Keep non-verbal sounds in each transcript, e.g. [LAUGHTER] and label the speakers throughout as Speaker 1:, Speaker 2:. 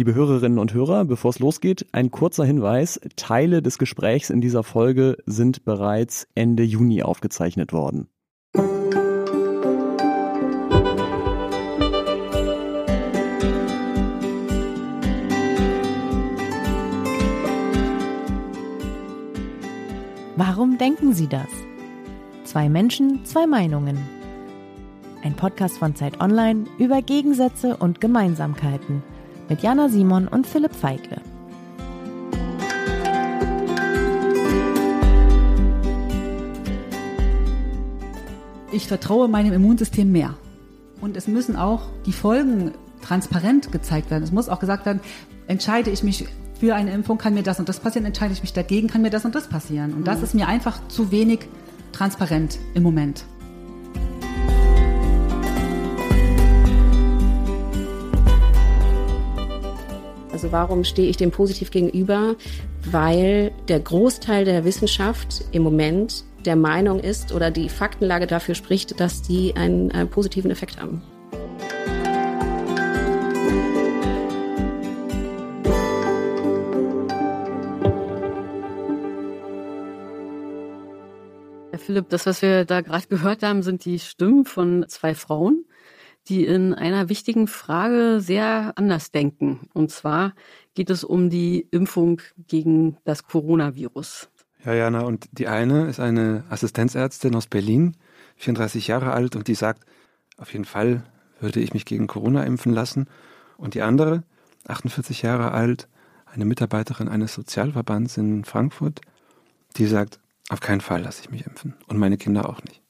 Speaker 1: Liebe Hörerinnen und Hörer, bevor es losgeht, ein kurzer Hinweis. Teile des Gesprächs in dieser Folge sind bereits Ende Juni aufgezeichnet worden.
Speaker 2: Warum denken Sie das? Zwei Menschen, zwei Meinungen. Ein Podcast von Zeit Online über Gegensätze und Gemeinsamkeiten mit Jana Simon und Philipp Feigle.
Speaker 3: Ich vertraue meinem Immunsystem mehr. Und es müssen auch die Folgen transparent gezeigt werden. Es muss auch gesagt werden, entscheide ich mich für eine Impfung, kann mir das und das passieren, entscheide ich mich dagegen, kann mir das und das passieren. Und das mhm. ist mir einfach zu wenig transparent im Moment.
Speaker 4: Also warum stehe ich dem positiv gegenüber? Weil der Großteil der Wissenschaft im Moment der Meinung ist oder die Faktenlage dafür spricht, dass die einen, einen positiven Effekt haben.
Speaker 5: Herr Philipp, das, was wir da gerade gehört haben, sind die Stimmen von zwei Frauen, die in einer wichtigen Frage sehr anders denken. Und zwar geht es um die Impfung gegen das Coronavirus.
Speaker 6: Ja, Jana, und die eine ist eine Assistenzärztin aus Berlin, 34 Jahre alt, und die sagt, auf jeden Fall würde ich mich gegen Corona impfen lassen. Und die andere, 48 Jahre alt, eine Mitarbeiterin eines Sozialverbands in Frankfurt, die sagt, auf keinen Fall lasse ich mich impfen. Und meine Kinder auch nicht.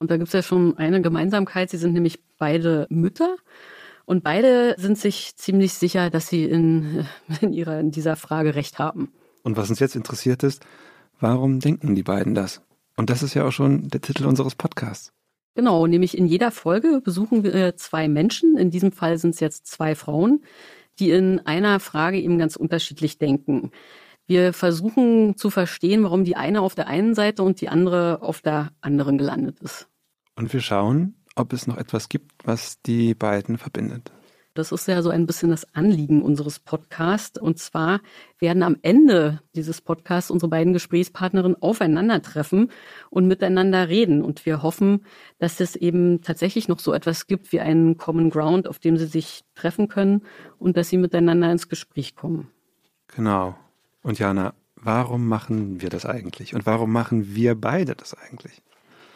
Speaker 5: Und da gibt es ja schon eine Gemeinsamkeit. Sie sind nämlich beide Mütter. Und beide sind sich ziemlich sicher, dass sie in, [LAUGHS] in, ihrer, in dieser Frage recht haben.
Speaker 6: Und was uns jetzt interessiert ist, warum denken die beiden das? Und das ist ja auch schon der Titel unseres Podcasts.
Speaker 5: Genau, nämlich in jeder Folge besuchen wir zwei Menschen, in diesem Fall sind es jetzt zwei Frauen, die in einer Frage eben ganz unterschiedlich denken. Wir versuchen zu verstehen, warum die eine auf der einen Seite und die andere auf der anderen gelandet ist.
Speaker 6: Und wir schauen, ob es noch etwas gibt, was die beiden verbindet.
Speaker 5: Das ist ja so ein bisschen das Anliegen unseres Podcasts. Und zwar werden am Ende dieses Podcasts unsere beiden Gesprächspartnerinnen aufeinandertreffen und miteinander reden. Und wir hoffen, dass es eben tatsächlich noch so etwas gibt wie einen Common Ground, auf dem sie sich treffen können und dass sie miteinander ins Gespräch kommen.
Speaker 6: Genau. Und Jana, warum machen wir das eigentlich? Und warum machen wir beide das eigentlich?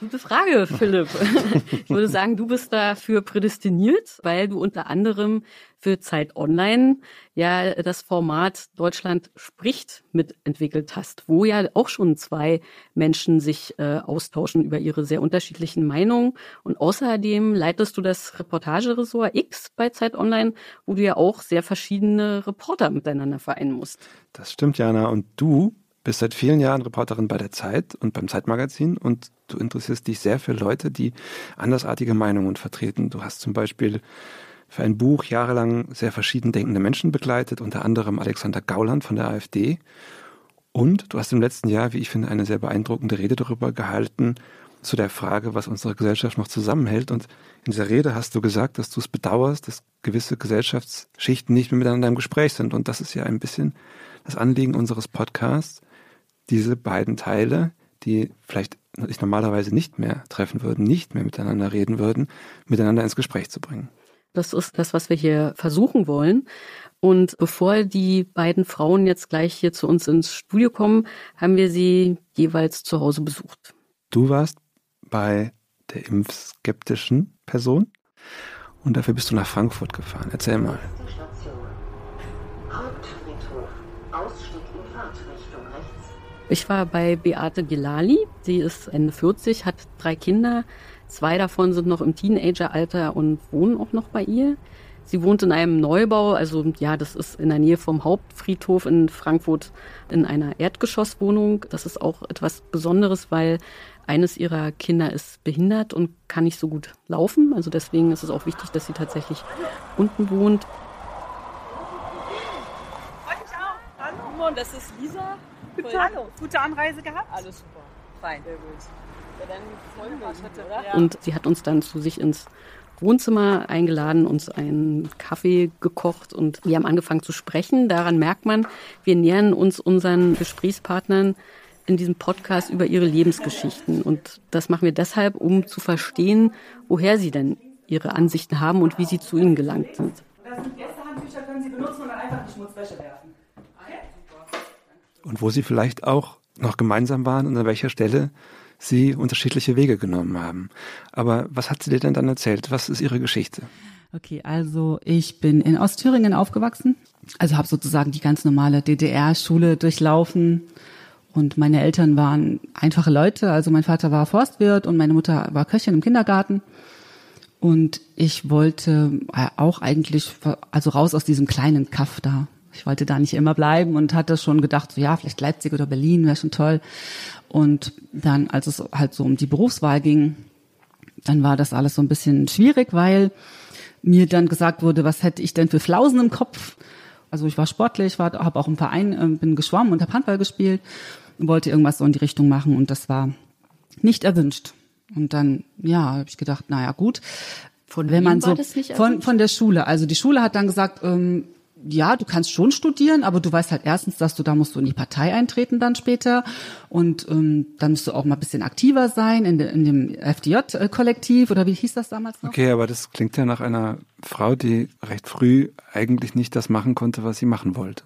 Speaker 5: Gute Frage, Philipp. [LAUGHS] Ich würde sagen, du bist dafür prädestiniert, weil du unter anderem für Zeit Online ja das Format Deutschland spricht mitentwickelt hast, wo ja auch schon zwei Menschen sich äh, austauschen über ihre sehr unterschiedlichen Meinungen. Und außerdem leitest du das Reportageressort X bei Zeit Online, wo du ja auch sehr verschiedene Reporter miteinander vereinen musst.
Speaker 6: Das stimmt, Jana. Und du bist seit vielen Jahren Reporterin bei der Zeit und beim Zeitmagazin und du interessierst dich sehr für Leute, die andersartige Meinungen vertreten. Du hast zum Beispiel für ein Buch jahrelang sehr verschieden denkende Menschen begleitet, unter anderem Alexander Gauland von der AfD. Und du hast im letzten Jahr, wie ich finde, eine sehr beeindruckende Rede darüber gehalten, zu der Frage, was unsere Gesellschaft noch zusammenhält. Und in dieser Rede hast du gesagt, dass du es bedauerst, dass gewisse Gesellschaftsschichten nicht mehr miteinander im Gespräch sind. Und das ist ja ein bisschen das Anliegen unseres Podcasts, diese beiden Teile, die vielleicht sich normalerweise nicht mehr treffen würden, nicht mehr miteinander reden würden, miteinander ins Gespräch zu bringen.
Speaker 5: Das ist das, was wir hier versuchen wollen. Und bevor die beiden Frauen jetzt gleich hier zu uns ins Studio kommen, haben wir sie jeweils zu Hause besucht.
Speaker 6: Du warst bei der impfskeptischen Person und dafür bist du nach Frankfurt gefahren. Erzähl mal.
Speaker 5: Ich war bei Beate Gilali. Sie ist Ende 40, hat drei Kinder. Zwei davon sind noch im Teenageralter und wohnen auch noch bei ihr. Sie wohnt in einem Neubau, also ja, das ist in der Nähe vom Hauptfriedhof in Frankfurt in einer Erdgeschosswohnung. Das ist auch etwas Besonderes, weil eines ihrer Kinder ist behindert und kann nicht so gut laufen. Also deswegen ist es auch wichtig, dass sie tatsächlich unten wohnt.
Speaker 7: Hallo, das ist Lisa. Bitte. Hallo, gute Anreise gehabt? Alles super. Fein. Sehr gut.
Speaker 5: Ja, dann folgen wir heute, oder? Und sie hat uns dann zu sich ins Wohnzimmer eingeladen, uns einen Kaffee gekocht und wir haben angefangen zu sprechen. Daran merkt man, wir nähern uns unseren Gesprächspartnern in diesem Podcast über ihre Lebensgeschichten. Und das machen wir deshalb, um zu verstehen, woher sie denn ihre Ansichten haben und wie sie zu ihnen gelangt sind. Das sind Gästehandtücher, können Sie benutzen und dann einfach die Schmutzwäsche
Speaker 6: werfen. Und wo Sie vielleicht auch noch gemeinsam waren und an welcher Stelle Sie unterschiedliche Wege genommen haben. Aber was hat sie dir denn dann erzählt? Was ist Ihre Geschichte?
Speaker 8: Okay, also ich bin in Ostthüringen aufgewachsen, also habe sozusagen die ganz normale DDR-Schule durchlaufen und meine Eltern waren einfache Leute. Also mein Vater war Forstwirt und meine Mutter war Köchin im Kindergarten. Und ich wollte äh, auch eigentlich, also raus aus diesem kleinen Kaff da. Ich wollte da nicht immer bleiben und hatte schon gedacht, so ja, vielleicht Leipzig oder Berlin wäre schon toll. Und dann, als es halt so um die Berufswahl ging, dann war das alles so ein bisschen schwierig, weil mir dann gesagt wurde, was hätte ich denn für Flausen im Kopf? Also ich war sportlich, war, habe auch im Verein, äh, bin geschwommen und habe Handball gespielt, wollte irgendwas so in die Richtung machen und das war nicht erwünscht. Und dann, ja, habe ich gedacht, naja, gut. Von wenn man so von von der Schule. Also die Schule hat dann gesagt, ähm, ja, du kannst schon studieren, aber du weißt halt erstens, dass du da musst du in die Partei eintreten dann später und ähm, dann musst du auch mal ein bisschen aktiver sein in, de, in dem FDJ-Kollektiv oder wie hieß das damals noch?
Speaker 6: Okay, aber das klingt ja nach einer Frau, die recht früh eigentlich nicht das machen konnte, was sie machen wollte.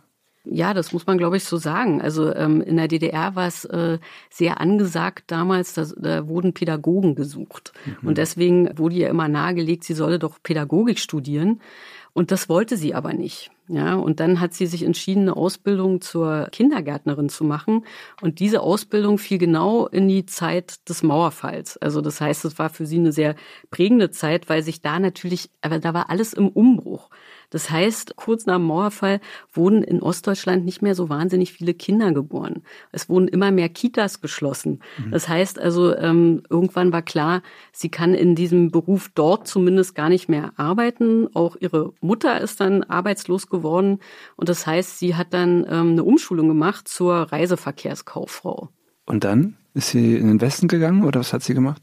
Speaker 5: Ja, das muss man, glaube ich, so sagen. Also ähm, in der DDR war es äh, sehr angesagt damals, da, da wurden Pädagogen gesucht. Mhm. Und deswegen wurde ihr immer nahegelegt, sie solle doch Pädagogik studieren. Und das wollte sie aber nicht. Ja, und dann hat sie sich entschieden, eine Ausbildung zur Kindergärtnerin zu machen. Und diese Ausbildung fiel genau in die Zeit des Mauerfalls. Also das heißt, es war für sie eine sehr prägende Zeit, weil sich da natürlich, aber da war alles im Umbruch. Das heißt, kurz nach dem Mauerfall wurden in Ostdeutschland nicht mehr so wahnsinnig viele Kinder geboren. Es wurden immer mehr Kitas geschlossen. Mhm. Das heißt also, ähm, irgendwann war klar, sie kann in diesem Beruf dort zumindest gar nicht mehr arbeiten. Auch ihre Mutter ist dann arbeitslos geworden. Und das heißt, sie hat dann ähm, eine Umschulung gemacht zur Reiseverkehrskauffrau.
Speaker 6: Und dann ist sie in den Westen gegangen oder was hat sie gemacht?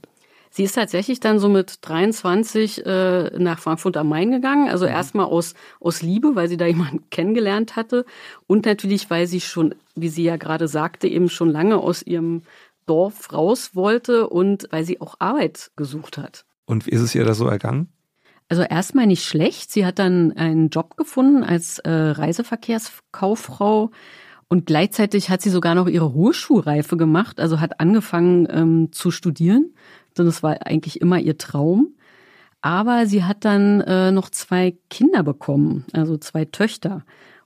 Speaker 5: Sie ist tatsächlich dann so mit 23 äh, nach Frankfurt am Main gegangen. Also mhm. erstmal aus, aus Liebe, weil sie da jemanden [LAUGHS] kennengelernt hatte. Und natürlich, weil sie schon, wie sie ja gerade sagte, eben schon lange aus ihrem Dorf raus wollte und weil sie auch Arbeit gesucht hat.
Speaker 6: Und wie ist es ihr da so ergangen?
Speaker 5: Also erstmal nicht schlecht. Sie hat dann einen Job gefunden als äh, Reiseverkehrskauffrau. Und gleichzeitig hat sie sogar noch ihre Hochschulreife gemacht, also hat angefangen ähm, zu studieren denn es war eigentlich immer ihr Traum. Aber sie hat dann äh, noch zwei Kinder bekommen, also zwei Töchter.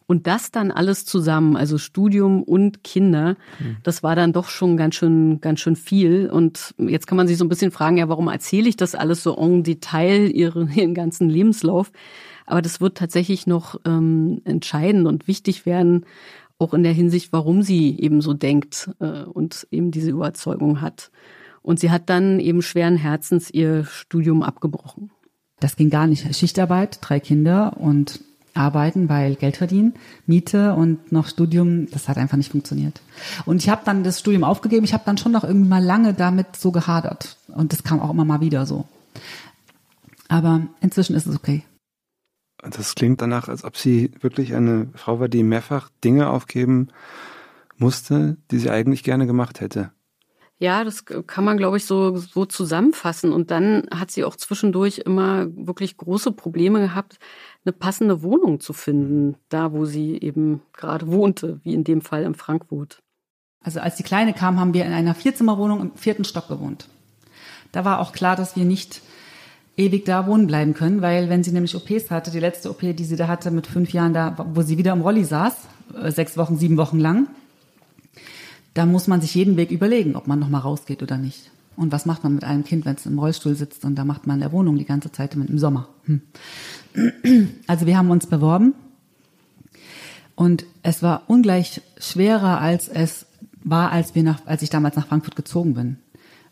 Speaker 5: Und das dann alles zusammen, also Studium und Kinder, mhm. das war dann doch schon ganz schön, ganz schön viel. Und jetzt kann man sich so ein bisschen fragen, ja, warum erzähle ich das alles so en Detail, ihren, [LAUGHS] ihren ganzen Lebenslauf? Aber das wird tatsächlich noch ähm, entscheidend und wichtig werden, auch in der Hinsicht, warum sie eben so denkt äh, und eben diese Überzeugung hat. Und sie hat dann eben schweren Herzens ihr Studium abgebrochen.
Speaker 8: Das ging gar nicht. Schichtarbeit, drei Kinder und arbeiten, weil Geld verdienen, Miete und noch Studium, das hat einfach nicht funktioniert. Und ich habe dann das Studium aufgegeben. Ich habe dann schon noch irgendwie mal lange damit so gehadert. Und das kam auch immer mal wieder so. Aber inzwischen ist es okay.
Speaker 6: Das klingt danach, als ob sie wirklich eine Frau war, die mehrfach Dinge aufgeben musste, die sie eigentlich gerne gemacht hätte.
Speaker 5: Ja, das kann man, glaube ich, so, so zusammenfassen. Und dann hat sie auch zwischendurch immer wirklich große Probleme gehabt, eine passende Wohnung zu finden, da wo sie eben gerade wohnte, wie in dem Fall in Frankfurt.
Speaker 8: Also als die Kleine kam, haben wir in einer Vierzimmerwohnung im vierten Stock gewohnt. Da war auch klar, dass wir nicht ewig da wohnen bleiben können, weil wenn sie nämlich OPs hatte, die letzte OP, die sie da hatte mit fünf Jahren da, wo sie wieder im Rolli saß, äh, sechs Wochen, sieben Wochen lang, da muss man sich jeden Weg überlegen, ob man noch mal rausgeht oder nicht. Und was macht man mit einem Kind, wenn es im Rollstuhl sitzt und da macht man in der Wohnung die ganze Zeit im Sommer? Hm. [CLEARS THROAT] Also wir haben uns beworben und es war ungleich schwerer, als es war, als wir nach, als ich damals nach Frankfurt gezogen bin,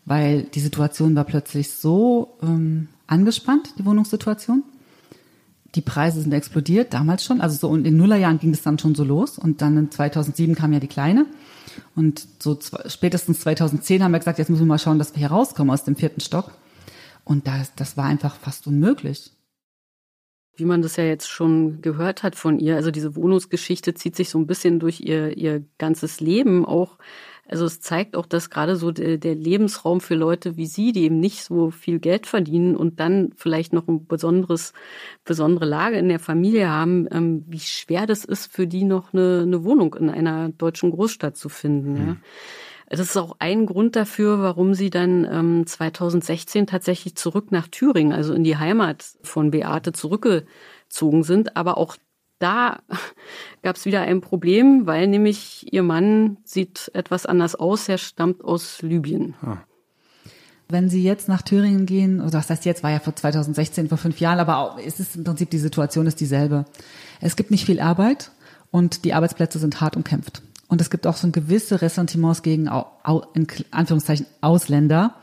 Speaker 8: weil die Situation war plötzlich so ähm, angespannt, die Wohnungssituation. Die Preise sind explodiert, damals schon. Also so in den Nullerjahren ging es dann schon so los. Und dann in 2007 kam ja die Kleine. Und so spätestens 2010 haben wir gesagt, jetzt müssen wir mal schauen, dass wir hier rauskommen aus dem vierten Stock. Und das, das war einfach fast unmöglich.
Speaker 5: Wie man das ja jetzt schon gehört hat von ihr, also diese Wohnungsgeschichte zieht sich so ein bisschen durch ihr, ihr ganzes Leben auch. Also es zeigt auch, dass gerade so der, der, Lebensraum für Leute wie Sie, die eben nicht so viel Geld verdienen und dann vielleicht noch ein besonderes, besondere Lage in der Familie haben, ähm, wie schwer das ist für die noch eine, eine Wohnung in einer deutschen Großstadt zu finden. Mhm. Ja. Das ist auch ein Grund dafür, warum sie dann ähm, 2016 tatsächlich zurück nach Thüringen, also in die Heimat von Beate zurückgezogen sind. Aber auch da [LAUGHS] gab es wieder ein Problem, weil nämlich ihr Mann sieht etwas anders aus. Er stammt aus Libyen. Ah.
Speaker 8: Wenn Sie jetzt nach Thüringen gehen, oder das heißt jetzt, war ja vor 2016, vor fünf Jahren, aber auch, es ist im Prinzip die Situation ist dieselbe. Es gibt nicht viel Arbeit und die Arbeitsplätze sind hart umkämpft. Und es gibt auch so ein gewisse Ressentiments gegen, in Anführungszeichen, Ausländer,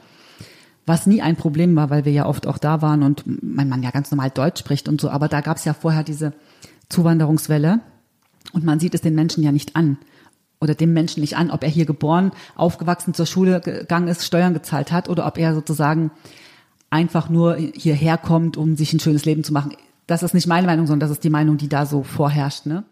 Speaker 8: was nie ein Problem war, weil wir ja oft auch da waren und mein Mann ja ganz normal Deutsch spricht und so. Aber da gab es ja vorher diese Zuwanderungswelle und man sieht es den Menschen ja nicht an oder dem Menschen nicht an, ob er hier geboren, aufgewachsen, zur Schule gegangen ist, Steuern gezahlt hat oder ob er sozusagen einfach nur hierher kommt, um sich ein schönes Leben zu machen. Das ist nicht meine Meinung, sondern das ist die Meinung, die da so vorherrscht. Ne?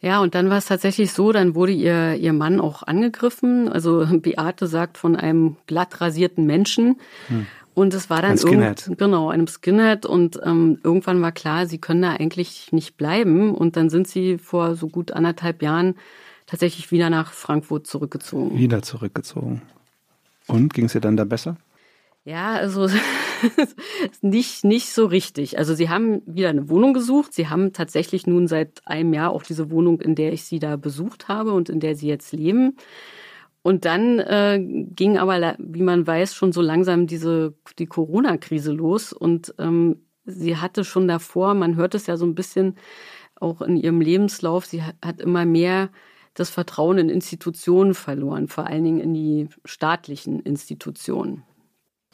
Speaker 5: Ja, und dann war es tatsächlich so, dann wurde ihr, ihr Mann auch angegriffen. Also [LAUGHS] Beate sagt von einem glatt rasierten Menschen. Hm. Und es war dann irgend, genau einem Skinhead und ähm, irgendwann war klar, sie können da eigentlich nicht bleiben und dann sind sie vor so gut anderthalb Jahren tatsächlich wieder nach Frankfurt zurückgezogen.
Speaker 6: Wieder zurückgezogen. Und ging es ihr dann da besser?
Speaker 5: Ja, also [LAUGHS] nicht nicht so richtig. Also sie haben wieder eine Wohnung gesucht. Sie haben tatsächlich nun seit einem Jahr auch diese Wohnung, in der ich sie da besucht habe und in der sie jetzt leben. Und dann äh, ging aber, wie man weiß, schon so langsam diese die Corona-Krise los. Und ähm, sie hatte schon davor, man hört es ja so ein bisschen auch in ihrem Lebenslauf, sie hat, hat immer mehr das Vertrauen in Institutionen verloren, vor allen Dingen in die staatlichen Institutionen.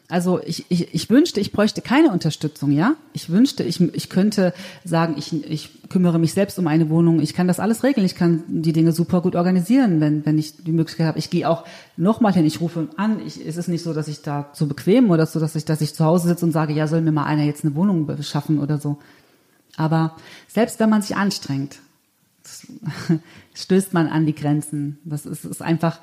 Speaker 8: Also ich, ich, ich wünschte, ich bräuchte keine Unterstützung, ja. Ich wünschte, ich, ich könnte sagen, ich, ich kümmere mich selbst um eine Wohnung. Ich kann das alles regeln. Ich kann die Dinge super gut organisieren, wenn, wenn ich die Möglichkeit habe. Ich gehe auch nochmal hin, ich rufe an. Ich, es ist nicht so, dass ich da zu bequem oder so, dass ich, dass ich zu Hause sitze und sage, ja, soll mir mal einer jetzt eine Wohnung beschaffen oder so. Aber selbst wenn man sich anstrengt, [LAUGHS] stößt man an die Grenzen. Das ist, ist einfach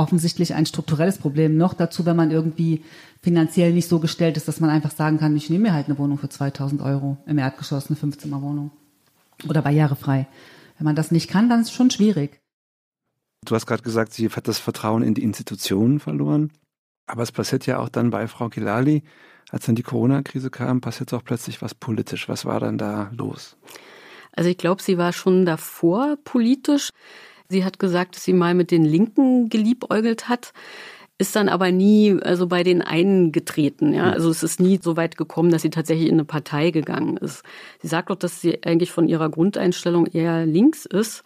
Speaker 8: offensichtlich ein strukturelles Problem. Noch dazu, wenn man irgendwie finanziell nicht so gestellt ist, dass man einfach sagen kann, ich nehme mir halt eine Wohnung für 2000 Euro im Erdgeschoss, eine 15er-Wohnung oder barrierefrei. Wenn man das nicht kann, dann ist es schon schwierig.
Speaker 6: Du hast gerade gesagt, sie hat das Vertrauen in die Institutionen verloren. Aber es passiert ja auch dann bei Frau Gilali, als dann die Corona-Krise kam, passiert auch plötzlich was politisch. Was war dann da los?
Speaker 5: Also ich glaube, sie war schon davor politisch. Sie hat gesagt, dass sie mal mit den Linken geliebäugelt hat ist dann aber nie also bei den einen getreten. Ja? Also es ist nie so weit gekommen, dass sie tatsächlich in eine Partei gegangen ist. Sie sagt doch, dass sie eigentlich von ihrer Grundeinstellung eher links ist.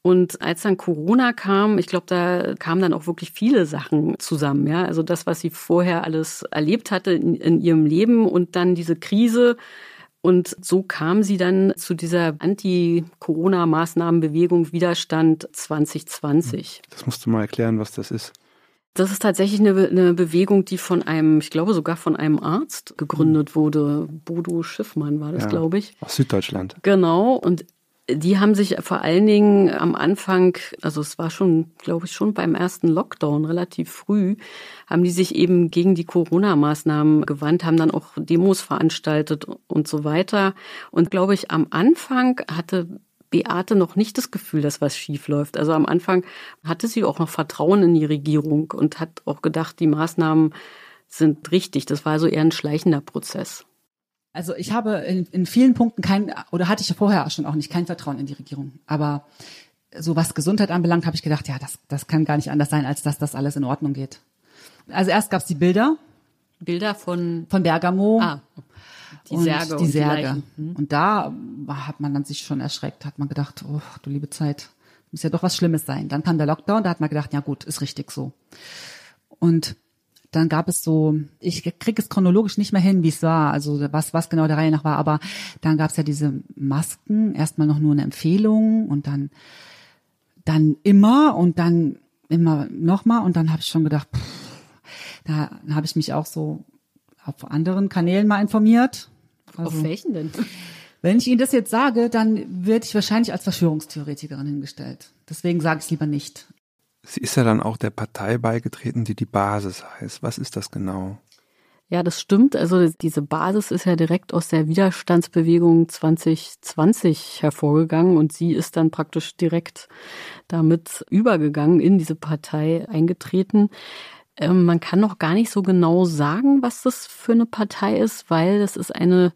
Speaker 5: Und als dann Corona kam, ich glaube, da kamen dann auch wirklich viele Sachen zusammen. Ja? Also das, was sie vorher alles erlebt hatte in, in ihrem Leben und dann diese Krise. Und so kam sie dann zu dieser Anti-Corona-Maßnahmenbewegung Widerstand 2020.
Speaker 6: Das musst du mal erklären, was das ist.
Speaker 5: Das ist tatsächlich eine, eine, Bewegung, die von einem, ich glaube sogar von einem Arzt gegründet wurde. Bodo Schiffmann war das, ja, glaube ich.
Speaker 6: Aus Süddeutschland.
Speaker 5: Genau. Und die haben sich vor allen Dingen am Anfang, also es war schon, glaube ich, schon beim ersten Lockdown relativ früh, haben die sich eben gegen die Corona-Maßnahmen gewandt, haben dann auch Demos veranstaltet und so weiter. Und glaube ich, am Anfang hatte Beate noch nicht das Gefühl, dass was schief läuft. Also am Anfang hatte sie auch noch Vertrauen in die Regierung und hat auch gedacht, die Maßnahmen sind richtig. Das war also eher ein schleichender Prozess.
Speaker 8: Also ich habe in, in vielen Punkten kein, oder hatte ich vorher schon auch nicht, kein Vertrauen in die Regierung. Aber so was Gesundheit anbelangt, habe ich gedacht, ja, das, das kann gar nicht anders sein, als dass das alles in Ordnung geht. Also erst gab es die Bilder.
Speaker 5: Bilder von
Speaker 8: von Bergamo.
Speaker 5: Ah. Die Särge.
Speaker 8: Und die Särge. Und, und da hat man dann sich schon erschreckt, hat man gedacht, oh, du liebe Zeit, muss ja doch was Schlimmes sein. Dann kam der Lockdown, da hat man gedacht, ja gut, ist richtig so. Und dann gab es so, ich kriege es chronologisch nicht mehr hin, wie es war, also was, was genau der Reihe nach war, aber dann gab es ja diese Masken, erstmal noch nur eine Empfehlung und dann, dann immer und dann immer nochmal und dann habe ich schon gedacht, pff, da habe ich mich auch so auf anderen Kanälen mal informiert.
Speaker 5: Also, auf welchen denn?
Speaker 8: Wenn ich Ihnen das jetzt sage, dann werde ich wahrscheinlich als Verschwörungstheoretikerin hingestellt. Deswegen sage ich es lieber nicht.
Speaker 6: Sie ist ja dann auch der Partei beigetreten, die die Basis heißt. Was ist das genau?
Speaker 5: Ja, das stimmt. Also diese Basis ist ja direkt aus der Widerstandsbewegung 2020 hervorgegangen und sie ist dann praktisch direkt damit übergegangen, in diese Partei eingetreten. Ähm, man kann noch gar nicht so genau sagen, was das für eine Partei ist, weil es ist eine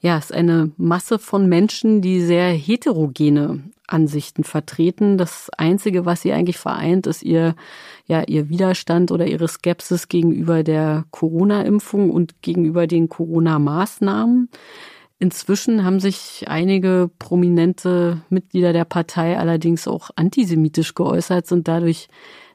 Speaker 5: ja, ist eine Masse von Menschen, die sehr heterogene Ansichten vertreten. Das Einzige, was sie eigentlich vereint, ist ihr, ja, ihr Widerstand oder ihre Skepsis gegenüber der Corona-Impfung und gegenüber den Corona-Maßnahmen. Inzwischen haben sich einige prominente Mitglieder der Partei allerdings auch antisemitisch geäußert, sind dadurch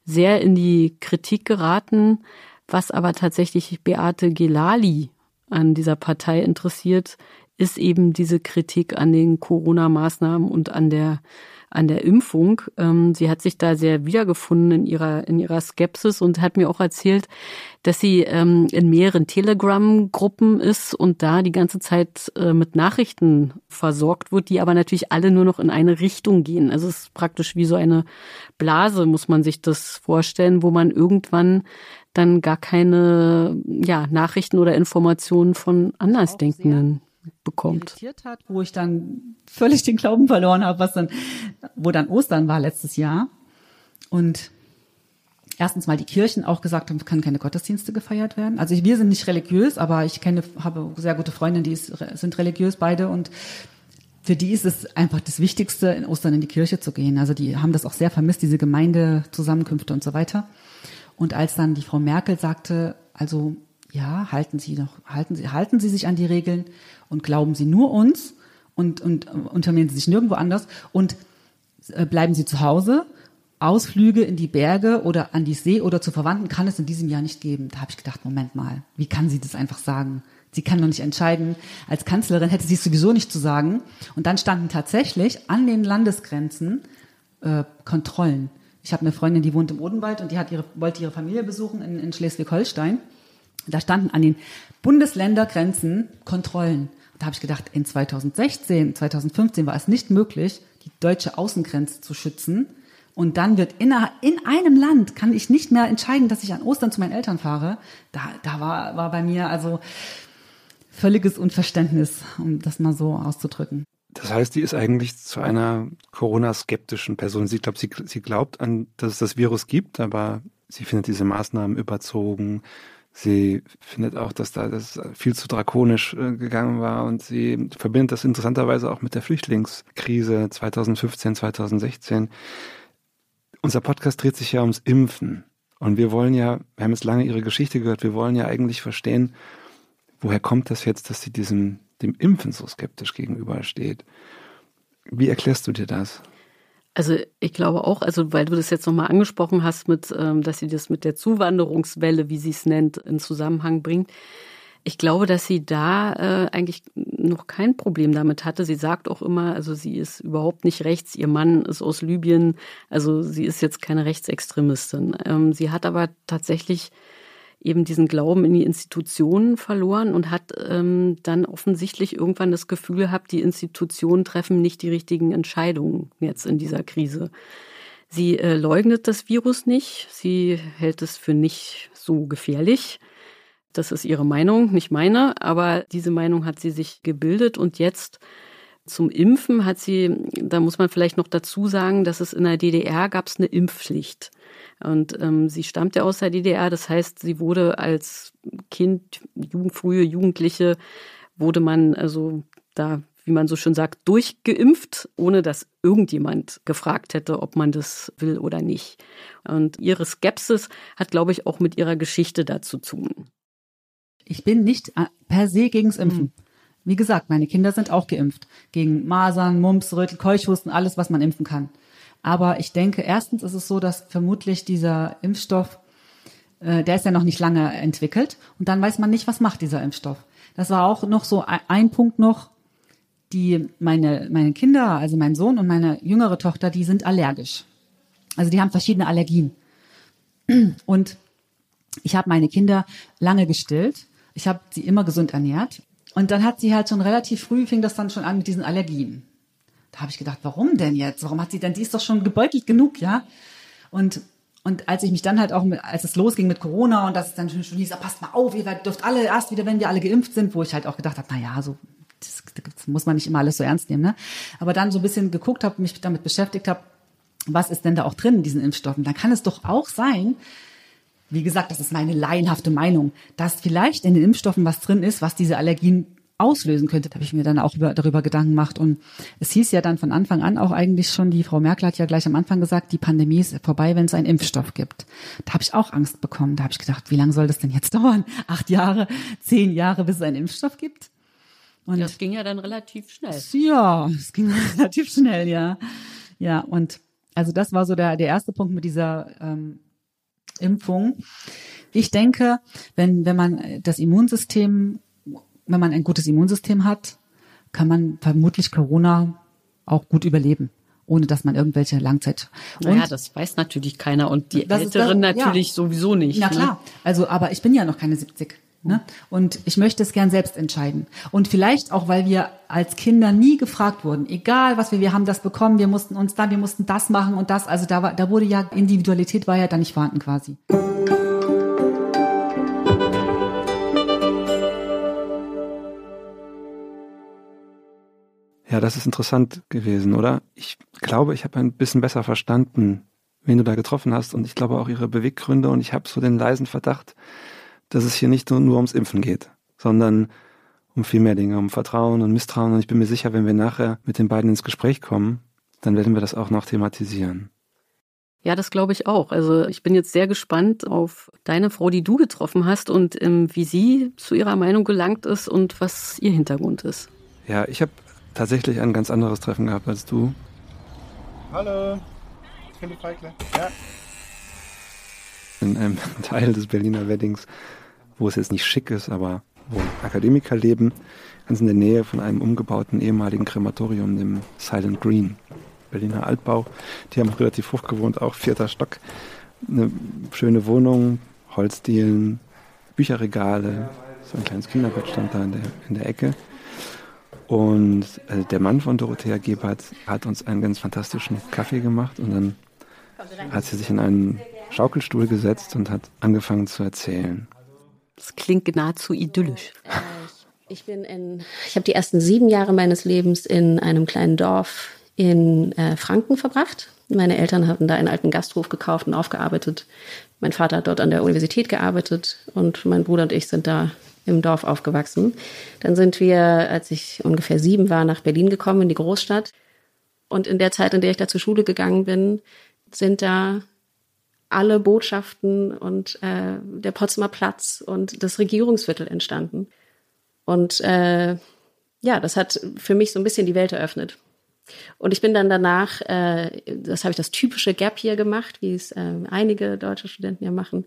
Speaker 5: sehr in die Kritik geraten, was aber tatsächlich Beate Gelali an dieser Partei interessiert, ist eben diese Kritik an den Corona-Maßnahmen und an der an der Impfung. Ähm, sie hat sich da sehr wiedergefunden in ihrer in ihrer Skepsis und hat mir auch erzählt, dass sie ähm, in mehreren Telegram-Gruppen ist und da die ganze Zeit äh, mit Nachrichten versorgt wird, die aber natürlich alle nur noch in eine Richtung gehen. Also es ist praktisch wie so eine Blase, muss man sich das vorstellen, wo man irgendwann dann gar keine ja, Nachrichten oder Informationen von Andersdenkenden bekommt.
Speaker 8: Hat, wo ich dann völlig den Glauben verloren habe, was dann, wo dann Ostern war letztes Jahr. Und erstens mal die Kirchen auch gesagt haben, es kann keine Gottesdienste gefeiert werden. Also wir sind nicht religiös, aber ich kenne, habe sehr gute Freundinnen, die sind religiös beide und für die ist es einfach das Wichtigste, in Ostern in die Kirche zu gehen. Also die haben das auch sehr vermisst, diese Gemeindezusammenkünfte und so weiter. Und als dann die Frau Merkel sagte, also ja, halten Sie noch, halten Sie, halten Sie sich an die Regeln und glauben Sie nur uns und, und unternehmen Sie sich nirgendwo anders und äh, bleiben Sie zu Hause. Ausflüge in die Berge oder an die See oder zu Verwandten kann es in diesem Jahr nicht geben. Da habe ich gedacht, Moment mal, wie kann sie das einfach sagen? Sie kann doch nicht entscheiden. Als Kanzlerin hätte sie es sowieso nicht zu sagen. Und dann standen tatsächlich an den Landesgrenzen äh, Kontrollen. Ich habe eine Freundin, die wohnt im Odenwald und die hat ihre, wollte ihre Familie besuchen in, in Schleswig-Holstein. Da standen an den Bundesländergrenzen Kontrollen. Da habe ich gedacht, in 2016, 2015 war es nicht möglich, die deutsche Außengrenze zu schützen. Und dann wird in, in einem Land kann ich nicht mehr entscheiden, dass ich an Ostern zu meinen Eltern fahre. Da, da war, war bei mir also völliges Unverständnis, um das mal so auszudrücken.
Speaker 6: Das heißt, die ist eigentlich zu einer Corona-skeptischen Person. Sie glaubt, sie, sie glaubt an, dass es das Virus gibt, aber sie findet diese Maßnahmen überzogen. Sie findet auch, dass da das viel zu drakonisch äh, gegangen war und sie verbindet das interessanterweise auch mit der Flüchtlingskrise 2015, 2016. Unser Podcast dreht sich ja ums Impfen. Und wir wollen ja, wir haben jetzt lange ihre Geschichte gehört, wir wollen ja eigentlich verstehen, woher kommt das jetzt, dass sie diesem dem Impfen so skeptisch gegenübersteht. Wie erklärst du dir das?
Speaker 5: Also ich glaube auch, also weil du das jetzt nochmal angesprochen hast, mit, ähm, dass sie das mit der Zuwanderungswelle, wie sie es nennt, in Zusammenhang bringt. Ich glaube, dass sie da äh, eigentlich noch kein Problem damit hatte. Sie sagt auch immer, also sie ist überhaupt nicht rechts. Ihr Mann ist aus Libyen, also sie ist jetzt keine Rechtsextremistin. Ähm, sie hat aber tatsächlich eben diesen Glauben in die Institutionen verloren und hat ähm, dann offensichtlich irgendwann das Gefühl gehabt, die Institutionen treffen nicht die richtigen Entscheidungen jetzt in dieser Krise. Sie äh, leugnet das Virus nicht, sie hält es für nicht so gefährlich. Das ist ihre Meinung, nicht meine, aber diese Meinung hat sie sich gebildet und jetzt zum Impfen hat sie, da muss man vielleicht noch dazu sagen, dass es in der DDR gab es eine Impfpflicht. Und ähm, sie stammt ja aus der DDR, das heißt, sie wurde als Kind, Jugend, frühe Jugendliche, wurde man also da, wie man so schön sagt, durchgeimpft, ohne dass irgendjemand gefragt hätte, ob man das will oder nicht. Und ihre Skepsis hat, glaube ich, auch mit ihrer Geschichte dazu zu tun.
Speaker 8: Ich bin nicht äh, per se gegens Impfen. Mhm. Wie gesagt, meine Kinder sind auch geimpft. Gegen Masern, Mumps, Rötel, Keuchhusten, alles, was man impfen kann. Aber ich denke, erstens ist es so, dass vermutlich dieser Impfstoff, äh, der ist ja noch nicht lange entwickelt und dann weiß man nicht, was macht dieser Impfstoff. Das war auch noch so ein, Punkt noch, die meine, meine Kinder, also mein Sohn und meine jüngere Tochter, die sind allergisch. Also die haben verschiedene Allergien. [CLEARS THROAT] Und ich habe meine Kinder lange gestillt, Ich habe sie immer gesund ernährt. Und dann hat sie halt schon relativ früh, fing das dann schon an mit diesen Allergien. Da habe ich gedacht, warum denn jetzt? Warum hat sie denn, die ist doch schon gebeutelt genug, ja? Und und als ich mich dann halt auch, mit, als es losging mit Corona und dass es dann schon hieß, passt mal auf, ihr dürft alle erst wieder, wenn wir alle geimpft sind, wo ich halt auch gedacht habe, na ja, so das, das muss man nicht immer alles so ernst nehmen, ne? Aber dann so ein bisschen geguckt habe, mich damit beschäftigt habe, was ist denn da auch drin in diesen Impfstoffen? Dann kann es doch auch sein, wie gesagt, das ist meine laienhafte Meinung, dass vielleicht in den Impfstoffen was drin ist, was diese Allergien auslösen könnte, da habe ich mir dann auch über, darüber Gedanken gemacht. Und es hieß ja dann von Anfang an auch eigentlich schon, die Frau Merkel hat ja gleich am Anfang gesagt, die Pandemie ist vorbei, wenn es einen Impfstoff gibt. Da habe ich auch Angst bekommen. Da habe ich gedacht, wie lange soll das denn jetzt [LAUGHS] dauern? Acht Jahre, zehn Jahre, bis es einen Impfstoff gibt?
Speaker 5: Und das ging ja dann relativ schnell.
Speaker 8: Ja, es ging [LAUGHS] relativ schnell, ja. Ja, und also das war so der, der erste Punkt mit dieser ähm, Impfung. Ich denke, wenn, wenn man das Immunsystem wenn man ein gutes Immunsystem hat, kann man vermutlich Corona auch gut überleben ohne dass man irgendwelche Langzeit.
Speaker 5: Und naja, das weiß natürlich keiner und die Älteren das, natürlich ja. sowieso nicht.
Speaker 8: Na ne? klar, also aber ich bin ja noch keine 70. Ne? Und ich möchte es gern selbst entscheiden. Und vielleicht auch, weil wir als Kinder nie gefragt wurden, egal was wir, wir haben das bekommen, wir mussten uns da, wir mussten das machen und das. Also da war, da wurde ja Individualität war ja da nicht vorhanden quasi.
Speaker 6: Ja, das ist interessant gewesen, oder? Ich glaube, ich habe ein bisschen besser verstanden, wen du da getroffen hast und ich glaube auch ihre Beweggründe und ich habe so den leisen Verdacht, dass es hier nicht nur, ums Impfen geht, sondern um viel mehr Dinge, um Vertrauen und Misstrauen und ich bin mir sicher, wenn wir nachher mit den beiden ins Gespräch kommen, dann werden wir das auch noch thematisieren.
Speaker 5: Ja, das glaube ich auch. Also ich bin jetzt sehr gespannt auf deine Frau, die du getroffen hast und ähm, wie sie zu ihrer Meinung gelangt ist und was ihr Hintergrund ist.
Speaker 6: Ja, ich habe tatsächlich ein ganz anderes Treffen gehabt als du.
Speaker 9: Hallo, Philipp Feigler. Ja.
Speaker 6: In einem [LAUGHS] Teil des Berliner Weddings, wo es jetzt nicht schick ist, aber wo Akademiker leben, ganz in der Nähe von einem umgebauten ehemaligen Krematorium, dem Silent Green. Berliner Altbau. Die haben relativ hoch gewohnt, auch vierter Stock. Eine schöne Wohnung, Holzdielen, Bücherregale, so ein kleines Kinderbett stand da in der, in der Ecke. Und äh, der Mann von Dorothea Gebhardt hat uns einen ganz fantastischen Kaffee gemacht und dann hat sie sich in einen Schaukelstuhl gesetzt und hat angefangen zu erzählen.
Speaker 5: Das klingt nahezu idyllisch. Äh,
Speaker 4: ich bin in, ich habe die ersten sieben Jahre meines Lebens in einem kleinen Dorf in äh, Franken verbracht. Meine Eltern hatten da einen alten Gasthof gekauft und aufgearbeitet. Mein Vater hat dort an der Universität gearbeitet und mein Bruder und ich sind da im Dorf aufgewachsen. Dann sind wir, als ich ungefähr sieben war, nach Berlin gekommen, in die Großstadt. Und in der Zeit, in der ich da zur Schule gegangen bin, sind da alle Botschaften und äh, der Potsdamer Platz und das Regierungsviertel entstanden. Und äh, ja, das hat für mich so ein bisschen die Welt eröffnet. Und ich bin dann danach, äh, das habe ich das typische Gap hier gemacht, wie es äh, einige deutsche Studenten ja machen,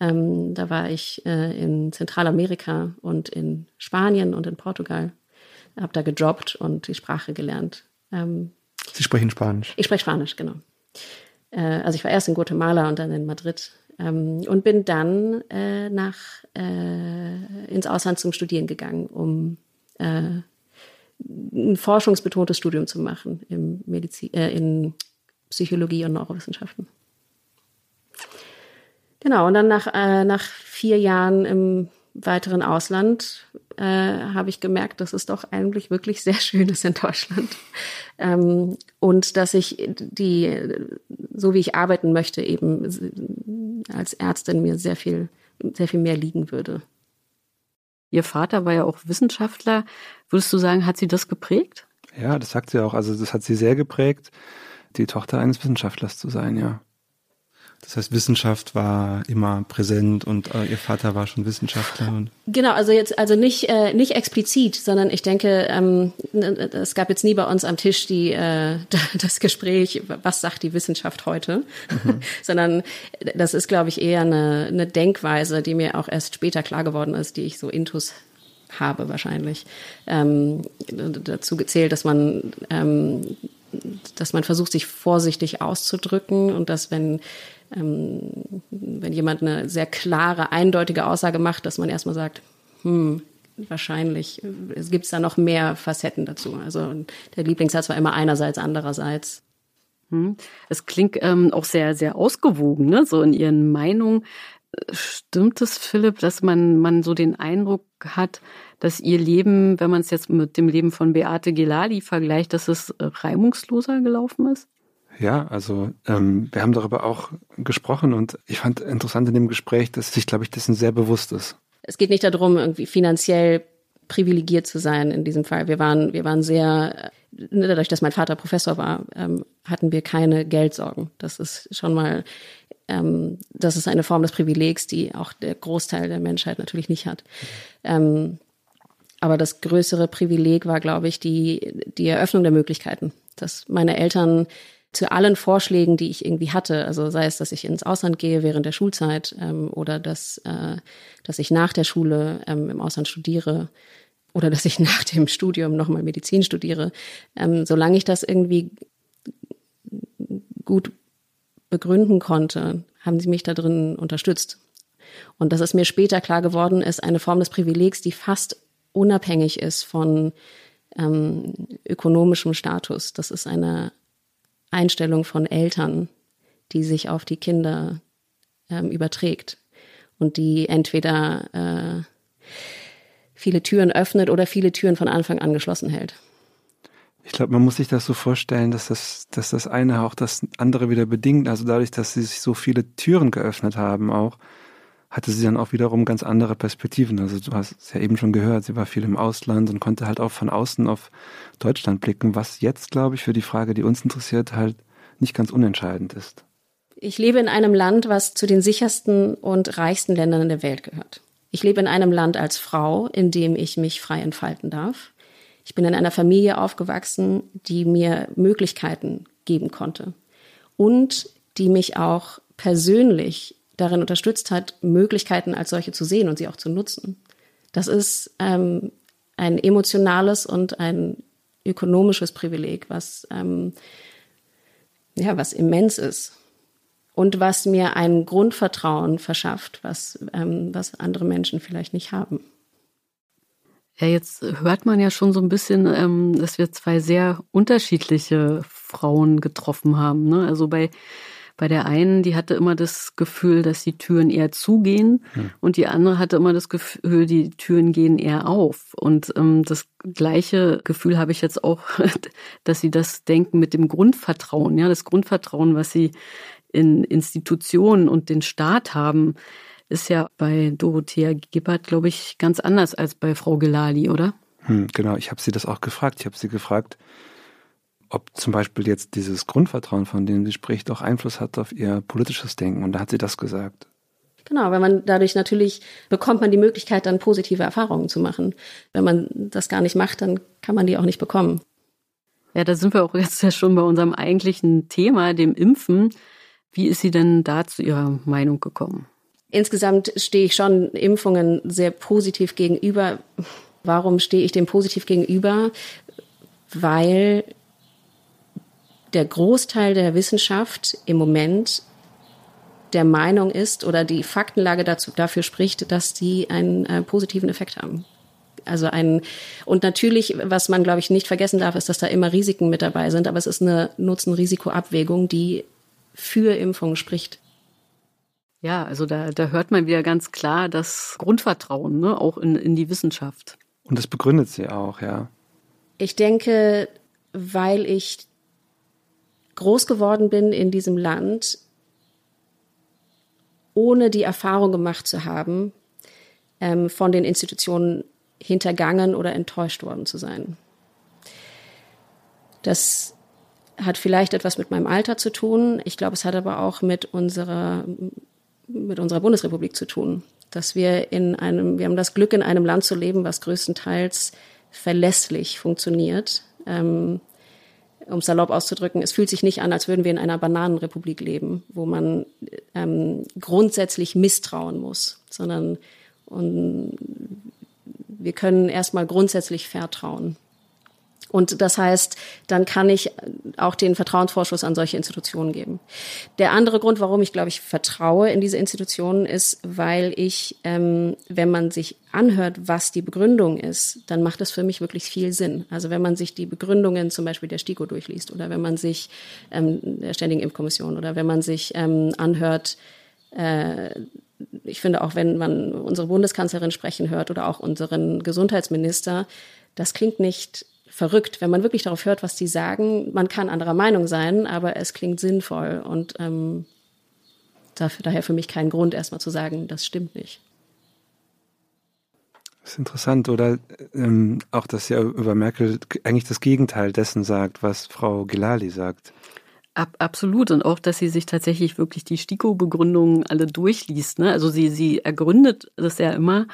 Speaker 4: ähm, da war ich äh, in Zentralamerika und in Spanien und in Portugal. Habe da gedroppt und die Sprache gelernt. Ähm,
Speaker 6: Sie sprechen Spanisch?
Speaker 4: Ich spreche Spanisch, genau. Äh, also ich war erst in Guatemala und dann in Madrid ähm, und bin dann äh, nach äh, ins Ausland zum Studieren gegangen, um äh, ein forschungsbetontes Studium zu machen im Medizin, äh, in Psychologie und Neurowissenschaften. Genau, und dann nach, äh, nach vier Jahren im weiteren Ausland äh, habe ich gemerkt, dass es doch eigentlich wirklich sehr schön ist in Deutschland. [LAUGHS] Ähm, und dass ich die, so wie ich arbeiten möchte, eben als Ärztin mir sehr viel, sehr viel mehr liegen würde.
Speaker 5: Ihr Vater war ja auch Wissenschaftler. Würdest du sagen, hat sie das geprägt?
Speaker 6: Ja, das sagt sie auch. Also das hat sie sehr geprägt, die Tochter eines Wissenschaftlers zu sein, ja. Das heißt, Wissenschaft war immer präsent und äh, ihr Vater war schon Wissenschaftler.
Speaker 4: genau, also jetzt also nicht äh, nicht explizit, sondern ich denke, ähm, es gab jetzt nie bei uns am Tisch die äh, [LAUGHS] das Gespräch, was sagt die Wissenschaft heute, mhm. [LAUGHS] sondern das ist, glaube ich, eher eine, eine Denkweise, die mir auch erst später klar geworden ist, die ich so intus habe wahrscheinlich. Ähm, dazu gezählt, dass man ähm, dass man versucht, sich vorsichtig auszudrücken und dass wenn ähm, wenn jemand eine sehr klare, eindeutige Aussage macht, dass man erstmal sagt, Hm, wahrscheinlich. Es gibt da noch mehr Facetten dazu. Also der Lieblingssatz war immer einerseits, andererseits.
Speaker 5: Hm. Es klingt ähm, auch sehr, sehr ausgewogen, ne? so in Ihren Meinungen. Stimmt es, Philipp, dass man, man so den Eindruck hat, dass Ihr Leben, wenn man es jetzt mit dem Leben von Beate Gelali vergleicht, dass es reibungsloser gelaufen ist?
Speaker 6: Ja, also ähm, wir haben darüber auch gesprochen und ich fand interessant in dem Gespräch, dass sich, glaube ich, dessen sehr bewusst ist.
Speaker 4: Es geht nicht darum, irgendwie finanziell privilegiert zu sein in diesem Fall. Wir waren, wir waren sehr, ne, dadurch, dass mein Vater Professor war, ähm, hatten wir keine Geldsorgen. Das ist schon mal, ähm, das ist eine Form des Privilegs, die auch der Großteil der Menschheit natürlich nicht hat. Ähm, aber das größere Privileg war, glaube ich, die, die Eröffnung der Möglichkeiten. Dass meine Eltern zu allen Vorschlägen, die ich irgendwie hatte, also sei es, dass ich ins Ausland gehe während der Schulzeit ähm, oder dass, äh, dass ich nach der Schule ähm, im Ausland studiere oder dass ich [LAUGHS] nach dem Studium nochmal Medizin studiere, ähm, solange ich das irgendwie gut begründen konnte, haben sie mich da drin unterstützt. Und dass es mir später klar geworden ist, eine Form des Privilegs, die fast unabhängig ist von ähm, ökonomischem Status. Das ist eine Einstellung von Eltern, die sich auf die Kinder ähm, überträgt und die entweder äh, viele Türen öffnet oder viele Türen von Anfang an geschlossen hält.
Speaker 6: Ich glaube, man muss sich das so vorstellen, dass das, dass das eine auch das andere wieder bedingt. Also dadurch, dass sie sich so viele Türen geöffnet haben, auch hatte sie dann auch wiederum ganz andere Perspektiven. Also du hast es ja eben schon gehört, sie war viel im Ausland und konnte halt auch von außen auf Deutschland blicken, was jetzt, glaube ich, für die Frage, die uns interessiert, halt nicht ganz unentscheidend ist.
Speaker 4: Ich lebe in einem Land, was zu den sichersten und reichsten Ländern der Welt gehört. Ich lebe in einem Land als Frau, in dem ich mich frei entfalten darf. Ich bin in einer Familie aufgewachsen, die mir Möglichkeiten geben konnte und die mich auch persönlich darin unterstützt hat, Möglichkeiten als solche zu sehen und sie auch zu nutzen. Das ist ähm, ein emotionales und ein ökonomisches Privileg, was ähm, ja was immens ist und was mir ein Grundvertrauen verschafft, was ähm, was andere Menschen vielleicht nicht haben.
Speaker 5: Ja, jetzt hört man ja schon so ein bisschen, ähm, dass wir zwei sehr unterschiedliche Frauen getroffen haben. Ne? Also bei bei der einen, die hatte immer das Gefühl, dass die Türen eher zugehen hm. und die andere hatte immer das Gefühl, die Türen gehen eher auf. Und ähm, das gleiche Gefühl habe ich jetzt auch, [LAUGHS] dass sie das denken mit dem Grundvertrauen, ja, das Grundvertrauen, was sie in Institutionen und den Staat haben, ist ja bei Dorothea Gibbert, glaube ich, ganz anders als bei Frau Gelali, oder?
Speaker 6: Hm, genau, ich habe sie das auch gefragt. Ich habe sie gefragt, ob zum Beispiel jetzt dieses Grundvertrauen, von dem sie spricht, auch Einfluss hat auf ihr politisches Denken. Und da hat sie das gesagt.
Speaker 4: Genau, wenn man dadurch natürlich bekommt man die Möglichkeit, dann positive Erfahrungen zu machen. Wenn man das gar nicht macht, dann kann man die auch nicht bekommen.
Speaker 5: Ja, da sind wir auch jetzt ja schon bei unserem eigentlichen Thema, dem Impfen. Wie ist sie denn da zu ihrer Meinung gekommen?
Speaker 4: Insgesamt stehe ich schon Impfungen sehr positiv gegenüber. Warum stehe ich dem positiv gegenüber? Weil der Großteil der Wissenschaft im Moment der Meinung ist oder die Faktenlage dazu, dafür spricht, dass die einen äh, positiven Effekt haben. Also ein, und natürlich, was man, glaube ich, nicht vergessen darf, ist, dass da immer Risiken mit dabei sind, aber es ist eine Nutzen-Risiko-Abwägung, die für Impfungen spricht.
Speaker 5: Ja, also da, da hört man wieder ganz klar das Grundvertrauen, ne, auch in, in die Wissenschaft.
Speaker 6: Und das begründet sie auch, ja.
Speaker 4: Ich denke, weil ich groß geworden bin in diesem Land, ohne die Erfahrung gemacht zu haben, ähm, von den Institutionen hintergangen oder enttäuscht worden zu sein. Das hat vielleicht etwas mit meinem Alter zu tun. Ich glaube, es hat aber auch mit unserer, mit unserer Bundesrepublik zu tun. Dass wir in einem, wir haben das Glück, in einem Land zu leben, was größtenteils verlässlich funktioniert. Ähm, um salopp auszudrücken, es fühlt sich nicht an, als würden wir in einer Bananenrepublik leben, wo man ähm, grundsätzlich misstrauen muss, sondern und wir können erstmal grundsätzlich vertrauen. Und das heißt, dann kann ich auch den Vertrauensvorschuss an solche Institutionen geben. Der andere Grund, warum ich, glaube ich, vertraue in diese Institutionen, ist, weil ich, ähm, wenn man sich anhört, was die Begründung ist, dann macht es für mich wirklich viel Sinn. Also wenn man sich die Begründungen zum Beispiel der STIKO durchliest oder wenn man sich ähm, der Ständigen Impfkommission oder wenn man sich ähm, anhört, äh, ich finde auch, wenn man unsere Bundeskanzlerin sprechen hört oder auch unseren Gesundheitsminister, das klingt nicht verrückt, wenn man wirklich darauf hört, was die sagen. Man kann anderer Meinung sein, aber es klingt sinnvoll und ähm, dafür, daher für mich kein Grund, erstmal zu sagen, das stimmt nicht.
Speaker 6: Das ist interessant, oder ähm, auch, dass ja über Merkel eigentlich das Gegenteil dessen sagt, was Frau Gilali sagt.
Speaker 5: Ab, absolut. Und auch, dass sie sich tatsächlich wirklich die STIKO-Begründungen alle durchliest. Ne? Also sie, sie ergründet das ja immer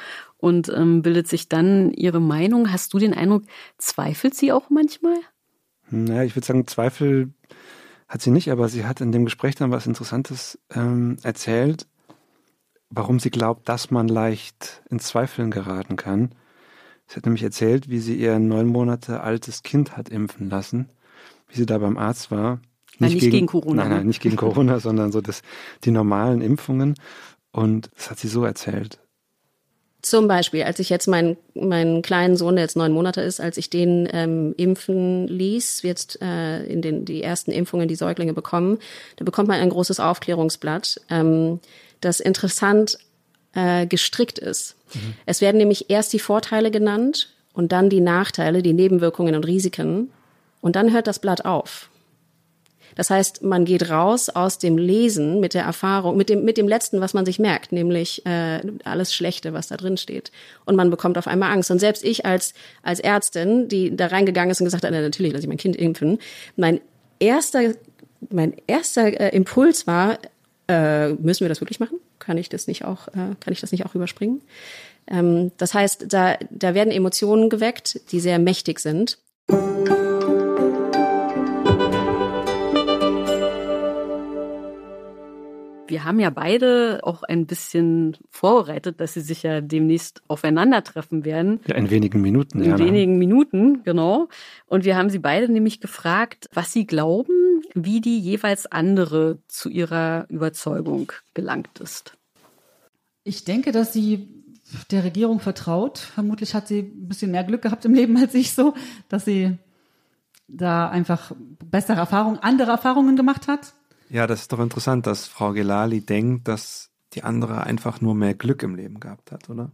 Speaker 5: und ähm, bildet sich dann ihre Meinung. Hast du den Eindruck, zweifelt sie auch manchmal?
Speaker 6: Naja, ich würde sagen, Zweifel hat sie nicht, aber sie hat in dem Gespräch dann was Interessantes ähm, erzählt, warum sie glaubt, dass man leicht in Zweifeln geraten kann. Sie hat nämlich erzählt, wie sie ihr neun Monate altes Kind hat impfen lassen, wie sie da beim Arzt war.
Speaker 5: Nicht, nein, nicht gegen, gegen, Corona.
Speaker 6: Nein, nein, ne? nicht gegen Corona, sondern so das, die normalen Impfungen. Und das hat sie so erzählt.
Speaker 4: Zum Beispiel, als ich jetzt meinen, meinen kleinen Sohn, der jetzt neun Monate ist, als ich den ähm, impfen ließ, jetzt äh, in den die ersten Impfungen die Säuglinge bekommen, da bekommt man ein großes Aufklärungsblatt, ähm, das interessant äh, gestrickt ist. Mhm. Es werden nämlich erst die Vorteile genannt und dann die Nachteile, die Nebenwirkungen und Risiken und dann hört das Blatt auf. Das heißt, man geht raus aus dem Lesen mit der Erfahrung, mit dem, mit dem letzten, was man sich merkt, nämlich äh, alles Schlechte, was da drin steht. Und man bekommt auf einmal Angst. Und selbst ich als, als Ärztin, die da reingegangen ist und gesagt hat, na, natürlich lasse ich mein Kind impfen, mein erster, mein erster äh, Impuls war, äh, müssen wir das wirklich machen? Kann ich das nicht auch, äh, kann ich das nicht auch überspringen? Ähm, das heißt, da, da werden Emotionen geweckt, die sehr mächtig sind.
Speaker 5: Wir haben ja beide auch ein bisschen vorbereitet, dass sie sich ja demnächst aufeinandertreffen werden.
Speaker 6: Ja, in wenigen Minuten.
Speaker 5: In ja, wenigen Minuten, genau. Und wir haben sie beide nämlich gefragt, was sie glauben, wie die jeweils andere zu ihrer Überzeugung gelangt ist.
Speaker 3: Ich denke, dass sie der Regierung vertraut. Vermutlich hat sie ein bisschen mehr Glück gehabt im Leben als ich so, dass sie da einfach bessere Erfahrungen, andere Erfahrungen gemacht hat
Speaker 6: ja, das ist doch interessant, dass Frau Gelali denkt, dass die andere einfach nur mehr Glück im Leben gehabt hat, oder?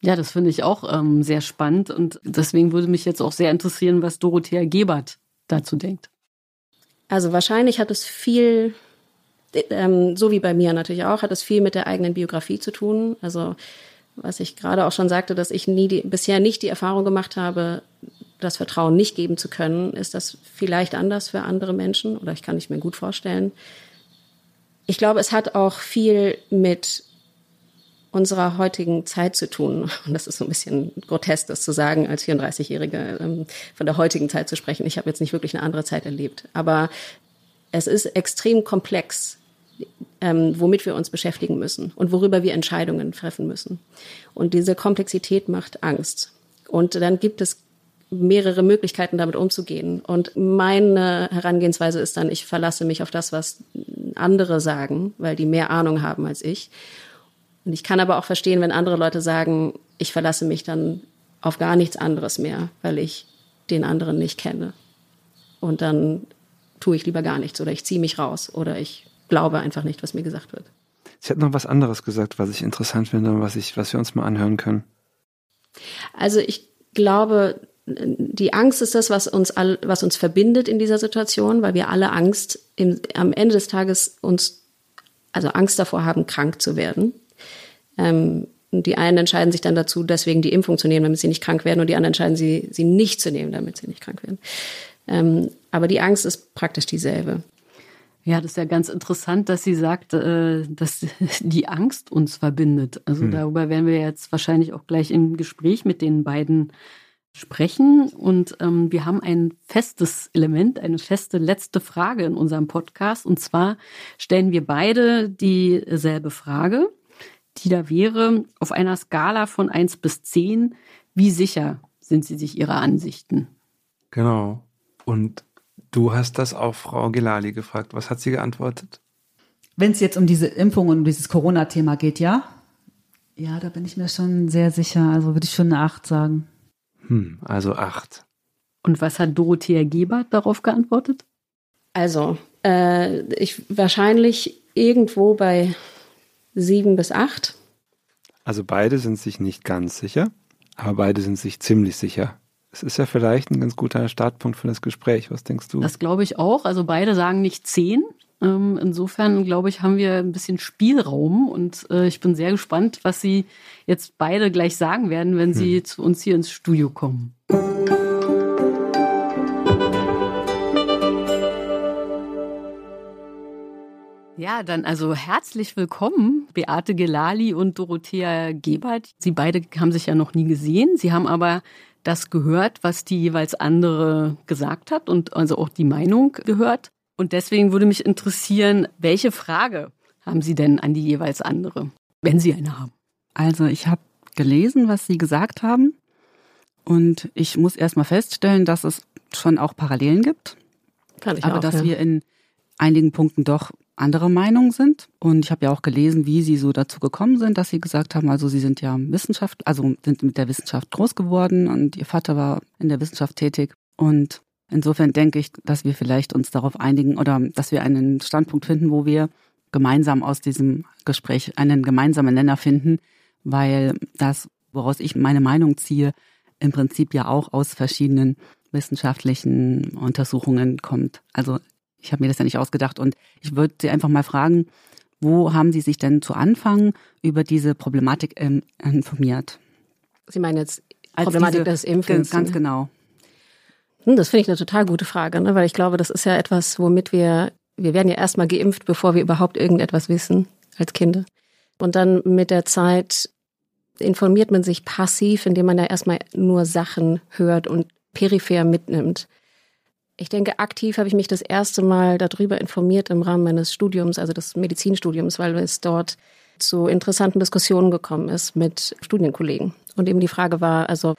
Speaker 5: Ja, das finde ich auch ähm, sehr spannend und deswegen würde mich jetzt auch sehr interessieren, was Dorothea Gebert dazu denkt.
Speaker 4: Also wahrscheinlich hat es viel, ähm, so wie bei mir natürlich auch, hat es viel mit der eigenen Biografie zu tun. Also was ich gerade auch schon sagte, dass ich nie die, bisher nicht die Erfahrung gemacht habe, das Vertrauen nicht geben zu können, ist das vielleicht anders für andere Menschen oder ich kann es mir gut vorstellen. Ich glaube, es hat auch viel mit unserer heutigen Zeit zu tun. [LAUGHS] Und das ist so ein bisschen grotesk, das zu sagen, als 34-Jährige ähm, von der heutigen Zeit zu sprechen. Ich habe jetzt nicht wirklich eine andere Zeit erlebt. Aber es ist extrem komplex, ähm, womit wir uns beschäftigen müssen und worüber wir Entscheidungen treffen müssen. Und diese Komplexität macht Angst. Und dann gibt es mehrere Möglichkeiten, damit umzugehen. Und meine Herangehensweise ist dann, ich verlasse mich auf das, was andere sagen, weil die mehr Ahnung haben als ich. Und ich kann aber auch verstehen, wenn andere Leute sagen, ich verlasse mich dann auf gar nichts anderes mehr, weil ich den anderen nicht kenne. Und dann tue ich lieber gar nichts oder ich ziehe mich raus oder ich glaube einfach nicht, was mir gesagt wird.
Speaker 6: Sie hat noch was anderes gesagt, was ich interessant finde und was, ich, was wir uns mal anhören können.
Speaker 4: Also ich glaube, die Angst ist das, was uns, all, was uns verbindet in dieser Situation, weil wir alle Angst im, am Ende des Tages uns, also Angst davor haben, krank zu werden. Ähm, und die einen entscheiden sich dann dazu, deswegen die Impfung zu nehmen, damit sie nicht krank werden, und die anderen entscheiden sie, sie nicht zu nehmen, damit sie nicht krank werden. Ähm, aber die Angst ist praktisch dieselbe.
Speaker 5: Ja, das ist ja ganz interessant, dass sie sagt, äh, dass [LAUGHS] die Angst uns verbindet. Also hm. darüber werden wir jetzt wahrscheinlich auch gleich im Gespräch mit den beiden sprechen. Und ähm, wir haben ein festes Element, eine feste letzte Frage in unserem Podcast. Und zwar stellen wir beide dieselbe Frage, die da wäre, auf einer Skala von eins bis zehn wie sicher sind Sie sich Ihrer Ansichten?
Speaker 6: Genau. Und du hast das auch Frau Gelali gefragt. Was hat sie geantwortet?
Speaker 3: Wenn es jetzt um diese Impfung und um dieses Corona-Thema geht, ja? Ja, da bin ich mir schon sehr sicher. Also würde ich schon eine Acht sagen.
Speaker 6: Hm, also acht.
Speaker 5: Und was hat Dorothea Gebert darauf geantwortet?
Speaker 4: Also, äh, ich wahrscheinlich irgendwo bei sieben bis acht.
Speaker 6: Also beide sind sich nicht ganz sicher, aber beide sind sich ziemlich sicher. Es ist ja vielleicht ein ganz guter Startpunkt für das Gespräch. Was denkst du?
Speaker 5: Das glaube ich auch. Also beide sagen nicht zehn. Ähm, insofern glaube ich, haben wir ein bisschen Spielraum und äh, ich bin sehr gespannt, was Sie jetzt beide gleich sagen werden, wenn Sie hm. zu uns hier ins Studio kommen. Ja, dann also herzlich willkommen, Beate Gelali und Dorothea Gebert. Sie beide haben sich ja noch nie gesehen. Sie haben aber das gehört, was die jeweils andere gesagt hat und also auch die Meinung gehört. Und deswegen würde mich interessieren, welche Frage haben Sie denn an die jeweils andere, wenn Sie eine haben?
Speaker 8: Also ich habe gelesen, was Sie gesagt haben. Und ich muss erstmal feststellen, dass es schon auch Parallelen gibt.
Speaker 4: Kann ich
Speaker 8: aber
Speaker 4: auch,
Speaker 8: dass
Speaker 4: ja.
Speaker 8: wir in einigen Punkten doch andere Meinungen sind. Und ich habe ja auch gelesen, wie sie so dazu gekommen sind, dass sie gesagt haben, also sie sind ja Wissenschaft, also sind mit der Wissenschaft groß geworden und ihr Vater war in der Wissenschaft tätig. Und insofern denke ich, dass wir vielleicht uns darauf einigen oder dass wir einen Standpunkt finden, wo wir gemeinsam aus diesem Gespräch einen gemeinsamen Nenner finden, weil das, woraus ich meine Meinung ziehe, im Prinzip ja auch aus verschiedenen wissenschaftlichen Untersuchungen kommt. Also ich habe mir das ja nicht ausgedacht und ich würde Sie einfach mal fragen, wo haben Sie sich denn zu Anfang über diese Problematik ähm, informiert?
Speaker 4: Sie meinen jetzt Problematik
Speaker 8: diese,
Speaker 4: des Impfens?
Speaker 8: Ganz
Speaker 4: ne?
Speaker 8: genau.
Speaker 4: Hm, Das finde ich eine total gute Frage, ne? weil ich glaube, das ist ja etwas, womit wir, wir werden ja erstmal geimpft, bevor wir überhaupt irgendetwas wissen als Kinder. Und dann mit der Zeit informiert man sich passiv, indem man ja erstmal nur Sachen hört und peripher mitnimmt. Ich denke, aktiv habe ich mich das erste Mal darüber informiert im Rahmen meines Studiums, also des Medizinstudiums, weil es dort zu interessanten Diskussionen gekommen ist mit Studienkollegen. Und eben die Frage war, also,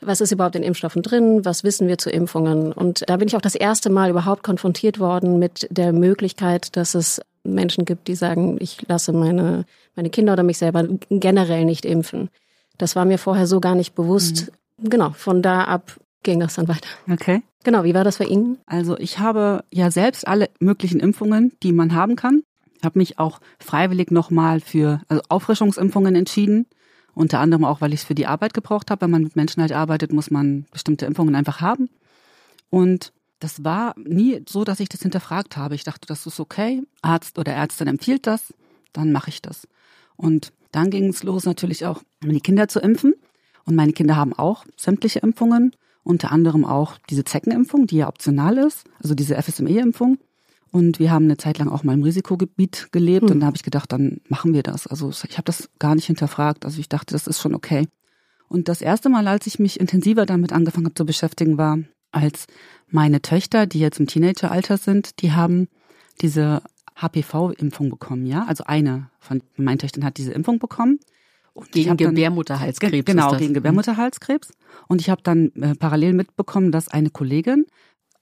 Speaker 4: was ist überhaupt in Impfstoffen drin? Was wissen wir zu Impfungen? Und da bin ich auch das erste Mal überhaupt konfrontiert worden mit der Möglichkeit, dass es Menschen gibt, die sagen, ich lasse meine, meine Kinder oder mich selber generell nicht impfen. Das war mir vorher so gar nicht bewusst. Mhm. Genau, von da ab ging das dann weiter.
Speaker 8: Okay.
Speaker 4: Genau, wie war das bei Ihnen?
Speaker 8: Also ich habe ja selbst alle möglichen Impfungen, die man haben kann. Ich habe mich auch freiwillig nochmal für also Auffrischungsimpfungen entschieden. Unter anderem auch, weil ich es für die Arbeit gebraucht habe. Wenn man mit Menschen halt arbeitet, muss man bestimmte Impfungen einfach haben. Und das war nie so, dass ich das hinterfragt habe. Ich dachte, das ist okay. Arzt oder Ärztin empfiehlt das, dann mache ich das. Und dann ging es los, natürlich auch die Kinder zu impfen. Und meine Kinder haben auch sämtliche Impfungen, unter anderem auch diese Zeckenimpfung, die ja optional ist, also diese FSME-Impfung. Und wir haben eine Zeit lang auch mal im Risikogebiet gelebt
Speaker 4: Hm.
Speaker 8: und da habe ich gedacht, dann machen wir das. Also ich habe das gar nicht hinterfragt. Also ich dachte, das ist schon okay. Und das erste Mal, als ich mich intensiver damit angefangen habe zu beschäftigen, war, als meine Töchter, die jetzt im Teenageralter sind, die haben diese HPV-Impfung bekommen, ja. Also eine von meinen Töchtern hat diese Impfung bekommen. Und
Speaker 5: Gegen Gebärmutterhalskrebs.
Speaker 8: Ge- Genau, gegen Gebärmutterhalskrebs. Und ich habe dann äh, parallel mitbekommen, dass eine Kollegin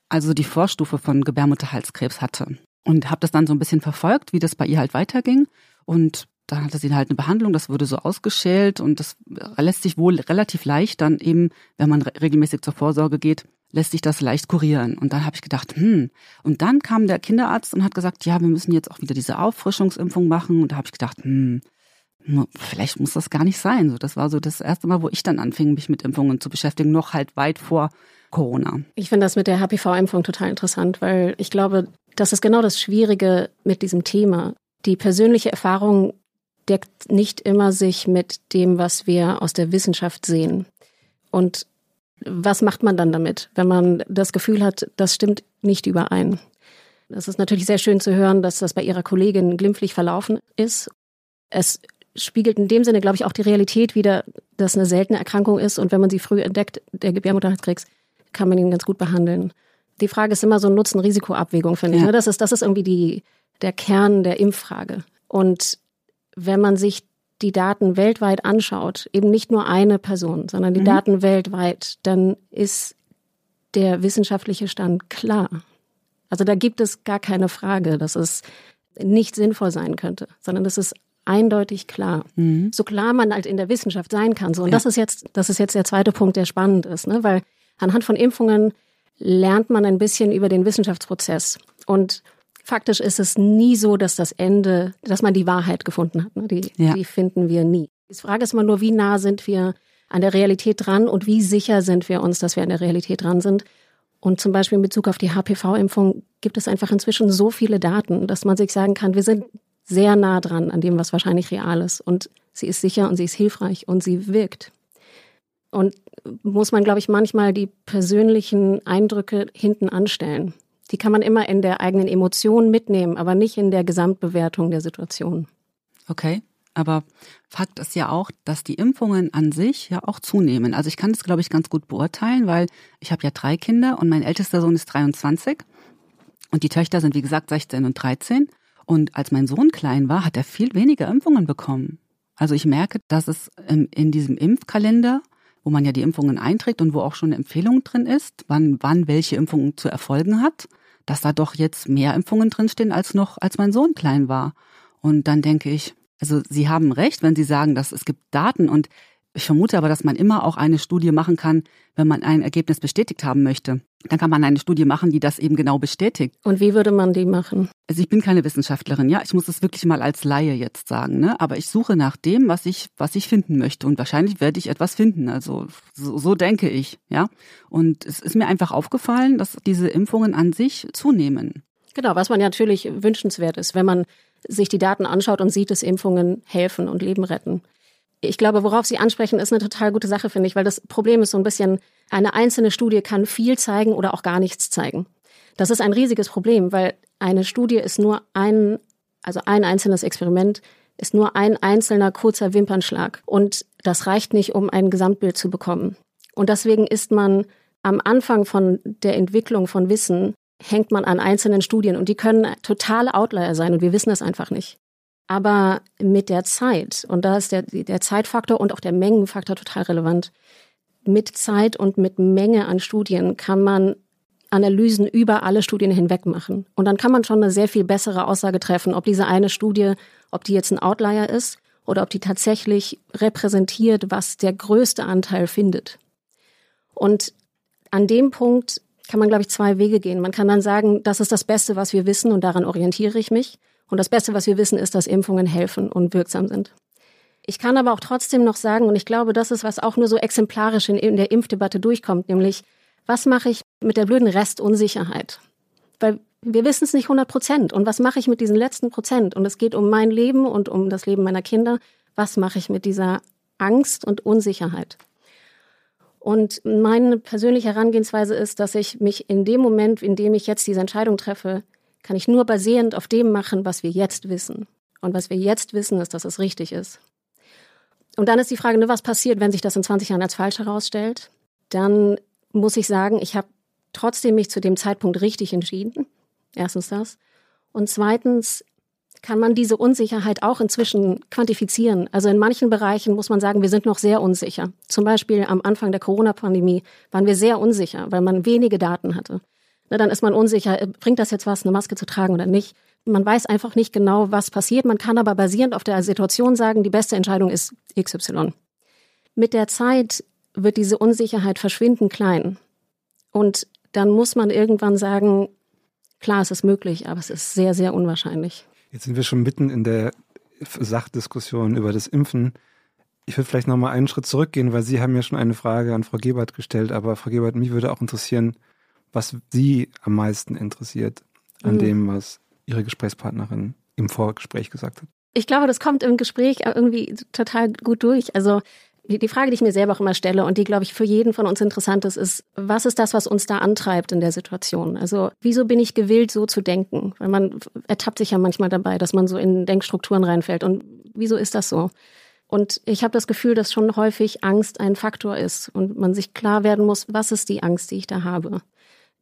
Speaker 8: also die Vorstufe von Gebärmutterhalskrebs hatte. Und habe das dann so ein bisschen verfolgt, wie das bei ihr halt weiterging. Und dann hatte sie halt eine Behandlung, das wurde so ausgeschält und das lässt sich wohl relativ leicht dann eben, wenn man re regelmäßig zur Vorsorge geht, lässt sich das leicht kurieren. Und dann habe ich gedacht, hm. Und dann kam der Kinderarzt und hat gesagt, ja, wir müssen jetzt auch wieder diese Auffrischungsimpfung machen. Und da habe ich gedacht, hm, vielleicht muss das gar nicht sein. So, das war so das erste Mal, wo ich dann anfing, mich mit Impfungen zu beschäftigen, noch halt weit vor Corona.
Speaker 4: Ich finde das mit der HPV-Impfung total interessant, weil ich glaube, das ist genau das Schwierige mit diesem Thema. Die persönliche Erfahrung deckt nicht immer sich mit dem, was wir aus der Wissenschaft sehen. Und was macht man dann damit, wenn man das Gefühl hat, das stimmt nicht überein? Es ist natürlich sehr schön zu hören, dass das bei Ihrer Kollegin glimpflich verlaufen ist. Es spiegelt in dem Sinne, glaube ich, auch die Realität wider, dass eine seltene Erkrankung ist und wenn man sie früh entdeckt, der Gebärmutterhalskrebs, kann man ihn ganz gut behandeln. Die Frage ist immer so Nutzen-Risiko-Abwägung, finde ich.
Speaker 8: Ja.
Speaker 4: ne? Das ist, das ist irgendwie die, der Kern der Impffrage. Und wenn man sich die Daten weltweit anschaut, eben nicht nur eine Person, sondern die
Speaker 8: Mhm.
Speaker 4: Daten weltweit, dann ist der wissenschaftliche Stand klar. Also da gibt es gar keine Frage, dass es nicht sinnvoll sein könnte, sondern das ist eindeutig klar. Mhm. So klar man halt in der Wissenschaft sein kann. So, und ja. das ist jetzt, das ist jetzt der zweite Punkt, der spannend ist, ne? weil anhand von Impfungen lernt man ein bisschen über den Wissenschaftsprozess. Und faktisch ist es nie so, dass das Ende, dass man die Wahrheit gefunden hat. Ne? Die, ja. die finden wir nie. Die Frage ist immer nur, wie nah sind wir an der Realität dran und wie sicher sind wir uns, dass wir an der Realität dran sind. Und zum Beispiel in Bezug auf die HPV-Impfung gibt es einfach inzwischen so viele Daten, dass man sich sagen kann, wir sind sehr nah dran an dem, was wahrscheinlich real ist. Und sie ist sicher und sie ist hilfreich und sie wirkt. Und muss man, glaube ich, manchmal die persönlichen Eindrücke hinten anstellen. Die kann man immer in der eigenen Emotion mitnehmen, aber nicht in der Gesamtbewertung der Situation.
Speaker 8: Okay. Aber Fakt ist ja auch, dass die Impfungen an sich ja auch zunehmen. Also ich kann das, glaube ich, ganz gut beurteilen, weil ich habe ja drei Kinder und mein ältester Sohn ist 23 und die Töchter sind, wie gesagt, 16 und 13. Und als mein Sohn klein war, hat er viel weniger Impfungen bekommen. Also ich merke, dass es in diesem Impfkalender, wo man ja die Impfungen einträgt und wo auch schon eine Empfehlung drin ist, wann, wann welche Impfung zu erfolgen hat, dass da doch jetzt mehr Impfungen drinstehen als noch, als mein Sohn klein war. Und dann denke ich, also Sie haben recht, wenn Sie sagen, dass es gibt Daten und ich vermute aber, dass man immer auch eine Studie machen kann, wenn man ein Ergebnis bestätigt haben möchte. Dann kann man eine Studie machen, die das eben genau bestätigt.
Speaker 4: Und wie würde man die machen?
Speaker 8: Also ich bin keine Wissenschaftlerin, ja. Ich muss das wirklich mal als Laie jetzt sagen, ne? Aber ich suche nach dem, was ich, was ich finden möchte. Und wahrscheinlich werde ich etwas finden. Also so, so denke ich, ja. Und es ist mir einfach aufgefallen, dass diese Impfungen an sich zunehmen.
Speaker 4: Genau, was man natürlich wünschenswert ist, wenn man sich die Daten anschaut und sieht, dass Impfungen helfen und Leben retten. Ich glaube, worauf Sie ansprechen, ist eine total gute Sache, finde ich, weil das Problem ist so ein bisschen, eine einzelne Studie kann viel zeigen oder auch gar nichts zeigen. Das ist ein riesiges Problem, weil eine Studie ist nur ein, also ein einzelnes Experiment, ist nur ein einzelner kurzer Wimpernschlag. Und das reicht nicht, um ein Gesamtbild zu bekommen. Und deswegen ist man am Anfang von der Entwicklung von Wissen hängt man an einzelnen Studien und die können totale Outlier sein und wir wissen es einfach nicht. Aber mit der Zeit, und da ist der, der Zeitfaktor und auch der Mengenfaktor total relevant, mit Zeit und mit Menge an Studien kann man Analysen über alle Studien hinweg machen. Und dann kann man schon eine sehr viel bessere Aussage treffen, ob diese eine Studie, ob die jetzt ein Outlier ist oder ob die tatsächlich repräsentiert, was der größte Anteil findet. Und an dem Punkt kann man, glaube ich, zwei Wege gehen. Man kann dann sagen, das ist das Beste, was wir wissen und daran orientiere ich mich. Und das Beste, was wir wissen, ist, dass Impfungen helfen und wirksam sind. Ich kann aber auch trotzdem noch sagen, und ich glaube, das ist, was auch nur so exemplarisch in, in der Impfdebatte durchkommt, nämlich, was mache ich mit der blöden Restunsicherheit? Weil wir wissen es nicht 100 Prozent. Und was mache ich mit diesen letzten Prozent? Und es geht um mein Leben und um das Leben meiner Kinder. Was mache ich mit dieser Angst und Unsicherheit? Und meine persönliche Herangehensweise ist, dass ich mich in dem Moment, in dem ich jetzt diese Entscheidung treffe, kann ich nur basierend auf dem machen, was wir jetzt wissen. Und was wir jetzt wissen, ist, dass es richtig ist. Und dann ist die Frage, ne, was passiert, wenn sich das in 20 Jahren als falsch herausstellt? Dann muss ich sagen, ich habe trotzdem mich zu dem Zeitpunkt richtig entschieden. Erstens das. Und zweitens kann man diese Unsicherheit auch inzwischen quantifizieren. Also in manchen Bereichen muss man sagen, wir sind noch sehr unsicher. Zum Beispiel am Anfang der Corona-Pandemie waren wir sehr unsicher, weil man wenige Daten hatte. Na, dann ist man unsicher, äh, bringt das jetzt was, eine Maske zu tragen oder nicht? Man weiß einfach nicht genau, was passiert. Man kann aber basierend auf der Situation sagen, die beste Entscheidung ist XY. Mit der Zeit wird diese Unsicherheit verschwinden klein. Und dann muss man irgendwann sagen, klar, es ist möglich, aber es ist sehr, sehr unwahrscheinlich.
Speaker 6: Jetzt sind wir schon mitten in der Sachdiskussion über das Impfen. Ich würde vielleicht nochmal einen Schritt zurückgehen, weil Sie haben ja schon eine Frage an Frau Gebert gestellt, aber Frau Gebert, mich würde auch interessieren, was Sie am meisten interessiert an mhm. dem, was Ihre Gesprächspartnerin im Vorgespräch gesagt hat.
Speaker 4: Ich glaube, das kommt im Gespräch irgendwie total gut durch. Also die Frage, die ich mir selber auch immer stelle und die, glaube ich, für jeden von uns interessant ist, ist, was ist das, was uns da antreibt in der Situation? Also, wieso bin ich gewillt, so zu denken? Weil man ertappt sich ja manchmal dabei, dass man so in Denkstrukturen reinfällt. Und wieso ist das so? Und ich habe das Gefühl, dass schon häufig Angst ein Faktor ist und man sich klar werden muss, was ist die Angst, die ich da habe?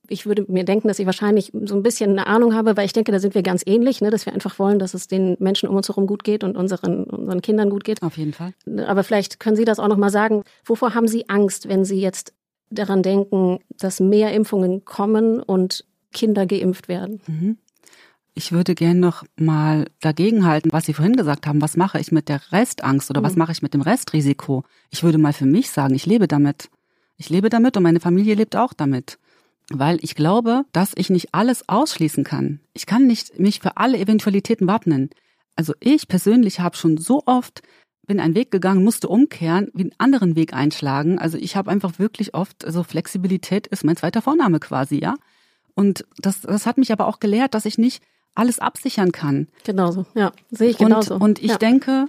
Speaker 4: Ich würde mir denken, dass ich wahrscheinlich so ein bisschen eine Ahnung habe, weil ich denke, da sind wir ganz ähnlich, ne, dass wir einfach wollen, dass es den Menschen um uns herum gut geht und unseren, unseren Kindern gut geht.
Speaker 8: Auf jeden Fall.
Speaker 4: Aber vielleicht können Sie das auch nochmal sagen. Wovor haben Sie Angst, wenn Sie jetzt daran denken, dass mehr Impfungen kommen und Kinder geimpft werden.
Speaker 8: Mhm. Ich würde gerne noch mal dagegenhalten, was Sie vorhin gesagt haben. Was mache ich mit der Restangst oder mhm. was mache ich mit dem Restrisiko? Ich würde mal für mich sagen, ich lebe damit. Ich lebe damit und meine Familie lebt auch damit. Weil ich glaube, dass ich nicht alles ausschließen kann. Ich kann nicht mich für alle Eventualitäten wappnen. Also ich persönlich habe schon so oft bin einen Weg gegangen, musste umkehren, wie einen anderen Weg einschlagen. Also ich habe einfach wirklich oft, also Flexibilität ist mein zweiter Vorname quasi, ja. Und das, das hat mich aber auch gelehrt, dass ich nicht alles absichern kann.
Speaker 4: Genauso, ja, sehe ich genauso.
Speaker 8: Und, und ich
Speaker 4: ja.
Speaker 8: denke,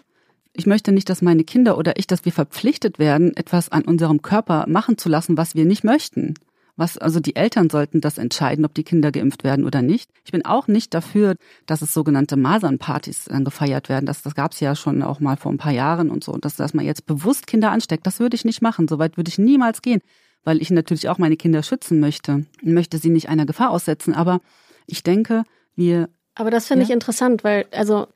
Speaker 8: ich möchte nicht, dass meine Kinder oder ich, dass wir verpflichtet werden, etwas an unserem Körper machen zu lassen, was wir nicht möchten. Was, also die Eltern sollten das entscheiden, ob die Kinder geimpft werden oder nicht. Ich bin auch nicht dafür, dass es sogenannte Masernpartys dann gefeiert werden. Das, das gab es ja schon auch mal vor ein paar Jahren und so. Dass, dass man jetzt bewusst Kinder ansteckt, das würde ich nicht machen. Soweit würde ich niemals gehen, weil ich natürlich auch meine Kinder schützen möchte. Ich möchte sie nicht einer Gefahr aussetzen. Aber ich denke, wir.
Speaker 4: Aber das finde ja? ich interessant, weil, also,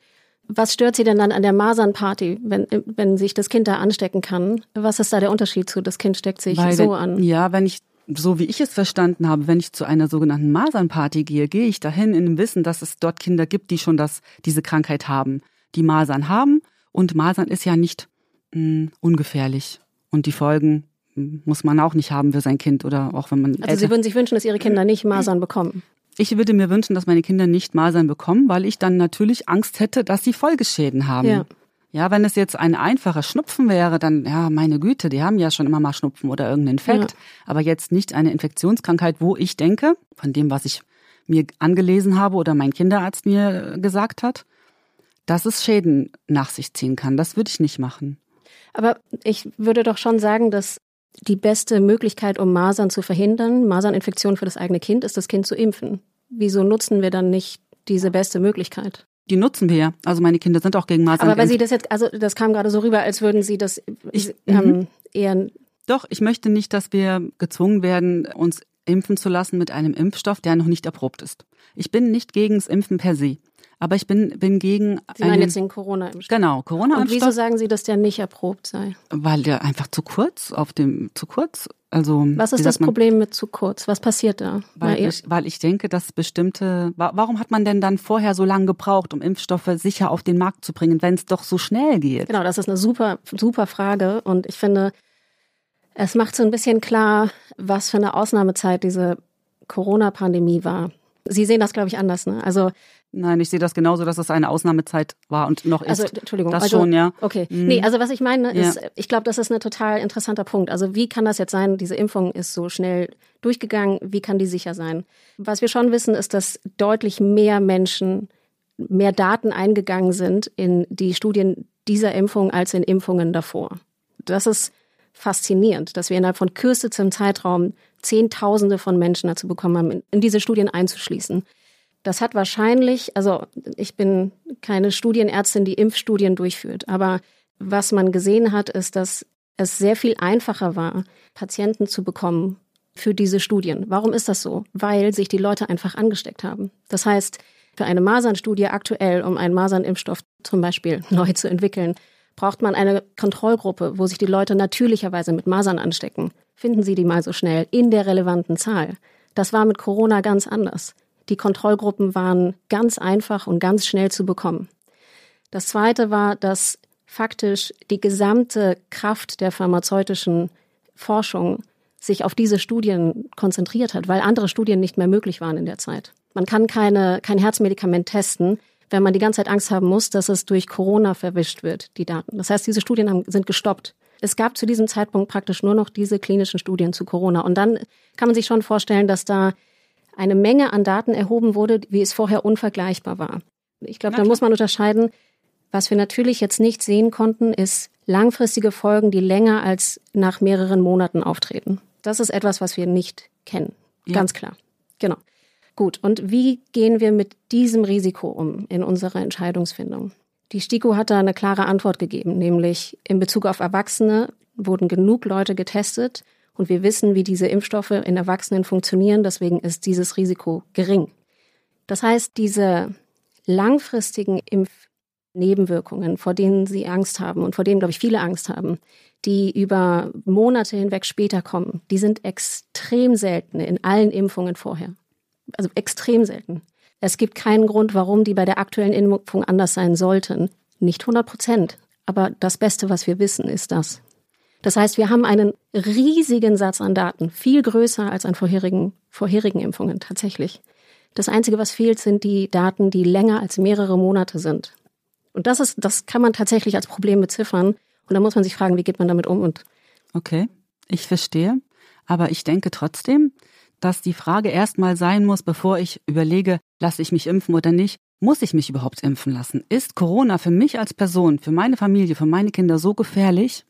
Speaker 4: was stört Sie denn dann an der Masernparty, wenn, wenn sich das Kind da anstecken kann? Was ist da der Unterschied zu, das Kind steckt sich
Speaker 8: Weil
Speaker 4: so an?
Speaker 8: Ja, wenn ich so wie ich es verstanden habe, wenn ich zu einer sogenannten Masernparty gehe, gehe ich dahin in dem Wissen, dass es dort Kinder gibt, die schon das, diese Krankheit haben, die Masern haben. Und Masern ist ja nicht mh, hm, ungefährlich. Und die Folgen hm, muss man auch nicht haben für sein Kind oder auch wenn man.
Speaker 4: Also Sie würden sich wünschen, dass Ihre Kinder nicht Masern bekommen?
Speaker 8: Ich würde mir wünschen, dass meine Kinder nicht Masern bekommen, weil ich dann natürlich Angst hätte, dass sie Folgeschäden haben. Ja. Ja, wenn es jetzt ein einfacher Schnupfen wäre, dann, ja, meine Güte, die haben ja schon immer mal Schnupfen oder irgendeinen Infekt. Ja. Aber jetzt nicht eine Infektionskrankheit, wo ich denke, von dem, was ich mir angelesen habe oder mein Kinderarzt mir gesagt hat, dass es Schäden nach sich ziehen kann. Das würde ich nicht machen.
Speaker 4: Aber ich würde doch schon sagen, dass die beste Möglichkeit, um Masern zu verhindern, Maserninfektion für das eigene Kind, ist, das Kind zu impfen. Wieso nutzen wir dann nicht diese beste Möglichkeit?
Speaker 8: Die nutzen wir ja. Also meine Kinder sind auch gegen Masern.
Speaker 4: Aber weil Sie das jetzt, also das kam gerade so rüber, als würden Sie das ich, ähm, mhm. eher.
Speaker 8: Doch, ich möchte nicht, dass wir gezwungen werden, uns impfen zu lassen mit einem Impfstoff, der noch nicht erprobt ist. Ich bin nicht gegen das Impfen per se. Aber ich bin, bin gegen.
Speaker 4: Sie meinen jetzt den Corona-Impfstoff?
Speaker 8: Genau, Corona-Impfstoff.
Speaker 4: Und wieso sagen Sie, dass der nicht erprobt sei?
Speaker 8: Weil der einfach zu kurz auf dem, zu kurz also,
Speaker 4: Was ist das Problem mit zu kurz? Was passiert da?
Speaker 8: Weil ich, weil ich denke, dass bestimmte, warum hat man denn dann vorher so lange gebraucht, um Impfstoffe sicher auf den Markt zu bringen, wenn es doch so schnell geht?
Speaker 4: Genau, das ist eine super, super Frage und ich finde, es macht so ein bisschen klar, was für eine Ausnahmezeit diese Corona-Pandemie war. Sie sehen das, glaube ich, anders. Ne? Also
Speaker 8: Nein, ich sehe das genauso, dass es eine Ausnahmezeit war und noch ist.
Speaker 4: Also, Entschuldigung.
Speaker 8: Das
Speaker 4: also,
Speaker 8: schon, ja.
Speaker 4: Okay. Mhm. Nee, also was ich meine ist, ja. ich glaube, das ist ein total interessanter Punkt. Also wie kann das jetzt sein, diese Impfung ist so schnell durchgegangen, wie kann die sicher sein? Was wir schon wissen, ist, dass deutlich mehr Menschen, mehr Daten eingegangen sind in die Studien dieser Impfung als in Impfungen davor. Das ist faszinierend, dass wir innerhalb von kürzestem Zeitraum Zehntausende von Menschen dazu bekommen haben, in diese Studien einzuschließen. Das hat wahrscheinlich, also ich bin keine Studienärztin, die Impfstudien durchführt, aber was man gesehen hat, ist, dass es sehr viel einfacher war, Patienten zu bekommen für diese Studien. Warum ist das so? Weil sich die Leute einfach angesteckt haben. Das heißt, für eine Masernstudie aktuell, um einen Masernimpfstoff zum Beispiel neu zu entwickeln, braucht man eine Kontrollgruppe, wo sich die Leute natürlicherweise mit Masern anstecken. Finden Sie die mal so schnell in der relevanten Zahl. Das war mit Corona ganz anders. Die Kontrollgruppen waren ganz einfach und ganz schnell zu bekommen. Das Zweite war, dass faktisch die gesamte Kraft der pharmazeutischen Forschung sich auf diese Studien konzentriert hat, weil andere Studien nicht mehr möglich waren in der Zeit. Man kann keine, kein Herzmedikament testen, wenn man die ganze Zeit Angst haben muss, dass es durch Corona verwischt wird, die Daten. Das heißt, diese Studien haben, sind gestoppt. Es gab zu diesem Zeitpunkt praktisch nur noch diese klinischen Studien zu Corona. Und dann kann man sich schon vorstellen, dass da eine Menge an Daten erhoben wurde, wie es vorher unvergleichbar war. Ich glaube, da muss man unterscheiden. Was wir natürlich jetzt nicht sehen konnten, ist langfristige Folgen, die länger als nach mehreren Monaten auftreten. Das ist etwas, was wir nicht kennen. Ja. Ganz klar. Genau. Gut. Und wie gehen wir mit diesem Risiko um in unserer Entscheidungsfindung? Die STIKO hat da eine klare Antwort gegeben, nämlich in Bezug auf Erwachsene wurden genug Leute getestet, und wir wissen, wie diese Impfstoffe in Erwachsenen funktionieren. Deswegen ist dieses Risiko gering. Das heißt, diese langfristigen Nebenwirkungen, vor denen sie Angst haben und vor denen, glaube ich, viele Angst haben, die über Monate hinweg später kommen, die sind extrem selten in allen Impfungen vorher. Also extrem selten. Es gibt keinen Grund, warum die bei der aktuellen Impfung anders sein sollten. Nicht 100 Prozent. Aber das Beste, was wir wissen, ist das. Das heißt, wir haben einen riesigen Satz an Daten, viel größer als an vorherigen, vorherigen Impfungen tatsächlich. Das Einzige, was fehlt, sind die Daten, die länger als mehrere Monate sind. Und das ist, das kann man tatsächlich als Problem beziffern. Und da muss man sich fragen, wie geht man damit um und.
Speaker 8: Okay, ich verstehe. Aber ich denke trotzdem, dass die Frage erstmal sein muss, bevor ich überlege, lasse ich mich impfen oder nicht, muss ich mich überhaupt impfen lassen? Ist Corona für mich als Person, für meine Familie, für meine Kinder so gefährlich,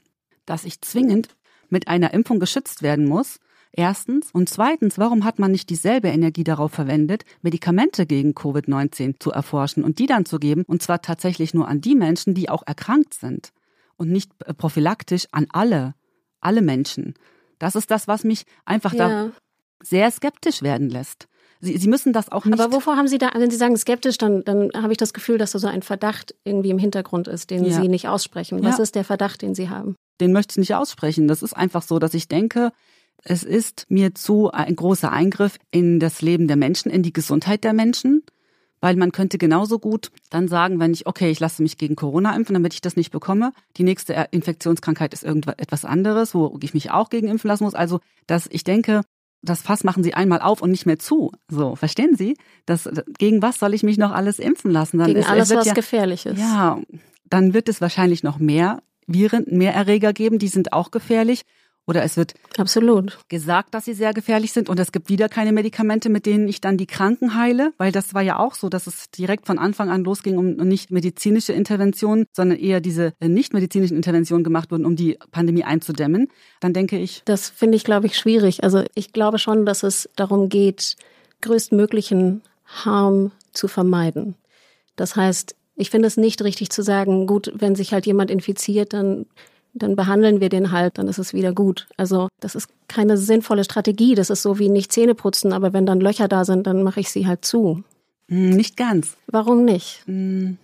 Speaker 8: dass ich zwingend mit einer Impfung geschützt werden muss? Erstens. Und zweitens, warum hat man nicht dieselbe Energie darauf verwendet, Medikamente gegen Covid-19 zu erforschen und die dann zu geben? Und zwar tatsächlich nur an die Menschen, die auch erkrankt sind und nicht äh, prophylaktisch an alle, alle Menschen. Das ist das, was mich einfach ja. da sehr skeptisch werden lässt. Sie, Sie müssen das auch nicht.
Speaker 4: Aber wovor haben Sie da, wenn Sie sagen skeptisch, dann, dann habe ich das Gefühl, dass da so ein Verdacht irgendwie im Hintergrund ist, den ja. Sie nicht aussprechen. Was ja. ist der Verdacht, den Sie haben?
Speaker 8: Den möchte ich nicht aussprechen. Das ist einfach so, dass ich denke, es ist mir zu ein großer Eingriff in das Leben der Menschen, in die Gesundheit der Menschen. Weil man könnte genauso gut dann sagen, wenn ich, okay, ich lasse mich gegen Corona impfen, damit ich das nicht bekomme. Die nächste Infektionskrankheit ist irgendetwas anderes, wo ich mich auch gegen impfen lassen muss. Also, dass ich denke, das Fass machen sie einmal auf und nicht mehr zu. So, verstehen Sie? Das, gegen was soll ich mich noch alles impfen lassen?
Speaker 4: Dann gegen ist, alles, was ja, gefährlich ist.
Speaker 8: Ja, dann wird es wahrscheinlich noch mehr Viren, mehr Erreger geben, die sind auch gefährlich. Oder es wird
Speaker 4: Absolut.
Speaker 8: gesagt, dass sie sehr gefährlich sind und es gibt wieder keine Medikamente, mit denen ich dann die Kranken heile, weil das war ja auch so, dass es direkt von Anfang an losging um nicht medizinische Interventionen, sondern eher diese äh, nicht medizinischen Interventionen gemacht wurden, um die Pandemie einzudämmen. Dann denke ich.
Speaker 4: Das finde ich, glaube ich, schwierig. Also ich glaube schon, dass es darum geht, größtmöglichen Harm zu vermeiden. Das heißt, ich finde es nicht richtig zu sagen, gut, wenn sich halt jemand infiziert, dann dann behandeln wir den halt, dann ist es wieder gut. Also das ist keine sinnvolle Strategie. Das ist so wie nicht Zähne putzen, aber wenn dann Löcher da sind, dann mache ich sie halt zu.
Speaker 8: Hm, nicht ganz.
Speaker 4: Warum nicht?
Speaker 8: Hm,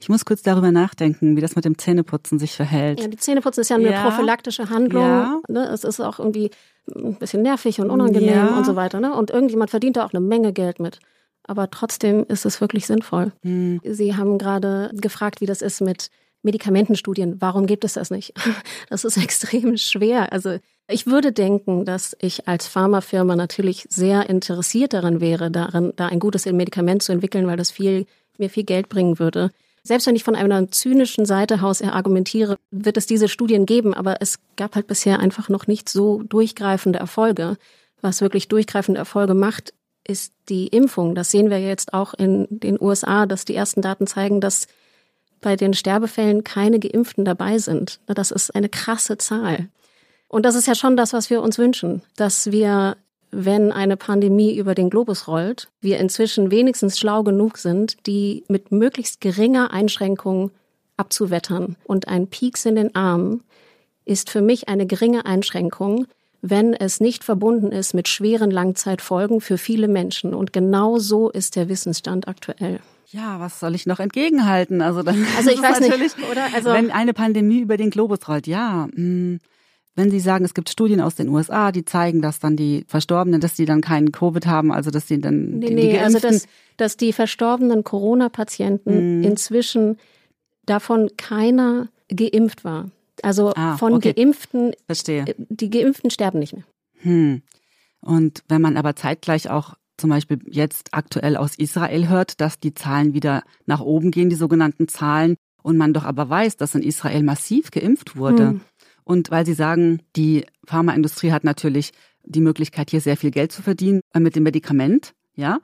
Speaker 8: ich muss kurz darüber nachdenken, wie das mit dem Zähneputzen sich verhält.
Speaker 4: Ja, die Zähneputzen ist ja eine ja. prophylaktische Handlung. Ja. Ne? Es ist auch irgendwie ein bisschen nervig und unangenehm ja. und so weiter. Ne? Und irgendjemand verdient da auch eine Menge Geld mit. Aber trotzdem ist es wirklich sinnvoll. Hm. Sie haben gerade gefragt, wie das ist mit Medikamentenstudien. Warum gibt es das nicht? [LAUGHS] Das ist extrem schwer. Also ich würde denken, dass ich als Pharmafirma natürlich sehr interessiert daran wäre, darin, da ein gutes Medikament zu entwickeln, weil das viel, mir viel Geld bringen würde. Selbst wenn ich von einer zynischen Seite aus argumentiere, wird es diese Studien geben, aber es gab halt bisher einfach noch nicht so durchgreifende Erfolge. Was wirklich durchgreifende Erfolge macht, ist die Impfung. Das sehen wir jetzt auch in den USA, dass die ersten Daten zeigen, dass bei den Sterbefällen keine Geimpften dabei sind. Das ist eine krasse Zahl. Und das ist ja schon das, was wir uns wünschen, dass wir, wenn eine Pandemie über den Globus rollt, wir inzwischen wenigstens schlau genug sind, die mit möglichst geringer Einschränkung abzuwettern. Und ein Pieks in den Arm ist für mich eine geringe Einschränkung, wenn es nicht verbunden ist mit schweren Langzeitfolgen für viele Menschen. Und genau so ist der Wissensstand aktuell.
Speaker 8: Ja, was soll ich noch entgegenhalten? Also dann
Speaker 4: also [LAUGHS] ich weiß nicht, oder?
Speaker 8: Also wenn eine Pandemie über den Globus rollt, ja. Mh, hm, wenn Sie sagen, es gibt Studien aus den USA, die zeigen, dass dann die Verstorbenen, dass die dann keinen Covid haben, also dass sie dann
Speaker 4: nee, die, nee, die also dass, dass die verstorbenen Corona-Patienten mhm. inzwischen davon keiner geimpft war. Also ah, von okay. Geimpften,
Speaker 8: Verstehe.
Speaker 4: die Geimpften sterben nicht mehr.
Speaker 8: Hm. Und wenn man aber zeitgleich auch zum Beispiel jetzt aktuell aus Israel hört, dass die Zahlen wieder nach oben gehen, die sogenannten Zahlen, und man doch aber weiß, dass in Israel massiv geimpft wurde. Hm. Und weil Sie sagen, die Pharmaindustrie hat natürlich die Möglichkeit, hier sehr viel Geld zu verdienen äh, mit dem Medikament, ja.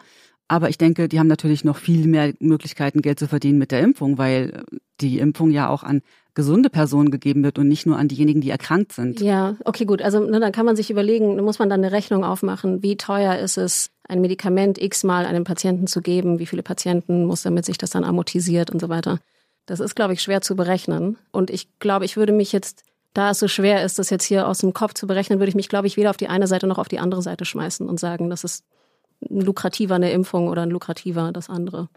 Speaker 8: Aber ich denke, die haben natürlich noch viel mehr Möglichkeiten, Geld zu verdienen mit der Impfung, weil die Impfung ja auch an gesunde Personen gegeben wird und nicht nur an diejenigen, die erkrankt sind.
Speaker 4: Ja, okay, gut. Also ne, dann kann man sich überlegen, muss man dann eine Rechnung aufmachen, wie teuer ist es, ein Medikament x-mal einem Patienten zu geben, wie viele Patienten muss, damit sich das dann amortisiert und so weiter. Das ist, glaube ich, schwer zu berechnen. Und ich glaube, ich würde mich jetzt, da es so schwer ist, das jetzt hier aus dem Kopf zu berechnen, würde ich mich, glaube ich, weder auf die eine Seite noch auf die andere Seite schmeißen und sagen, das ist lukrativer eine Impfung oder ein lukrativer das andere.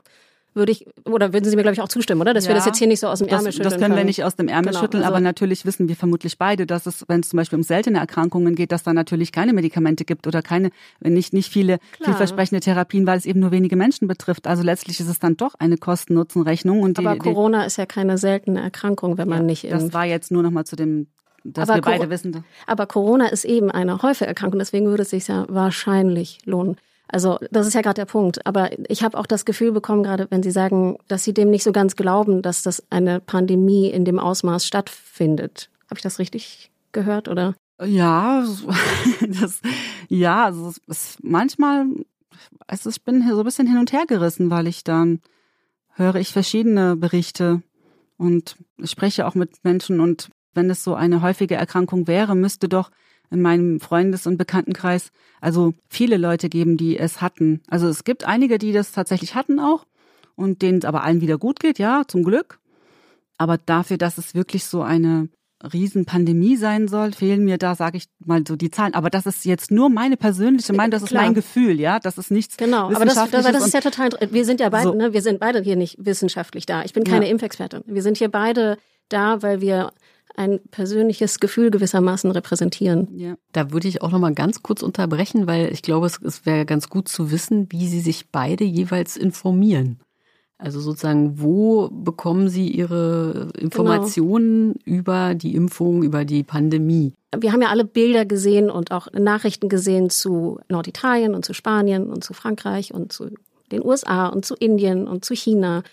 Speaker 4: Würde ich, oder würden Sie mir, glaube ich, auch zustimmen, oder? Dass
Speaker 8: Ja.
Speaker 4: wir das jetzt hier nicht so aus dem
Speaker 8: Das,
Speaker 4: Ärmel schütteln
Speaker 8: das können wir
Speaker 4: können.
Speaker 8: nicht aus dem Ärmel
Speaker 4: Genau,
Speaker 8: schütteln,
Speaker 4: also-
Speaker 8: aber natürlich wissen wir vermutlich beide, dass es, wenn es zum Beispiel um seltene Erkrankungen geht, dass da natürlich keine Medikamente gibt oder keine, nicht, nicht viele
Speaker 4: Klar.
Speaker 8: vielversprechende Therapien, weil es eben nur wenige Menschen betrifft. Also letztlich ist es dann doch eine Kosten-Nutzen-Rechnung. Und die,
Speaker 4: Aber
Speaker 8: die,
Speaker 4: Corona ist ja keine seltene Erkrankung, wenn man nicht
Speaker 8: das
Speaker 4: impft.
Speaker 8: war jetzt nur noch mal zu dem, dass
Speaker 4: Aber
Speaker 8: wir beide
Speaker 4: Coro-
Speaker 8: wissen.
Speaker 4: Aber Corona ist eben eine Häufererkrankung, deswegen würde es sich ja wahrscheinlich lohnen. Also das ist ja gerade der Punkt. Aber ich habe auch das Gefühl bekommen, gerade wenn Sie sagen, dass Sie dem nicht so ganz glauben, dass das eine Pandemie in dem Ausmaß stattfindet. Habe ich das richtig gehört oder?
Speaker 8: Ja, [LAUGHS] das, ja, also es ist manchmal, also ich bin so ein bisschen hin und her gerissen, weil ich dann höre ich verschiedene Berichte und spreche auch mit Menschen und wenn es so eine häufige Erkrankung wäre, müsste doch in meinem Freundes- und Bekanntenkreis also viele Leute geben, die es hatten. Also es gibt einige, die das tatsächlich hatten auch und denen es aber allen wieder gut geht, ja, zum Glück. Aber dafür, dass es wirklich so eine Riesenpandemie sein soll, fehlen mir da, sage ich mal so die Zahlen. Aber das ist jetzt nur meine persönliche Meinung, das ist
Speaker 4: Klar.
Speaker 8: mein Gefühl, ja. Das ist nichts
Speaker 4: Genau, aber das, das, das ist ja total, wir sind ja beide,
Speaker 8: So.
Speaker 4: ne, wir sind beide hier nicht wissenschaftlich da. Ich bin keine
Speaker 8: Ja.
Speaker 4: Impfexpertin. Wir sind hier beide da, weil wir ein persönliches Gefühl gewissermaßen repräsentieren.
Speaker 8: ja.
Speaker 5: Da würde ich auch noch mal ganz kurz unterbrechen, weil ich glaube, es, es wäre ganz gut zu wissen, wie Sie sich beide jeweils informieren. Also sozusagen, wo bekommen Sie Ihre Informationen über die Impfung, über die Pandemie?
Speaker 4: Wir haben ja alle Bilder gesehen und auch Nachrichten gesehen zu Norditalien und zu Spanien und zu Frankreich und zu den USA und zu Indien und zu China.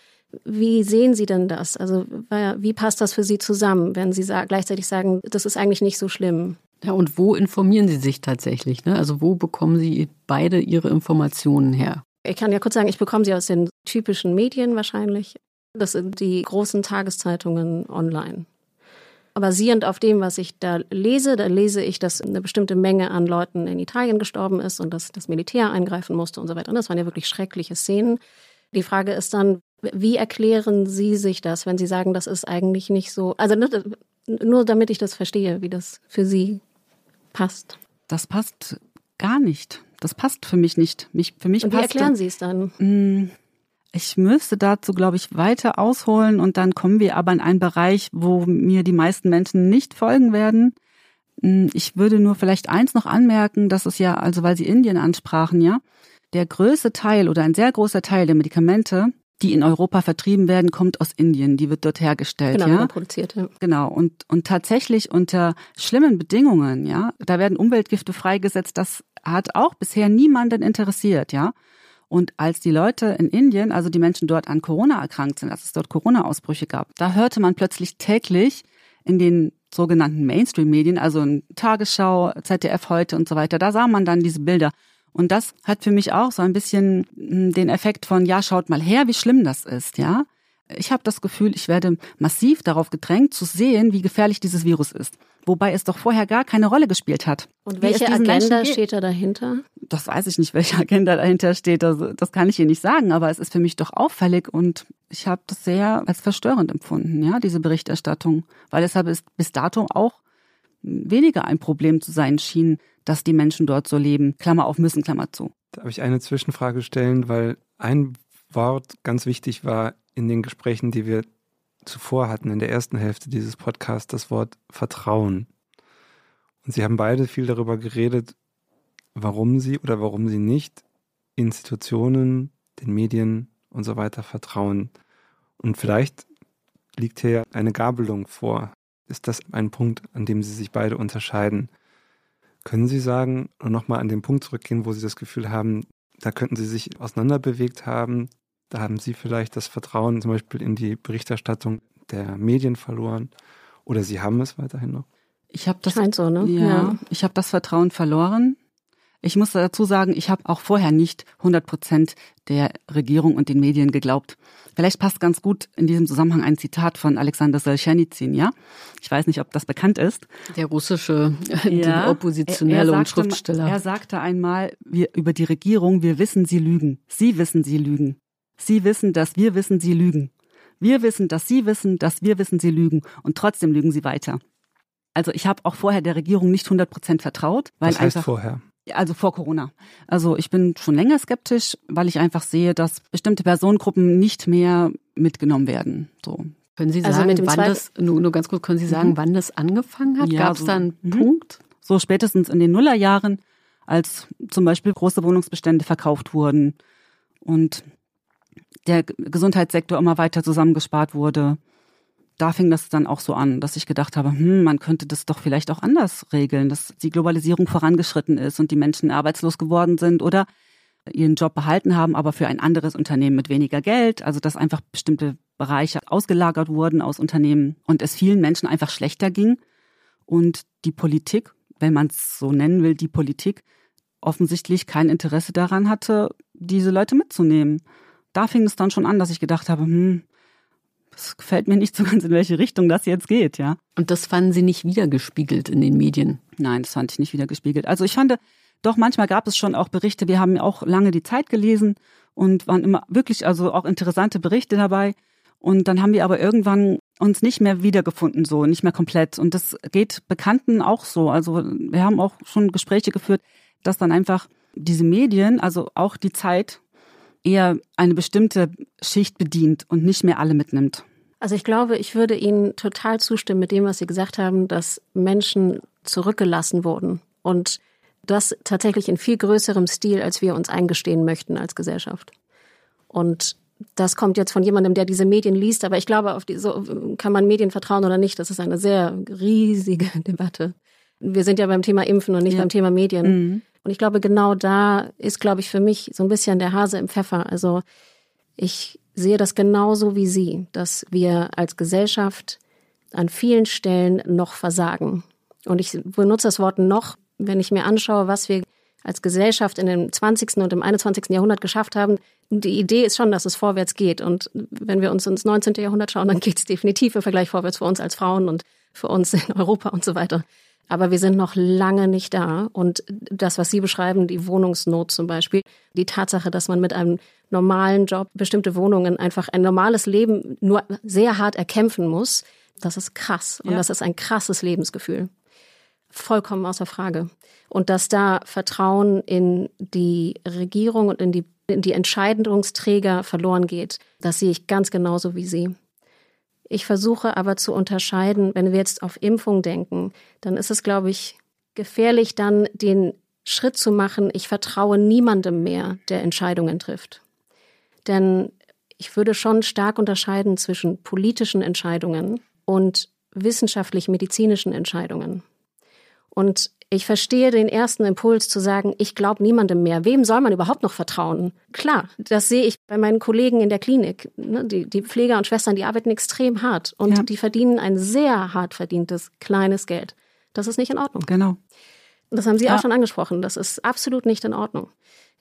Speaker 4: Wie sehen Sie denn das? Also wie passt das für Sie zusammen, wenn Sie gleichzeitig sagen, das ist eigentlich nicht so schlimm?
Speaker 5: Ja, und wo informieren Sie sich tatsächlich? Ne? Also wo bekommen Sie beide Ihre Informationen her?
Speaker 4: Ich kann ja kurz sagen, ich bekomme sie aus den typischen Medien wahrscheinlich. Das sind die großen Tageszeitungen online. Basierend auf dem, was ich da lese, da lese ich, dass eine bestimmte Menge an Leuten in Italien gestorben ist und dass das Militär eingreifen musste und so weiter. Und das waren ja wirklich schreckliche Szenen. Die Frage ist dann, wie erklären Sie sich das, wenn Sie sagen, das ist eigentlich nicht so, also nur, nur damit ich das verstehe, wie das für Sie passt.
Speaker 8: Das passt gar nicht. Das passt für mich nicht. Mich, für mich
Speaker 4: Und wie
Speaker 8: passt
Speaker 4: erklären Sie es dann?
Speaker 8: Mm, Ich müsste dazu, glaube ich, weiter ausholen und dann kommen wir aber in einen Bereich, wo mir die meisten Menschen nicht folgen werden. Mm, Ich würde nur vielleicht eins noch anmerken, dass es ja, also weil Sie Indien ansprachen, ja, der größte Teil oder ein sehr großer Teil der Medikamente, die in Europa vertrieben werden, kommt aus Indien. Die wird dort hergestellt,
Speaker 4: Genau,
Speaker 8: ja.
Speaker 4: produziert. Ja.
Speaker 8: Genau, und, und tatsächlich unter schlimmen Bedingungen, ja, da werden Umweltgifte freigesetzt, das hat auch bisher niemanden interessiert, ja. Und als die Leute in Indien, also die Menschen dort an Corona erkrankt sind, als es dort Corona-Ausbrüche gab, da hörte man plötzlich täglich in den sogenannten Mainstream-Medien, also in Tagesschau, ZDF heute und so weiter, da sah man dann diese Bilder. Und das hat für mich auch so ein bisschen mh, den Effekt von, ja, schaut mal her, wie schlimm das ist, ja. Ich habe das Gefühl, ich werde massiv darauf gedrängt, zu sehen, wie gefährlich dieses Virus ist. Wobei es doch vorher gar keine Rolle gespielt hat.
Speaker 4: Und welche Agenda steht da dahinter?
Speaker 8: Das weiß ich nicht, welche Agenda dahinter steht. Also, das kann ich hier nicht sagen, aber es ist für mich doch auffällig und ich habe das sehr als verstörend empfunden, ja, diese Berichterstattung. Weil deshalb ist bis dato auch weniger ein Problem zu sein schien, dass die Menschen dort so leben. Klammer auf müssen, Klammer zu.
Speaker 6: Darf ich eine Zwischenfrage stellen, weil ein Wort ganz wichtig war in den Gesprächen, die wir zuvor hatten, in der ersten Hälfte dieses Podcasts, das Wort Vertrauen. Und Sie haben beide viel darüber geredet, warum Sie oder warum Sie nicht Institutionen, den Medien und so weiter vertrauen. Und vielleicht liegt hier eine Gabelung vor. Ist das ein Punkt, an dem Sie sich beide unterscheiden? Können Sie sagen und nochmal an den Punkt zurückgehen, wo Sie das Gefühl haben, da könnten Sie sich auseinanderbewegt haben, da haben Sie vielleicht das Vertrauen zum Beispiel in die Berichterstattung der Medien verloren oder Sie haben es weiterhin noch?
Speaker 8: Ich habe das
Speaker 4: Scheint so, ne?
Speaker 8: Ja,
Speaker 4: Ja.
Speaker 8: ich habe das Vertrauen verloren. Ich muss dazu sagen, ich habe auch vorher nicht 100 Prozent der Regierung und den Medien geglaubt. Vielleicht passt ganz gut in diesem Zusammenhang ein Zitat von Alexander Solzhenitsyn, ja? Ich weiß nicht, ob das bekannt ist.
Speaker 5: Der russische ja, Oppositionelle
Speaker 8: Er- er
Speaker 5: und
Speaker 8: sagte-
Speaker 5: Schriftsteller.
Speaker 8: Er sagte einmal wir, über die Regierung, wir wissen, sie lügen. Sie wissen, sie lügen. Sie wissen, dass wir wissen, sie lügen. Wir wissen, dass sie wissen, dass wir wissen, sie lügen. Und trotzdem lügen sie weiter. Also ich habe auch vorher der Regierung nicht 100 Prozent vertraut, weil
Speaker 6: Was heißt
Speaker 8: einfach
Speaker 6: vorher?
Speaker 8: Also vor Corona. Also ich bin schon länger skeptisch, weil ich einfach sehe, dass bestimmte Personengruppen nicht mehr mitgenommen werden. So.
Speaker 5: Können Sie also sagen, also wann das, nur, nur ganz kurz, können Sie sagen, mhm. wann das angefangen hat? Ja, Gab es so, da einen mhm. Punkt?
Speaker 8: So spätestens in den Nullerjahren, als zum Beispiel große Wohnungsbestände verkauft wurden und der Gesundheitssektor immer weiter zusammengespart wurde da fing das dann auch so an, dass ich gedacht habe, hm, man könnte das doch vielleicht auch anders regeln, dass die Globalisierung vorangeschritten ist und die Menschen arbeitslos geworden sind oder ihren Job behalten haben, aber für ein anderes Unternehmen mit weniger Geld, also dass einfach bestimmte Bereiche ausgelagert wurden aus Unternehmen und es vielen Menschen einfach schlechter ging und die Politik, wenn man es so nennen will, die Politik offensichtlich kein Interesse daran hatte, diese Leute mitzunehmen. Da fing es dann schon an, dass ich gedacht habe, hm, es gefällt mir nicht so ganz, in welche Richtung das jetzt geht, ja.
Speaker 5: Und das fanden Sie nicht wiedergespiegelt in den Medien?
Speaker 8: Nein, das fand ich nicht wiedergespiegelt. Also ich fand, doch manchmal gab es schon auch Berichte. Wir haben auch lange die Zeit gelesen und waren immer wirklich, also auch interessante Berichte dabei. Und dann haben wir aber irgendwann uns nicht mehr wiedergefunden, so, nicht mehr komplett. Und das geht Bekannten auch so. Also wir haben auch schon Gespräche geführt, dass dann einfach diese Medien, also auch die Zeit, eher eine bestimmte Schicht bedient und nicht mehr alle mitnimmt.
Speaker 4: Also ich glaube, ich würde Ihnen total zustimmen mit dem, was Sie gesagt haben, dass Menschen zurückgelassen wurden und das tatsächlich in viel größerem Stil, als wir uns eingestehen möchten als Gesellschaft. Und das kommt jetzt von jemandem, der diese Medien liest, aber ich glaube, auf die, so kann man Medien vertrauen oder nicht. Das ist eine sehr riesige [LAUGHS] Debatte. Wir sind ja beim Thema Impfen und nicht ja. beim Thema Medien. Mhm. Und ich glaube, genau da ist, glaube ich, für mich so ein bisschen der Hase im Pfeffer. Also ich sehe das genauso wie Sie, dass wir als Gesellschaft an vielen Stellen noch versagen. Und ich benutze das Wort noch, wenn ich mir anschaue, was wir als Gesellschaft in dem 20. und im 21. Jahrhundert geschafft haben. Die Idee ist schon, dass es vorwärts geht. Und wenn wir uns ins 19. Jahrhundert schauen, dann geht es definitiv im Vergleich vorwärts für uns als Frauen und für uns in Europa und so weiter. Aber wir sind noch lange nicht da. Und das, was Sie beschreiben, die Wohnungsnot zum Beispiel, die Tatsache, dass man mit einem normalen Job bestimmte Wohnungen einfach ein normales Leben nur sehr hart erkämpfen muss, das ist krass. Und ja. das ist ein krasses Lebensgefühl. Vollkommen außer Frage. Und dass da Vertrauen in die Regierung und in die, in die Entscheidungsträger verloren geht, das sehe ich ganz genauso wie Sie. Ich versuche aber zu unterscheiden, wenn wir jetzt auf Impfung denken, dann ist es, glaube ich, gefährlich, dann den Schritt zu machen, ich vertraue niemandem mehr, der Entscheidungen trifft. Denn ich würde schon stark unterscheiden zwischen politischen Entscheidungen und wissenschaftlich-medizinischen Entscheidungen. Und ich verstehe den ersten Impuls zu sagen, ich glaube niemandem mehr. Wem soll man überhaupt noch vertrauen? Klar, das sehe ich bei meinen Kollegen in der Klinik. Ne, die, die Pfleger und Schwestern, die arbeiten extrem hart und ja. die verdienen ein sehr hart verdientes kleines Geld. Das ist nicht in Ordnung.
Speaker 8: Genau.
Speaker 4: Das haben Sie ja. auch schon angesprochen. Das ist absolut nicht in Ordnung.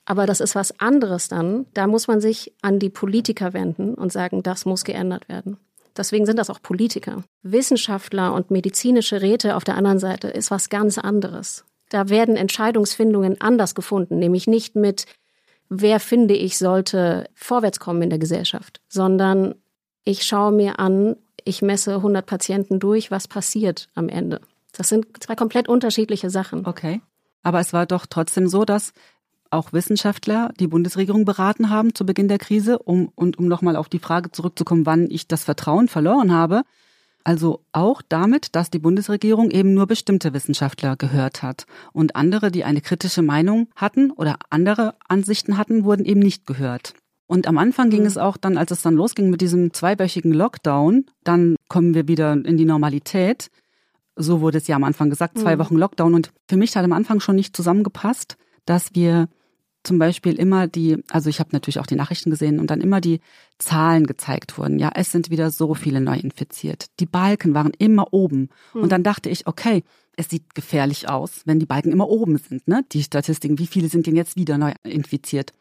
Speaker 4: Aber das ist was anderes dann. Da muss man sich an die Politiker wenden und sagen, das muss geändert werden. Deswegen sind das auch Politiker. Wissenschaftler und medizinische Räte auf der anderen Seite ist was ganz anderes. Da werden Entscheidungsfindungen anders gefunden, nämlich nicht mit, wer finde ich sollte vorwärts kommen in der Gesellschaft, sondern ich schaue mir an, ich messe 100 Patienten durch, was passiert am Ende. Das sind zwei komplett unterschiedliche Sachen.
Speaker 8: Okay. Aber es war doch trotzdem so, dass auch Wissenschaftler die Bundesregierung beraten haben zu Beginn der Krise, um, und um nochmal auf die Frage zurückzukommen, wann ich das Vertrauen verloren habe. Also auch damit, dass die Bundesregierung eben nur bestimmte Wissenschaftler gehört hat und andere, die eine kritische Meinung hatten oder andere Ansichten hatten, wurden eben nicht gehört. Und am Anfang ging mhm. es auch dann, als es dann losging mit diesem zweiwöchigen Lockdown, dann kommen wir wieder in die Normalität. So wurde es ja am Anfang gesagt, zwei mhm. Wochen Lockdown. Und für mich hat am Anfang schon nicht zusammengepasst, dass wir zum Beispiel immer die, also ich habe natürlich auch die Nachrichten gesehen und dann immer die Zahlen gezeigt wurden. Ja, es sind wieder so viele neu infiziert. Die Balken waren immer oben. Hm. Und dann dachte ich, okay, es sieht gefährlich aus, wenn die Balken immer oben sind, ne? Die Statistiken, wie viele sind denn jetzt wieder neu infiziert?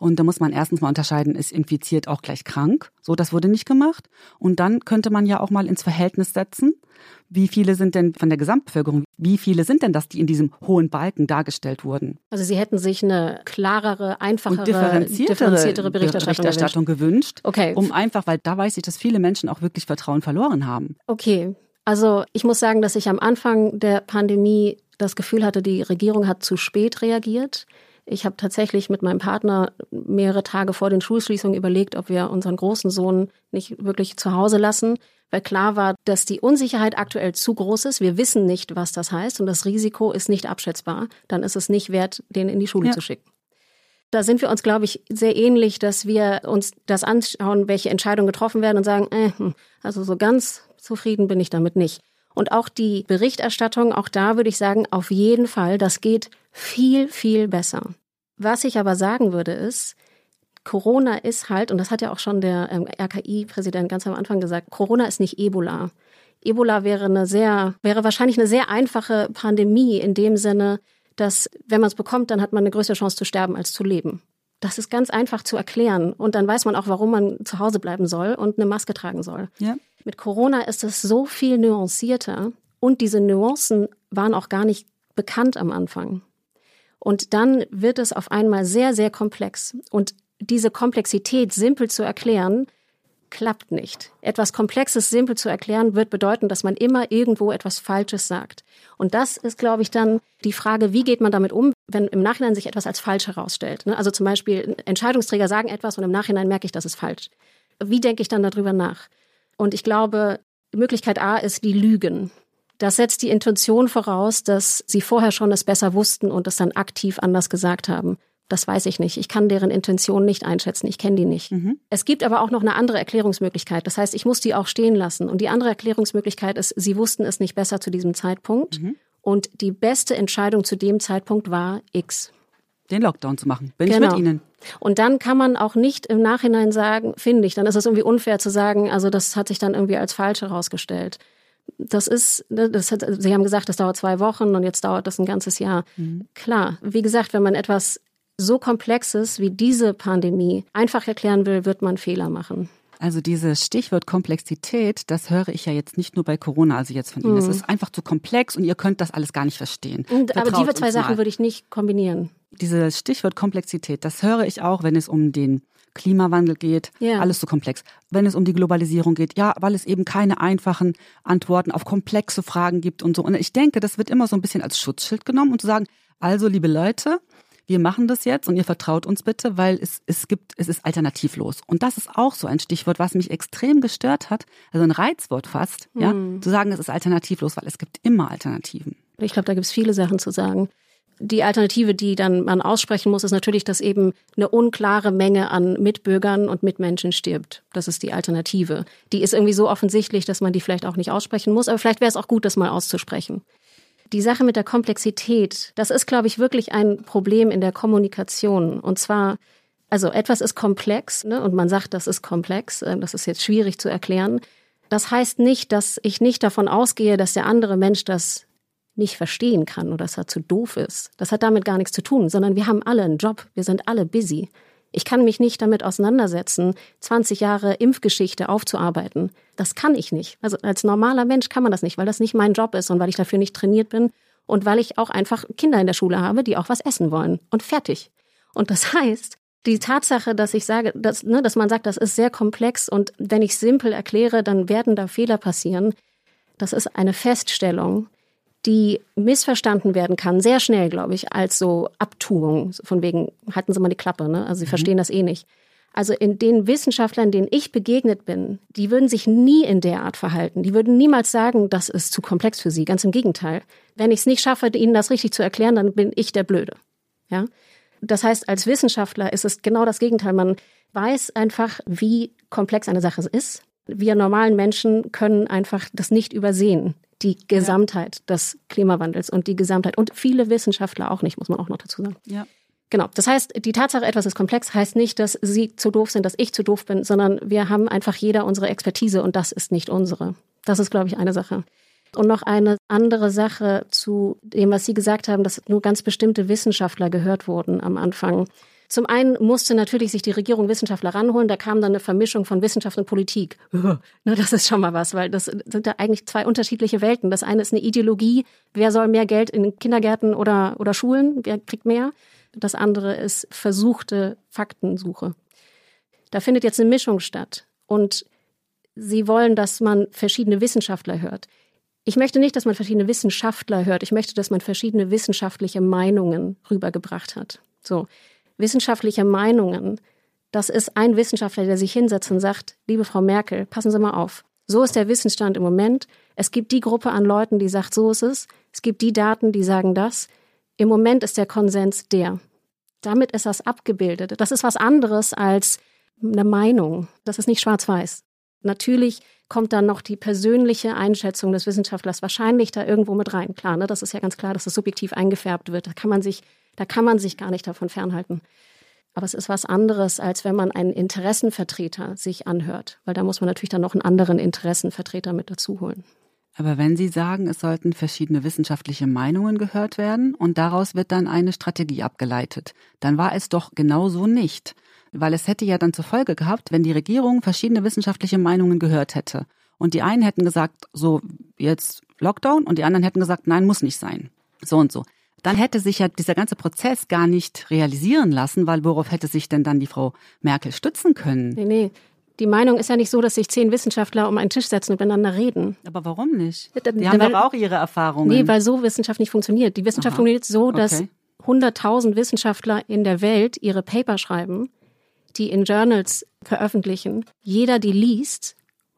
Speaker 8: Und da muss man erstens mal unterscheiden, ist infiziert auch gleich krank? So, das wurde nicht gemacht. Und dann könnte man ja auch mal ins Verhältnis setzen, wie viele sind denn von der Gesamtbevölkerung, wie viele sind denn das, die in diesem hohen Balken dargestellt wurden?
Speaker 4: Also Sie hätten sich eine klarere, einfachere,
Speaker 8: differenziertere, differenziertere Berichterstattung, Berichterstattung gewünscht. Okay. Um einfach, weil da weiß ich, dass viele Menschen auch wirklich Vertrauen verloren haben.
Speaker 4: Okay. Also ich muss sagen, dass ich am Anfang der Pandemie das Gefühl hatte, die Regierung hat zu spät reagiert. Ich habe tatsächlich mit meinem Partner mehrere Tage vor den Schulschließungen überlegt, ob wir unseren großen Sohn nicht wirklich zu Hause lassen, weil klar war, dass die Unsicherheit aktuell zu groß ist. Wir wissen nicht, was das heißt und das Risiko ist nicht abschätzbar. Dann ist es nicht wert, den in die Schule ja. zu schicken. Da sind wir uns, glaube ich, sehr ähnlich, dass wir uns das anschauen, welche Entscheidungen getroffen werden und sagen, äh, hm, also so ganz zufrieden bin ich damit nicht. Und auch die Berichterstattung, auch da würde ich sagen, auf jeden Fall, das geht viel, viel besser. Was ich aber sagen würde, ist, Corona ist halt, und das hat ja auch schon der ähm, RKI-Präsident ganz am Anfang gesagt, Corona ist nicht Ebola. Ebola wäre eine sehr, wäre wahrscheinlich eine sehr einfache Pandemie in dem Sinne, dass wenn man es bekommt, dann hat man eine größere Chance zu sterben als zu leben. Das ist ganz einfach zu erklären. Und dann weiß man auch, warum man zu Hause bleiben soll und eine Maske tragen soll. Ja. Mit Corona ist es so viel nuancierter. Und diese Nuancen waren auch gar nicht bekannt am Anfang. Und dann wird es auf einmal sehr, sehr komplex. Und diese Komplexität simpel zu erklären, klappt nicht. Etwas Komplexes simpel zu erklären, wird bedeuten, dass man immer irgendwo etwas Falsches sagt. Und das ist, glaube ich, dann die Frage, wie geht man damit um, wenn im Nachhinein sich etwas als falsch herausstellt. Ne? Also zum Beispiel Entscheidungsträger sagen etwas und im Nachhinein merke ich, das ist falsch. Wie denke ich dann darüber nach? Und ich glaube, Möglichkeit A ist die Lügen. Das setzt die Intention voraus, dass sie vorher schon es besser wussten und es dann aktiv anders gesagt haben. Das weiß ich nicht. Ich kann deren Intention nicht einschätzen. Ich kenne die nicht. Mhm. Es gibt aber auch noch eine andere Erklärungsmöglichkeit. Das heißt, ich muss die auch stehen lassen. Und die andere Erklärungsmöglichkeit ist, sie wussten es nicht besser zu diesem Zeitpunkt. Mhm. Und die beste Entscheidung zu dem Zeitpunkt war X.
Speaker 8: Den Lockdown zu machen. Bin genau. ich mit Ihnen.
Speaker 4: Und dann kann man auch nicht im Nachhinein sagen, finde ich, dann ist es irgendwie unfair zu sagen, also das hat sich dann irgendwie als falsch herausgestellt. Das ist, ne, das hat, Sie haben gesagt, das dauert zwei Wochen und jetzt dauert das ein ganzes Jahr. Mhm. Klar, wie gesagt, wenn man etwas so Komplexes wie diese Pandemie einfach erklären will, wird man Fehler machen.
Speaker 8: Also dieses Stichwort Komplexität, das höre ich ja jetzt nicht nur bei Corona, also jetzt von Ihnen. Es mhm. ist einfach zu komplex und ihr könnt das alles gar nicht verstehen.
Speaker 4: Und, aber diese zwei Sachen würde ich nicht kombinieren.
Speaker 8: Dieses Stichwort Komplexität, das höre ich auch, wenn es um den Klimawandel geht, ja. alles so komplex. Wenn es um die Globalisierung geht, ja, weil es eben keine einfachen Antworten auf komplexe Fragen gibt und so. Und ich denke, das wird immer so ein bisschen als Schutzschild genommen und zu sagen, also liebe Leute, wir machen das jetzt und ihr vertraut uns bitte, weil es, es gibt, es ist alternativlos. Und das ist auch so ein Stichwort, was mich extrem gestört hat, also ein Reizwort fast, mhm. ja, zu sagen, es ist alternativlos, weil es gibt immer Alternativen.
Speaker 4: Ich glaube, da gibt es viele Sachen zu sagen. Die Alternative, die dann man aussprechen muss, ist natürlich, dass eben eine unklare Menge an Mitbürgern und Mitmenschen stirbt. Das ist die Alternative. Die ist irgendwie so offensichtlich, dass man die vielleicht auch nicht aussprechen muss, aber vielleicht wäre es auch gut, das mal auszusprechen. Die Sache mit der Komplexität, das ist, glaube ich, wirklich ein Problem in der Kommunikation. Und zwar, also etwas ist komplex ne, und man sagt, das ist komplex, äh, das ist jetzt schwierig zu erklären. Das heißt nicht, dass ich nicht davon ausgehe, dass der andere Mensch das nicht verstehen kann oder dass er zu doof ist. Das hat damit gar nichts zu tun, sondern wir haben alle einen Job, wir sind alle busy. Ich kann mich nicht damit auseinandersetzen, 20 Jahre Impfgeschichte aufzuarbeiten. Das kann ich nicht. Also als normaler Mensch kann man das nicht, weil das nicht mein Job ist und weil ich dafür nicht trainiert bin und weil ich auch einfach Kinder in der Schule habe, die auch was essen wollen. Und fertig. Und das [LAUGHS] heißt, die Tatsache, dass ich sage, dass, ne, dass man sagt, das ist sehr komplex und wenn ich simpel erkläre, dann werden da Fehler passieren, das ist eine Feststellung, die missverstanden werden kann, sehr schnell, glaube ich, als so Abtuung, von wegen, halten Sie mal die Klappe, ne? Also Sie mhm. verstehen das eh nicht. Also in den Wissenschaftlern, denen ich begegnet bin, die würden sich nie in der Art verhalten. Die würden niemals sagen, das ist zu komplex für sie. Ganz im Gegenteil. Wenn ich es nicht schaffe, ihnen das richtig zu erklären, dann bin ich der Blöde. Ja? Das heißt, als Wissenschaftler ist es genau das Gegenteil. Man weiß einfach, wie komplex eine Sache ist. Wir normalen Menschen können einfach das nicht übersehen die Gesamtheit ja. des Klimawandels und die Gesamtheit und viele Wissenschaftler auch nicht, muss man auch noch dazu sagen. Ja. Genau. Das heißt, die Tatsache, etwas ist komplex, heißt nicht, dass Sie zu doof sind, dass ich zu doof bin, sondern wir haben einfach jeder unsere Expertise und das ist nicht unsere. Das ist, glaube ich, eine Sache. Und noch eine andere Sache zu dem, was Sie gesagt haben, dass nur ganz bestimmte Wissenschaftler gehört wurden am Anfang. Zum einen musste natürlich sich die Regierung Wissenschaftler ranholen. Da kam dann eine Vermischung von Wissenschaft und Politik. [LAUGHS] das ist schon mal was, weil das sind da eigentlich zwei unterschiedliche Welten. Das eine ist eine Ideologie. Wer soll mehr Geld in Kindergärten oder, oder Schulen? Wer kriegt mehr? Das andere ist versuchte Faktensuche. Da findet jetzt eine Mischung statt. Und sie wollen, dass man verschiedene Wissenschaftler hört. Ich möchte nicht, dass man verschiedene Wissenschaftler hört. Ich möchte, dass man verschiedene wissenschaftliche Meinungen rübergebracht hat. So, wissenschaftliche Meinungen, das ist ein Wissenschaftler, der sich hinsetzt und sagt, liebe Frau Merkel, passen Sie mal auf. So ist der Wissensstand im Moment. Es gibt die Gruppe an Leuten, die sagt, so ist es. Es gibt die Daten, die sagen das. Im Moment ist der Konsens der. Damit ist das abgebildet. Das ist was anderes als eine Meinung. Das ist nicht schwarz-weiß. Natürlich kommt dann noch die persönliche Einschätzung des Wissenschaftlers wahrscheinlich da irgendwo mit rein. Klar, ne? das ist ja ganz klar, dass das subjektiv eingefärbt wird. Da kann man sich, da kann man sich gar nicht davon fernhalten. Aber es ist was anderes, als wenn man einen Interessenvertreter sich anhört, weil da muss man natürlich dann noch einen anderen Interessenvertreter mit dazu holen.
Speaker 8: Aber wenn Sie sagen, es sollten verschiedene wissenschaftliche Meinungen gehört werden und daraus wird dann eine Strategie abgeleitet, dann war es doch genauso nicht. Weil es hätte ja dann zur Folge gehabt, wenn die Regierung verschiedene wissenschaftliche Meinungen gehört hätte. Und die einen hätten gesagt, so jetzt Lockdown und die anderen hätten gesagt, nein, muss nicht sein. So und so dann hätte sich ja dieser ganze Prozess gar nicht realisieren lassen, weil worauf hätte sich denn dann die Frau Merkel stützen können?
Speaker 4: Nee, nee. Die Meinung ist ja nicht so, dass sich zehn Wissenschaftler um einen Tisch setzen und miteinander reden.
Speaker 8: Aber warum nicht? Die haben weil, auch ihre Erfahrungen.
Speaker 4: Nee, weil so Wissenschaft nicht funktioniert. Die Wissenschaft Aha. funktioniert so, dass okay. 100.000 Wissenschaftler in der Welt ihre Paper schreiben, die in Journals veröffentlichen. Jeder die liest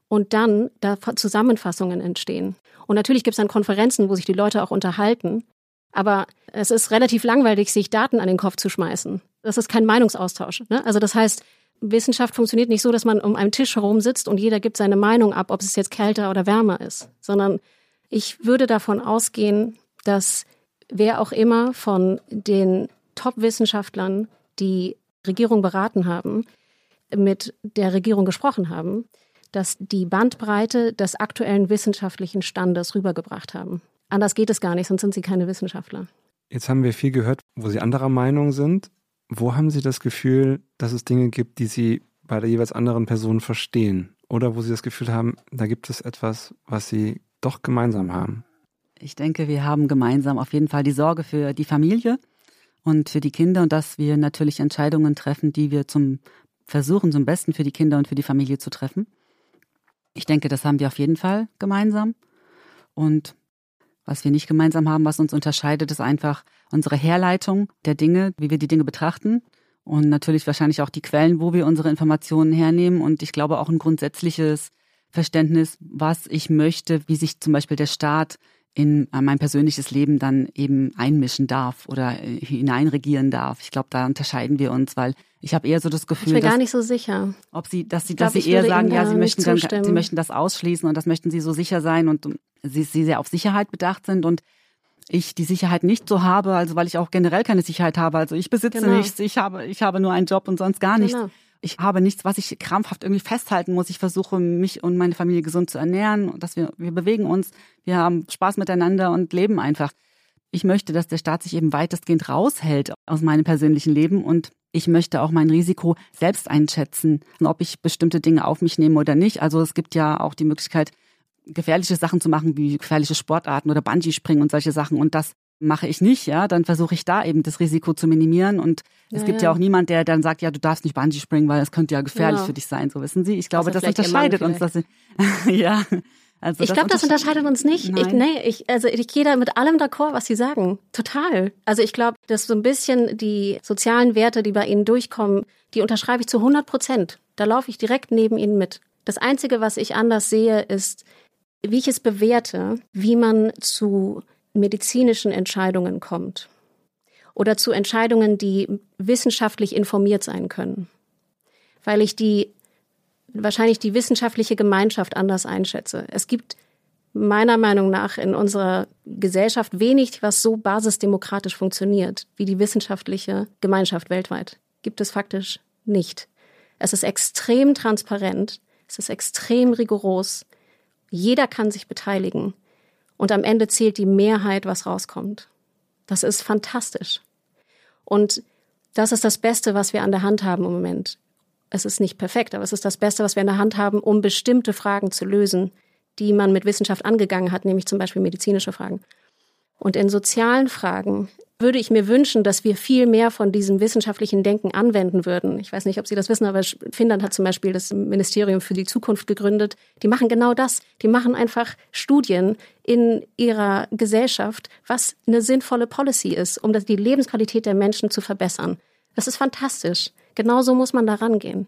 Speaker 4: und dann da Zusammenfassungen entstehen. Und natürlich gibt es dann Konferenzen, wo sich die Leute auch unterhalten. Aber es ist relativ langweilig, sich Daten an den Kopf zu schmeißen. Das ist kein Meinungsaustausch. Ne? Also das heißt, Wissenschaft funktioniert nicht so, dass man um einen Tisch herum sitzt und jeder gibt seine Meinung ab, ob es jetzt kälter oder wärmer ist, sondern ich würde davon ausgehen, dass wer auch immer von den Top-Wissenschaftlern, die Regierung beraten haben, mit der Regierung gesprochen haben, dass die Bandbreite des aktuellen wissenschaftlichen Standes rübergebracht haben. Anders geht es gar nicht, sonst sind Sie keine Wissenschaftler.
Speaker 6: Jetzt haben wir viel gehört, wo Sie anderer Meinung sind. Wo haben Sie das Gefühl, dass es Dinge gibt, die Sie bei der jeweils anderen Person verstehen? Oder wo Sie das Gefühl haben, da gibt es etwas, was Sie doch gemeinsam haben?
Speaker 8: Ich denke, wir haben gemeinsam auf jeden Fall die Sorge für die Familie und für die Kinder und dass wir natürlich Entscheidungen treffen, die wir zum versuchen, zum Besten für die Kinder und für die Familie zu treffen. Ich denke, das haben wir auf jeden Fall gemeinsam. Und was wir nicht gemeinsam haben, was uns unterscheidet, ist einfach unsere Herleitung der Dinge, wie wir die Dinge betrachten und natürlich wahrscheinlich auch die Quellen, wo wir unsere Informationen hernehmen und ich glaube auch ein grundsätzliches Verständnis, was ich möchte, wie sich zum Beispiel der Staat in mein persönliches Leben dann eben einmischen darf oder äh, hineinregieren darf. Ich glaube, da unterscheiden wir uns, weil ich habe eher so das Gefühl,
Speaker 4: ich bin gar nicht so sicher,
Speaker 8: ob sie, dass sie, glaub, dass sie eher sagen, ja, sie möchten, dann, sie möchten das ausschließen und das möchten sie so sicher sein und sie, sie sehr auf Sicherheit bedacht sind und ich die Sicherheit nicht so habe, also weil ich auch generell keine Sicherheit habe. Also ich besitze genau. nichts, ich habe, ich habe nur einen Job und sonst gar nichts. Genau. Ich habe nichts, was ich krampfhaft irgendwie festhalten muss. Ich versuche, mich und meine Familie gesund zu ernähren, dass wir, wir bewegen uns, wir haben Spaß miteinander und leben einfach. Ich möchte, dass der Staat sich eben weitestgehend raushält aus meinem persönlichen Leben und ich möchte auch mein Risiko selbst einschätzen, ob ich bestimmte Dinge auf mich nehme oder nicht. Also es gibt ja auch die Möglichkeit, gefährliche Sachen zu machen, wie gefährliche Sportarten oder Bungee-Springen und solche Sachen. Und das mache ich nicht, ja, dann versuche ich da eben das Risiko zu minimieren. Und es ja, gibt ja. ja. auch niemand, der dann sagt, ja, du darfst nicht Bungee springen, weil es könnte ja gefährlich genau. für dich sein. So wissen Sie. Ich glaube, also das unterscheidet uns. Dass, [LAUGHS] ja.
Speaker 4: Also ich glaube, das unterscheidet uns nicht. Ich, nee, ich, also ich gehe da mit allem d'accord, was Sie sagen. Total. Also ich glaube, dass so ein bisschen die sozialen Werte, die bei Ihnen durchkommen, die unterschreibe ich zu 100 Prozent. Da laufe ich direkt neben Ihnen mit. Das Einzige, was ich anders sehe, ist, wie ich es bewerte, wie man zu medizinischen Entscheidungen kommt oder zu Entscheidungen, die wissenschaftlich informiert sein können, weil ich die wahrscheinlich die wissenschaftliche Gemeinschaft anders einschätze. Es gibt meiner Meinung nach in unserer Gesellschaft wenig, was so basisdemokratisch funktioniert wie die wissenschaftliche Gemeinschaft weltweit. Gibt es faktisch nicht. Es ist extrem transparent, es ist extrem rigoros, jeder kann sich beteiligen. Und am Ende zählt die Mehrheit, was rauskommt. Das ist fantastisch. Und das ist das Beste, was wir an der Hand haben im Moment. Es ist nicht perfekt, aber es ist das Beste, was wir an der Hand haben, um bestimmte Fragen zu lösen, die man mit Wissenschaft angegangen hat, nämlich zum Beispiel medizinische Fragen. Und in sozialen Fragen würde ich mir wünschen, dass wir viel mehr von diesem wissenschaftlichen Denken anwenden würden. Ich weiß nicht, ob Sie das wissen, aber Finnland hat zum Beispiel das Ministerium für die Zukunft gegründet. Die machen genau das. Die machen einfach Studien in ihrer Gesellschaft, was eine sinnvolle Policy ist, um die Lebensqualität der Menschen zu verbessern. Das ist fantastisch. Genauso muss man da rangehen.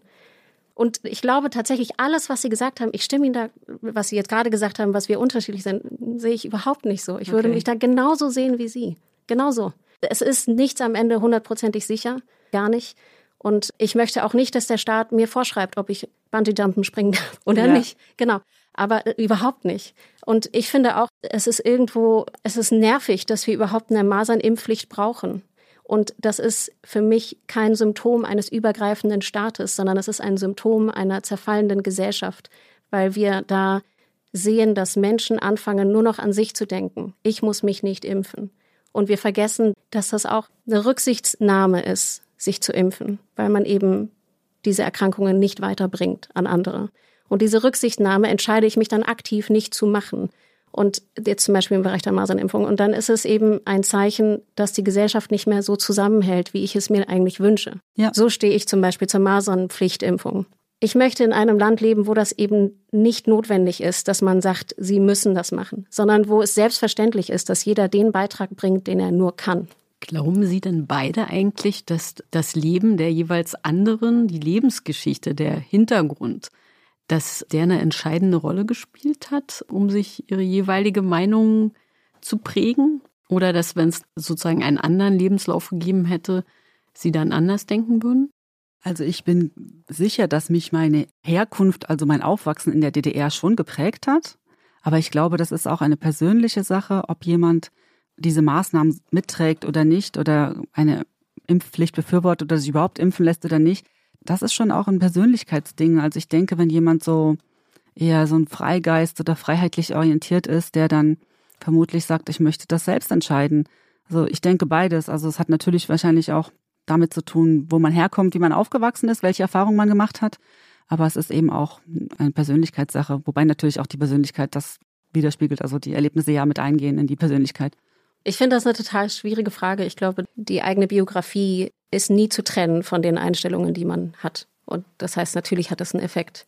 Speaker 4: Und ich glaube tatsächlich, alles, was Sie gesagt haben, ich stimme Ihnen da, was Sie jetzt gerade gesagt haben, was wir unterschiedlich sind, sehe ich überhaupt nicht so. Ich okay. würde mich da genauso sehen wie Sie. Genauso. Es ist nichts am Ende hundertprozentig sicher, gar nicht. Und ich möchte auch nicht, dass der Staat mir vorschreibt, ob ich Bungee-Jumpen springen darf [LAUGHS] oder ja. nicht. Genau. Aber äh, überhaupt nicht. Und ich finde auch, es ist irgendwo, es ist nervig, dass wir überhaupt eine Masernimpfpflicht brauchen. Und das ist für mich kein Symptom eines übergreifenden Staates, sondern es ist ein Symptom einer zerfallenden Gesellschaft, weil wir da sehen, dass Menschen anfangen, nur noch an sich zu denken. Ich muss mich nicht impfen. Und wir vergessen, dass das auch eine Rücksichtnahme ist, sich zu impfen, weil man eben diese Erkrankungen nicht weiterbringt an andere. Und diese Rücksichtnahme entscheide ich mich dann aktiv nicht zu machen. Und jetzt zum Beispiel im Bereich der Masernimpfung. Und dann ist es eben ein Zeichen, dass die Gesellschaft nicht mehr so zusammenhält, wie ich es mir eigentlich wünsche. Ja. So stehe ich zum Beispiel zur Masernpflichtimpfung. Ich möchte in einem Land leben, wo das eben nicht notwendig ist, dass man sagt, sie müssen das machen, sondern wo es selbstverständlich ist, dass jeder den Beitrag bringt, den er nur kann.
Speaker 5: Glauben Sie denn beide eigentlich, dass das Leben der jeweils anderen, die Lebensgeschichte, der Hintergrund, dass der eine entscheidende Rolle gespielt hat, um sich ihre jeweilige Meinung zu prägen? Oder dass, wenn es sozusagen einen anderen Lebenslauf gegeben hätte, Sie dann anders denken würden?
Speaker 8: Also ich bin sicher, dass mich meine Herkunft, also mein Aufwachsen in der DDR schon geprägt hat. Aber ich glaube, das ist auch eine persönliche Sache, ob jemand diese Maßnahmen mitträgt oder nicht oder eine Impfpflicht befürwortet oder sich überhaupt impfen lässt oder nicht. Das ist schon auch ein Persönlichkeitsding. Also ich denke, wenn jemand so eher so ein Freigeist oder freiheitlich orientiert ist, der dann vermutlich sagt, ich möchte das selbst entscheiden. Also ich denke beides. Also es hat natürlich wahrscheinlich auch damit zu tun, wo man herkommt, wie man aufgewachsen ist, welche Erfahrungen man gemacht hat. Aber es ist eben auch eine Persönlichkeitssache, wobei natürlich auch die Persönlichkeit das widerspiegelt, also die Erlebnisse ja mit eingehen in die Persönlichkeit.
Speaker 4: Ich finde das eine total schwierige Frage. Ich glaube, die eigene Biografie ist nie zu trennen von den Einstellungen, die man hat. Und das heißt, natürlich hat das einen Effekt.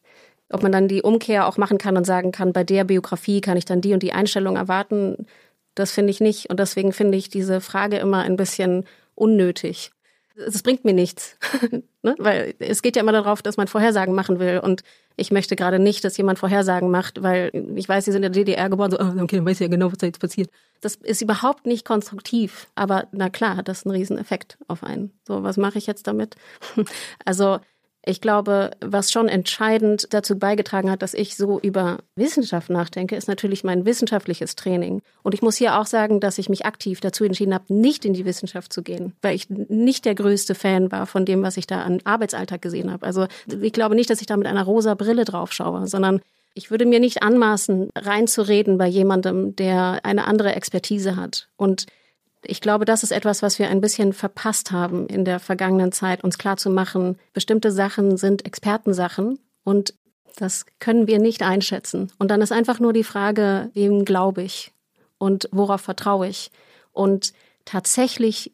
Speaker 4: Ob man dann die Umkehr auch machen kann und sagen kann, bei der Biografie kann ich dann die und die Einstellung erwarten, das finde ich nicht. Und deswegen finde ich diese Frage immer ein bisschen unnötig es bringt mir nichts. [LAUGHS] ne? Weil es geht ja immer darauf, dass man Vorhersagen machen will. Und ich möchte gerade nicht, dass jemand Vorhersagen macht, weil ich weiß, sie sind in der DDR geboren, so, oh, okay, weiß ja genau, was da jetzt passiert. Das ist überhaupt nicht konstruktiv. Aber na klar, hat das einen riesen Effekt auf einen. So, was mache ich jetzt damit? [LAUGHS] also ich glaube, was schon entscheidend dazu beigetragen hat, dass ich so über Wissenschaft nachdenke, ist natürlich mein wissenschaftliches Training. Und ich muss hier auch sagen, dass ich mich aktiv dazu entschieden habe, nicht in die Wissenschaft zu gehen, weil ich nicht der größte Fan war von dem, was ich da an Arbeitsalltag gesehen habe. Also ich glaube nicht, dass ich da mit einer rosa Brille drauf schaue, sondern ich würde mir nicht anmaßen, reinzureden bei jemandem, der eine andere Expertise hat. Und ich glaube, das ist etwas, was wir ein bisschen verpasst haben in der vergangenen Zeit, uns klarzumachen, bestimmte Sachen sind Expertensachen und das können wir nicht einschätzen. Und dann ist einfach nur die Frage, wem glaube ich und worauf vertraue ich? Und tatsächlich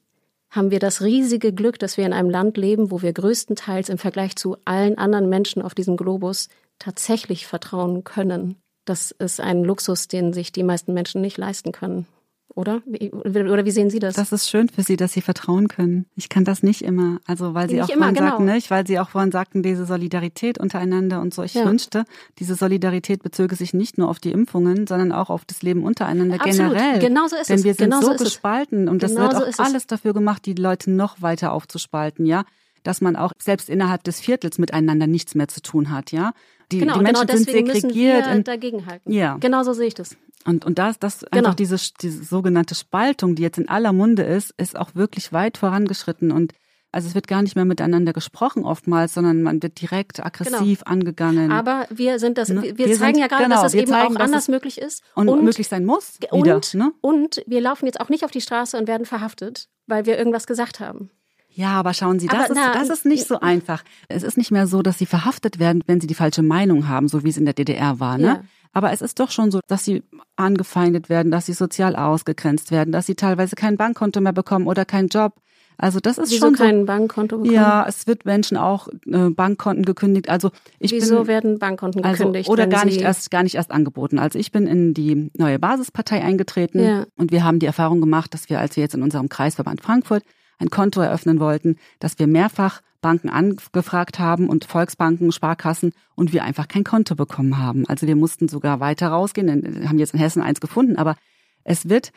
Speaker 4: haben wir das riesige Glück, dass wir in einem Land leben, wo wir größtenteils im Vergleich zu allen anderen Menschen auf diesem Globus tatsächlich vertrauen können. Das ist ein Luxus, den sich die meisten Menschen nicht leisten können oder? Oder wie sehen Sie das?
Speaker 8: Das ist schön für Sie, dass Sie vertrauen können. Ich kann das nicht immer. Also weil Sie nicht auch vorhin genau. sagten, nicht? weil Sie auch vorhin sagten, diese Solidarität untereinander und so. Ich ja. wünschte, diese Solidarität bezöge sich nicht nur auf die Impfungen, sondern auch auf das Leben untereinander Absolut. generell.
Speaker 4: Genau so ist
Speaker 8: Denn
Speaker 4: es.
Speaker 8: wir sind
Speaker 4: genau
Speaker 8: so, so gespalten und genau das wird auch alles dafür gemacht, die Leute noch weiter aufzuspalten, ja dass man auch selbst innerhalb des Viertels miteinander nichts mehr zu tun hat, ja.
Speaker 4: Die, genau, die Menschen genau sind segregiert. Müssen wir dagegenhalten. Ja. Genau so sehe ich das.
Speaker 8: Und, und das, das genau. einfach diese, diese sogenannte Spaltung, die jetzt in aller Munde ist, ist auch wirklich weit vorangeschritten. Und also es wird gar nicht mehr miteinander gesprochen oftmals, sondern man wird direkt aggressiv genau. angegangen.
Speaker 4: Aber wir sind das, ne? wir, wir zeigen sind, ja gerade, genau, dass es eben zeigen, auch anders möglich ist.
Speaker 8: Und, und, möglich sein muss. Wieder,
Speaker 4: und, ne? und wir laufen jetzt auch nicht auf die Straße und werden verhaftet, weil wir irgendwas gesagt haben.
Speaker 8: Ja, aber schauen Sie, das, aber, ist, das ist nicht so einfach. Es ist nicht mehr so, dass Sie verhaftet werden, wenn Sie die falsche Meinung haben, so wie es in der DDR war. Ne? Ja. Aber es ist doch schon so, dass sie angefeindet werden, dass sie sozial ausgegrenzt werden, dass sie teilweise kein Bankkonto mehr bekommen oder keinen Job. Also das ist
Speaker 4: Wieso
Speaker 8: schon
Speaker 4: kein
Speaker 8: so,
Speaker 4: Bankkonto bekommen?
Speaker 8: Ja, es wird Menschen auch äh, Bankkonten gekündigt. Also ich
Speaker 4: Wieso
Speaker 8: bin,
Speaker 4: werden Bankkonten
Speaker 8: also,
Speaker 4: gekündigt?
Speaker 8: oder gar nicht erst gar nicht erst angeboten. Also ich bin in die neue Basispartei eingetreten
Speaker 4: Ja.
Speaker 8: und wir haben die Erfahrung gemacht, dass wir, als wir jetzt in unserem Kreisverband Frankfurt ein Konto eröffnen wollten, dass wir mehrfach Banken angefragt haben und Volksbanken, Sparkassen und wir einfach kein Konto bekommen haben. Also wir mussten sogar weiter rausgehen, haben jetzt in Hessen eins gefunden, aber es wird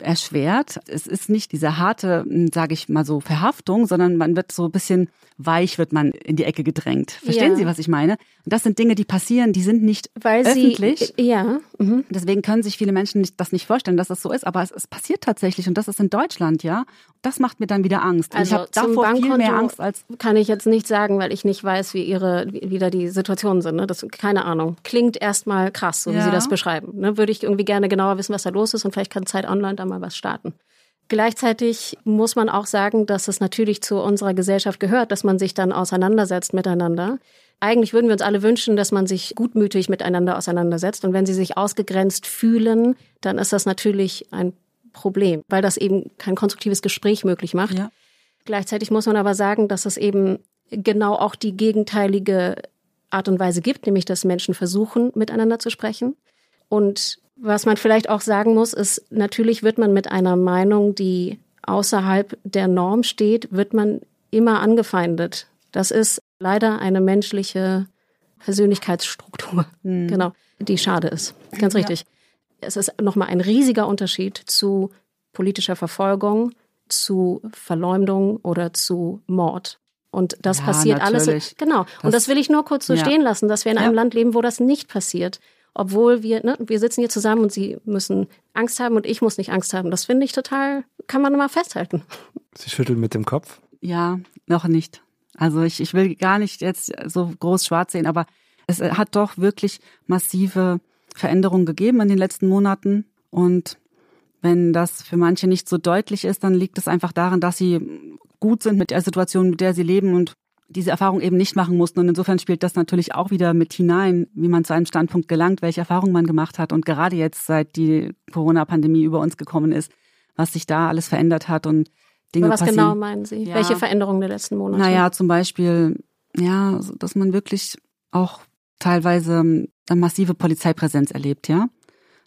Speaker 8: erschwert. Es ist nicht diese harte, sage ich mal so, Verhaftung, sondern man wird so ein bisschen weich, wird man in die Ecke gedrängt. Verstehen
Speaker 4: Ja.
Speaker 8: Sie, was ich meine? Und das sind Dinge, die passieren, die sind nicht
Speaker 4: Weil
Speaker 8: öffentlich.
Speaker 4: sie, ja, mhm.
Speaker 8: Deswegen können sich viele Menschen nicht, das nicht vorstellen, dass das so ist, aber es, es passiert tatsächlich und das ist in Deutschland, ja. Das macht mir dann wieder Angst. Und
Speaker 4: Also
Speaker 8: ich habe davor viel mehr
Speaker 4: Bankkonto
Speaker 8: Angst als
Speaker 4: kann ich jetzt nicht sagen, weil ich nicht weiß, wie ihre, wie wie da die Situationen sind. Ne? Das, keine Ahnung. Klingt erstmal krass, so wie
Speaker 8: Ja.
Speaker 4: Sie das beschreiben. Ne? Würde ich irgendwie gerne genauer wissen, was da los ist und vielleicht kann Zeit Online da mal was starten. Gleichzeitig muss man auch sagen, dass es natürlich zu unserer Gesellschaft gehört, dass man sich dann auseinandersetzt miteinander. Eigentlich würden wir uns alle wünschen, dass man sich gutmütig miteinander auseinandersetzt. Und wenn sie sich ausgegrenzt fühlen, dann ist das natürlich ein Problem, weil das eben kein konstruktives Gespräch möglich macht.
Speaker 8: Ja.
Speaker 4: Gleichzeitig muss man aber sagen, dass es eben genau auch die gegenteilige Art und Weise gibt, nämlich dass Menschen versuchen, miteinander zu sprechen. Und was man vielleicht auch sagen muss, ist, natürlich wird man mit einer Meinung, die außerhalb der Norm steht, wird man immer angefeindet. Das ist leider eine menschliche Persönlichkeitsstruktur, genau, die schade ist. Ganz richtig. Es ist nochmal ein riesiger Unterschied zu politischer Verfolgung, zu Verleumdung oder zu Mord. Und das
Speaker 8: Ja,
Speaker 4: passiert alles.
Speaker 8: natürlich.
Speaker 4: Genau.
Speaker 8: Das-
Speaker 4: und das will ich nur kurz so
Speaker 8: ja.
Speaker 4: stehen lassen, dass wir in
Speaker 8: Ja.
Speaker 4: einem Land leben, wo das nicht passiert. Obwohl wir, ne, wir sitzen hier zusammen und sie müssen Angst haben und ich muss nicht Angst haben. Das finde ich total, kann man mal festhalten.
Speaker 6: Sie schüttelt mit dem Kopf.
Speaker 8: Ja, noch nicht. Also ich, ich will gar nicht jetzt so groß schwarz sehen, aber es hat doch wirklich massive Veränderungen gegeben in den letzten Monaten. Und wenn das für manche nicht so deutlich ist, dann liegt es einfach daran, dass sie gut sind mit der Situation, mit der sie leben und diese Erfahrung eben nicht machen mussten. Und insofern spielt das natürlich auch wieder mit hinein, wie man zu einem Standpunkt gelangt, welche Erfahrungen man gemacht hat. Und gerade jetzt, seit die Corona-Pandemie über uns gekommen ist, was sich da alles verändert hat und Dinge
Speaker 4: Aber was
Speaker 8: passieren.
Speaker 4: genau meinen Sie?
Speaker 8: Ja.
Speaker 4: Welche Veränderungen der letzten Monate?
Speaker 8: Naja, zum Beispiel, ja, dass man wirklich auch teilweise ähm, eine massive Polizeipräsenz erlebt, ja.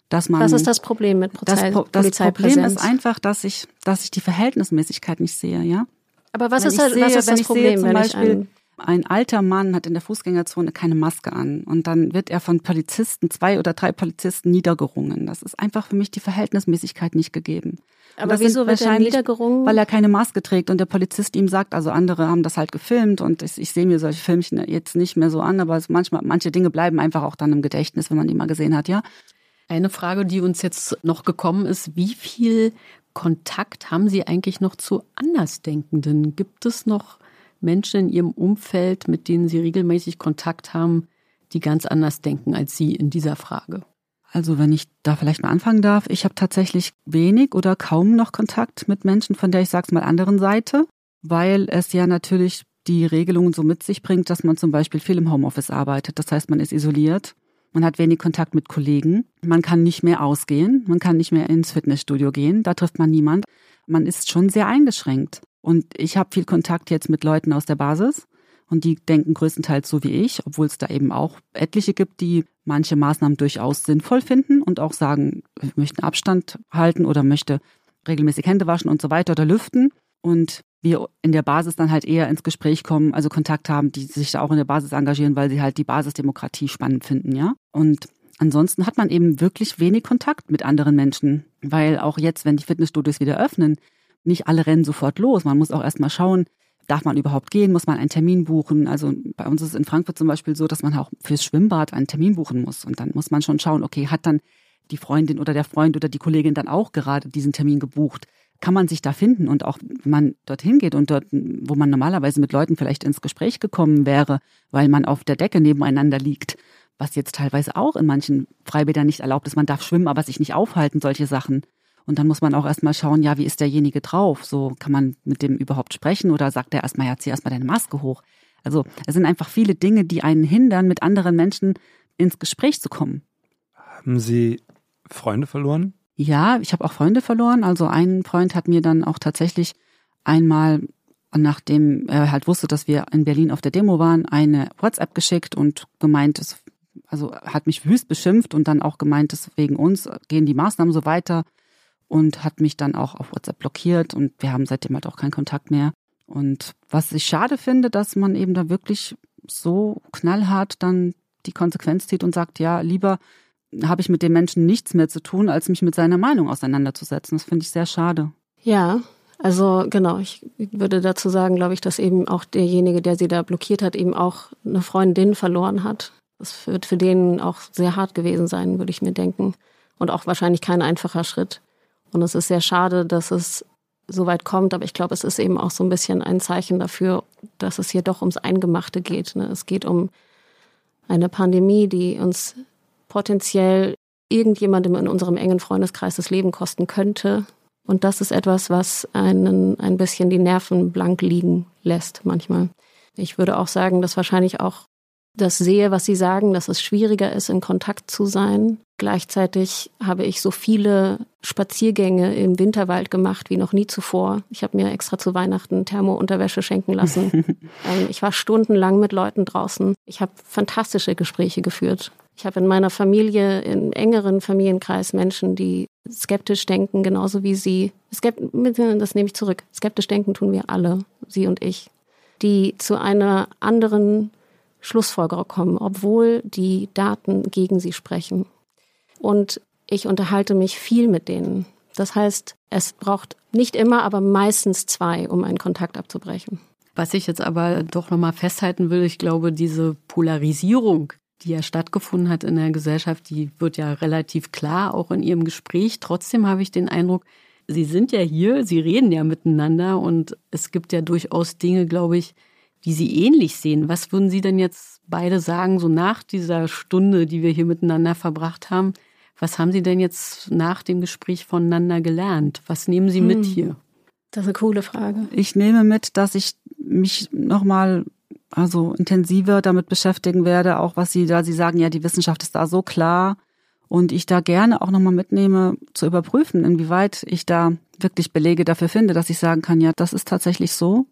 Speaker 8: Dass man
Speaker 4: was ist das Problem mit
Speaker 8: das,
Speaker 4: Polizei
Speaker 8: Pro- das Problem
Speaker 4: Polizeipräsenz?
Speaker 8: ist einfach, dass ich, dass ich die Verhältnismäßigkeit nicht sehe, ja.
Speaker 4: Aber was
Speaker 8: Wenn
Speaker 4: ist,
Speaker 8: ich
Speaker 4: das,
Speaker 8: sehe,
Speaker 4: was ist
Speaker 8: wenn
Speaker 4: das
Speaker 8: ich
Speaker 4: Problem,
Speaker 8: sehe zum
Speaker 4: wenn
Speaker 8: Beispiel,
Speaker 4: ich ein,
Speaker 8: alter Mann hat in der Fußgängerzone keine Maske an und dann wird er von Polizisten, zwei oder drei Polizisten niedergerungen. Das ist einfach für mich die Verhältnismäßigkeit nicht gegeben.
Speaker 4: Aber
Speaker 8: das sind
Speaker 4: wieso wird er
Speaker 8: wahrscheinlich-
Speaker 4: niedergerungen?
Speaker 8: Weil er keine Maske trägt und der Polizist ihm sagt, also andere haben das halt gefilmt und ich, ich sehe mir solche Filmchen jetzt nicht mehr so an, aber es manchmal, manche Dinge bleiben einfach auch dann im Gedächtnis, wenn man die mal gesehen hat, ja.
Speaker 5: Eine Frage, die uns jetzt noch gekommen ist, wie viel Kontakt haben Sie eigentlich noch zu Andersdenkenden? Gibt es noch Menschen in Ihrem Umfeld, mit denen Sie regelmäßig Kontakt haben, die ganz anders denken als Sie in dieser Frage?
Speaker 8: Also wenn ich da vielleicht mal anfangen darf, ich habe tatsächlich wenig oder kaum noch Kontakt mit Menschen von der ich sag's mal anderen Seite, weil es ja natürlich die Regelungen so mit sich bringt, dass man zum Beispiel viel im Homeoffice arbeitet. Das heißt, man ist isoliert, man hat wenig Kontakt mit Kollegen, man kann nicht mehr ausgehen, man kann nicht mehr ins Fitnessstudio gehen, da trifft man niemand. Man ist schon sehr eingeschränkt. Und ich habe viel Kontakt jetzt mit Leuten aus der Basis. Und die denken größtenteils so wie ich, obwohl es da eben auch etliche gibt, die manche Maßnahmen durchaus sinnvoll finden und auch sagen, wir möchten Abstand halten oder möchte regelmäßig Hände waschen und so weiter oder lüften. Und wir in der Basis dann halt eher ins Gespräch kommen, also Kontakt haben, die sich da auch in der Basis engagieren, weil sie halt die Basisdemokratie spannend finden, ja. Und ansonsten hat man eben wirklich wenig Kontakt mit anderen Menschen, weil auch jetzt, wenn die Fitnessstudios wieder öffnen, nicht alle rennen sofort los. Man muss auch erstmal schauen, darf man überhaupt gehen, muss man einen Termin buchen. Also bei uns ist es in Frankfurt zum Beispiel so, dass man auch fürs Schwimmbad einen Termin buchen muss. Und dann muss man schon schauen, okay, hat dann die Freundin oder der Freund oder die Kollegin dann auch gerade diesen Termin gebucht? Kann man sich da finden? Und auch wenn man dorthin geht und dort, wo man normalerweise mit Leuten vielleicht ins Gespräch gekommen wäre, weil man auf der Decke nebeneinander liegt, was jetzt teilweise auch in manchen Freibädern nicht erlaubt ist. Man darf schwimmen, aber sich nicht aufhalten, solche Sachen. Und dann muss man auch erstmal schauen, ja, wie ist derjenige drauf? So kann man mit dem überhaupt sprechen oder sagt er erstmal, ja, zieh erstmal deine Maske hoch. Also es sind einfach viele Dinge, die einen hindern, mit anderen Menschen ins Gespräch zu kommen.
Speaker 6: Haben Sie Freunde verloren?
Speaker 8: Ja, ich habe auch Freunde verloren. Also ein Freund hat mir dann auch tatsächlich einmal, nachdem er halt wusste, dass wir in Berlin auf der Demo waren, eine WhatsApp geschickt und gemeint, es, also hat mich höchst beschimpft und dann auch gemeint, dass wegen uns gehen die Maßnahmen so weiter und hat mich dann auch auf WhatsApp blockiert und wir haben seitdem halt auch keinen Kontakt mehr. Und was ich schade finde, dass man eben da wirklich so knallhart dann die Konsequenz zieht und sagt, ja, lieber habe ich mit dem Menschen nichts mehr zu tun, als mich mit seiner Meinung auseinanderzusetzen. Das finde ich sehr schade.
Speaker 4: Ja, also genau, ich würde dazu sagen, glaube ich, dass eben auch derjenige, der sie da blockiert hat, eben auch eine Freundin verloren hat. Das wird für den auch sehr hart gewesen sein, würde ich mir denken. Und auch wahrscheinlich kein einfacher Schritt. Und es ist sehr schade, dass es so weit kommt, aber ich glaube, es ist eben auch so ein bisschen ein Zeichen dafür, dass es hier doch ums Eingemachte geht. Ne? Es geht um eine Pandemie, die uns potenziell irgendjemandem in unserem engen Freundeskreis das Leben kosten könnte. Und das ist etwas, was einen ein bisschen die Nerven blank liegen lässt manchmal. Ich würde auch sagen, dass wahrscheinlich auch das sehe, was Sie sagen, dass es schwieriger ist, in Kontakt zu sein. Gleichzeitig habe ich so viele Spaziergänge im Winterwald gemacht wie noch nie zuvor. Ich habe mir extra zu Weihnachten Thermounterwäsche schenken lassen. [LAUGHS] ähm, ich war stundenlang mit Leuten draußen. Ich habe fantastische Gespräche geführt. Ich habe in meiner Familie, im engeren Familienkreis Menschen, die skeptisch denken, genauso wie Sie. Das nehme ich zurück. Skeptisch denken tun wir alle, Sie und ich, die zu einer anderen Schlussfolgerung kommen, obwohl die Daten gegen sie sprechen. Und ich unterhalte mich viel mit denen. Das heißt, es braucht nicht immer, aber meistens zwei, um einen Kontakt abzubrechen.
Speaker 5: Was ich jetzt aber doch nochmal festhalten will, ich glaube, diese Polarisierung, die ja stattgefunden hat in der Gesellschaft, die wird ja relativ klar, auch in Ihrem Gespräch. Trotzdem habe ich den Eindruck, Sie sind ja hier, Sie reden ja miteinander und es gibt ja durchaus Dinge, glaube ich, die Sie ähnlich sehen. Was würden Sie denn jetzt beide sagen, so nach dieser Stunde, die wir hier miteinander verbracht haben? Was haben Sie denn jetzt nach dem Gespräch voneinander gelernt? Was nehmen Sie mit hm. hier?
Speaker 4: Das ist eine coole Frage.
Speaker 8: Ich nehme mit, dass ich mich nochmal also intensiver damit beschäftigen werde, auch was Sie da, Sie sagen, ja, die Wissenschaft ist da so klar und ich da gerne auch nochmal mitnehme, zu überprüfen, inwieweit ich da wirklich Belege dafür finde, dass ich sagen kann, ja, das ist tatsächlich so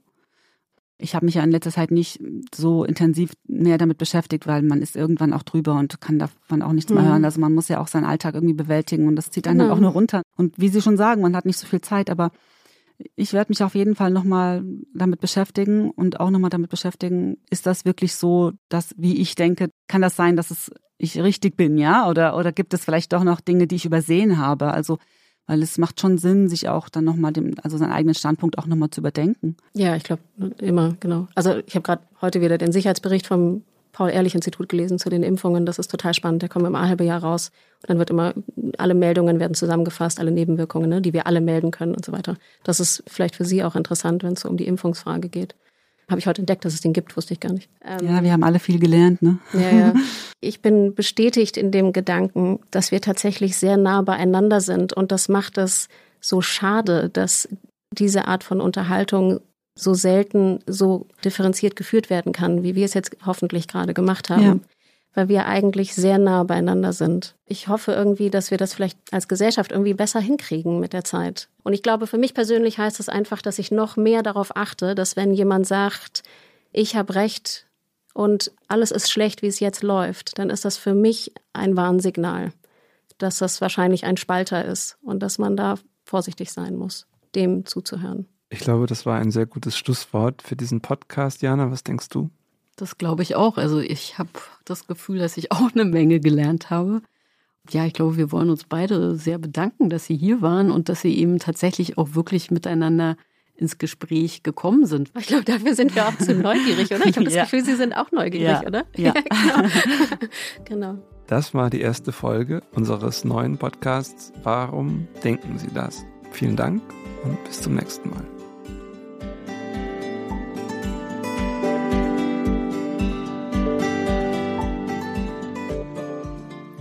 Speaker 8: ich habe mich ja in letzter Zeit nicht so intensiv mehr damit beschäftigt, weil man ist irgendwann auch drüber und kann davon auch nichts mehr mhm. hören. Also man muss ja auch seinen Alltag irgendwie bewältigen und das zieht einen mhm. dann auch nur runter. Und wie Sie schon sagen, man hat nicht so viel Zeit, aber ich werde mich auf jeden Fall nochmal damit beschäftigen und auch nochmal damit beschäftigen, ist das wirklich so, dass, wie ich denke, kann das sein, dass es ich richtig bin, ja? Oder, oder gibt es vielleicht doch noch Dinge, die ich übersehen habe? Also weil es macht schon Sinn, sich auch dann nochmal dem, also seinen eigenen Standpunkt auch nochmal zu überdenken.
Speaker 4: Ja, ich glaube immer, genau. Also ich habe gerade heute wieder den Sicherheitsbericht vom Paul-Ehrlich-Institut gelesen zu den Impfungen. Das ist total spannend. Der kommt immer ein halbes Jahr raus. Und dann wird immer, alle Meldungen werden zusammengefasst, alle Nebenwirkungen, ne, die wir alle melden können und so weiter. Das ist vielleicht für Sie auch interessant, wenn es so um die Impfungsfrage geht. Habe ich heute entdeckt, dass es den gibt, wusste ich gar nicht.
Speaker 8: Ähm, ja, wir haben alle viel gelernt, ne?
Speaker 4: Ja, ja. [LAUGHS] Ich bin bestätigt in dem Gedanken, dass wir tatsächlich sehr nah beieinander sind und das macht es so schade, dass diese Art von Unterhaltung so selten so differenziert geführt werden kann, wie wir es jetzt hoffentlich gerade gemacht haben. Ja weil wir eigentlich sehr nah beieinander sind. Ich hoffe irgendwie, dass wir das vielleicht als Gesellschaft irgendwie besser hinkriegen mit der Zeit. Und ich glaube, für mich persönlich heißt es einfach, dass ich noch mehr darauf achte, dass wenn jemand sagt, ich habe recht und alles ist schlecht, wie es jetzt läuft, dann ist das für mich ein Warnsignal, dass das wahrscheinlich ein Spalter ist und dass man da vorsichtig sein muss, dem zuzuhören.
Speaker 6: Ich glaube, das war ein sehr gutes Schlusswort für diesen Podcast. Jana, was denkst du?
Speaker 5: Das glaube ich auch. Also ich habe das Gefühl, dass ich [LAUGHS] auch eine Menge gelernt habe. Ja, ich glaube, wir wollen uns beide sehr bedanken, dass Sie hier waren und dass Sie eben tatsächlich auch wirklich miteinander ins Gespräch gekommen sind.
Speaker 4: Ich glaube, dafür sind wir auch zu [LAUGHS] neugierig, oder? Ich habe das ja. Gefühl, Sie sind auch neugierig,
Speaker 5: ja.
Speaker 4: oder?
Speaker 5: Ja, [LAUGHS]
Speaker 4: genau. genau.
Speaker 6: Das war die erste Folge unseres neuen Podcasts. Warum denken Sie das? Vielen Dank und bis zum nächsten Mal.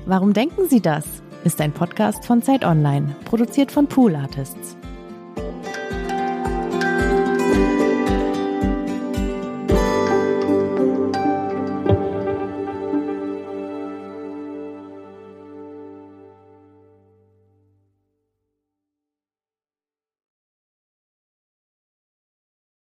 Speaker 2: Warum denken Sie das? ist ein Podcast von Zeit Online, produziert von Pool Artists.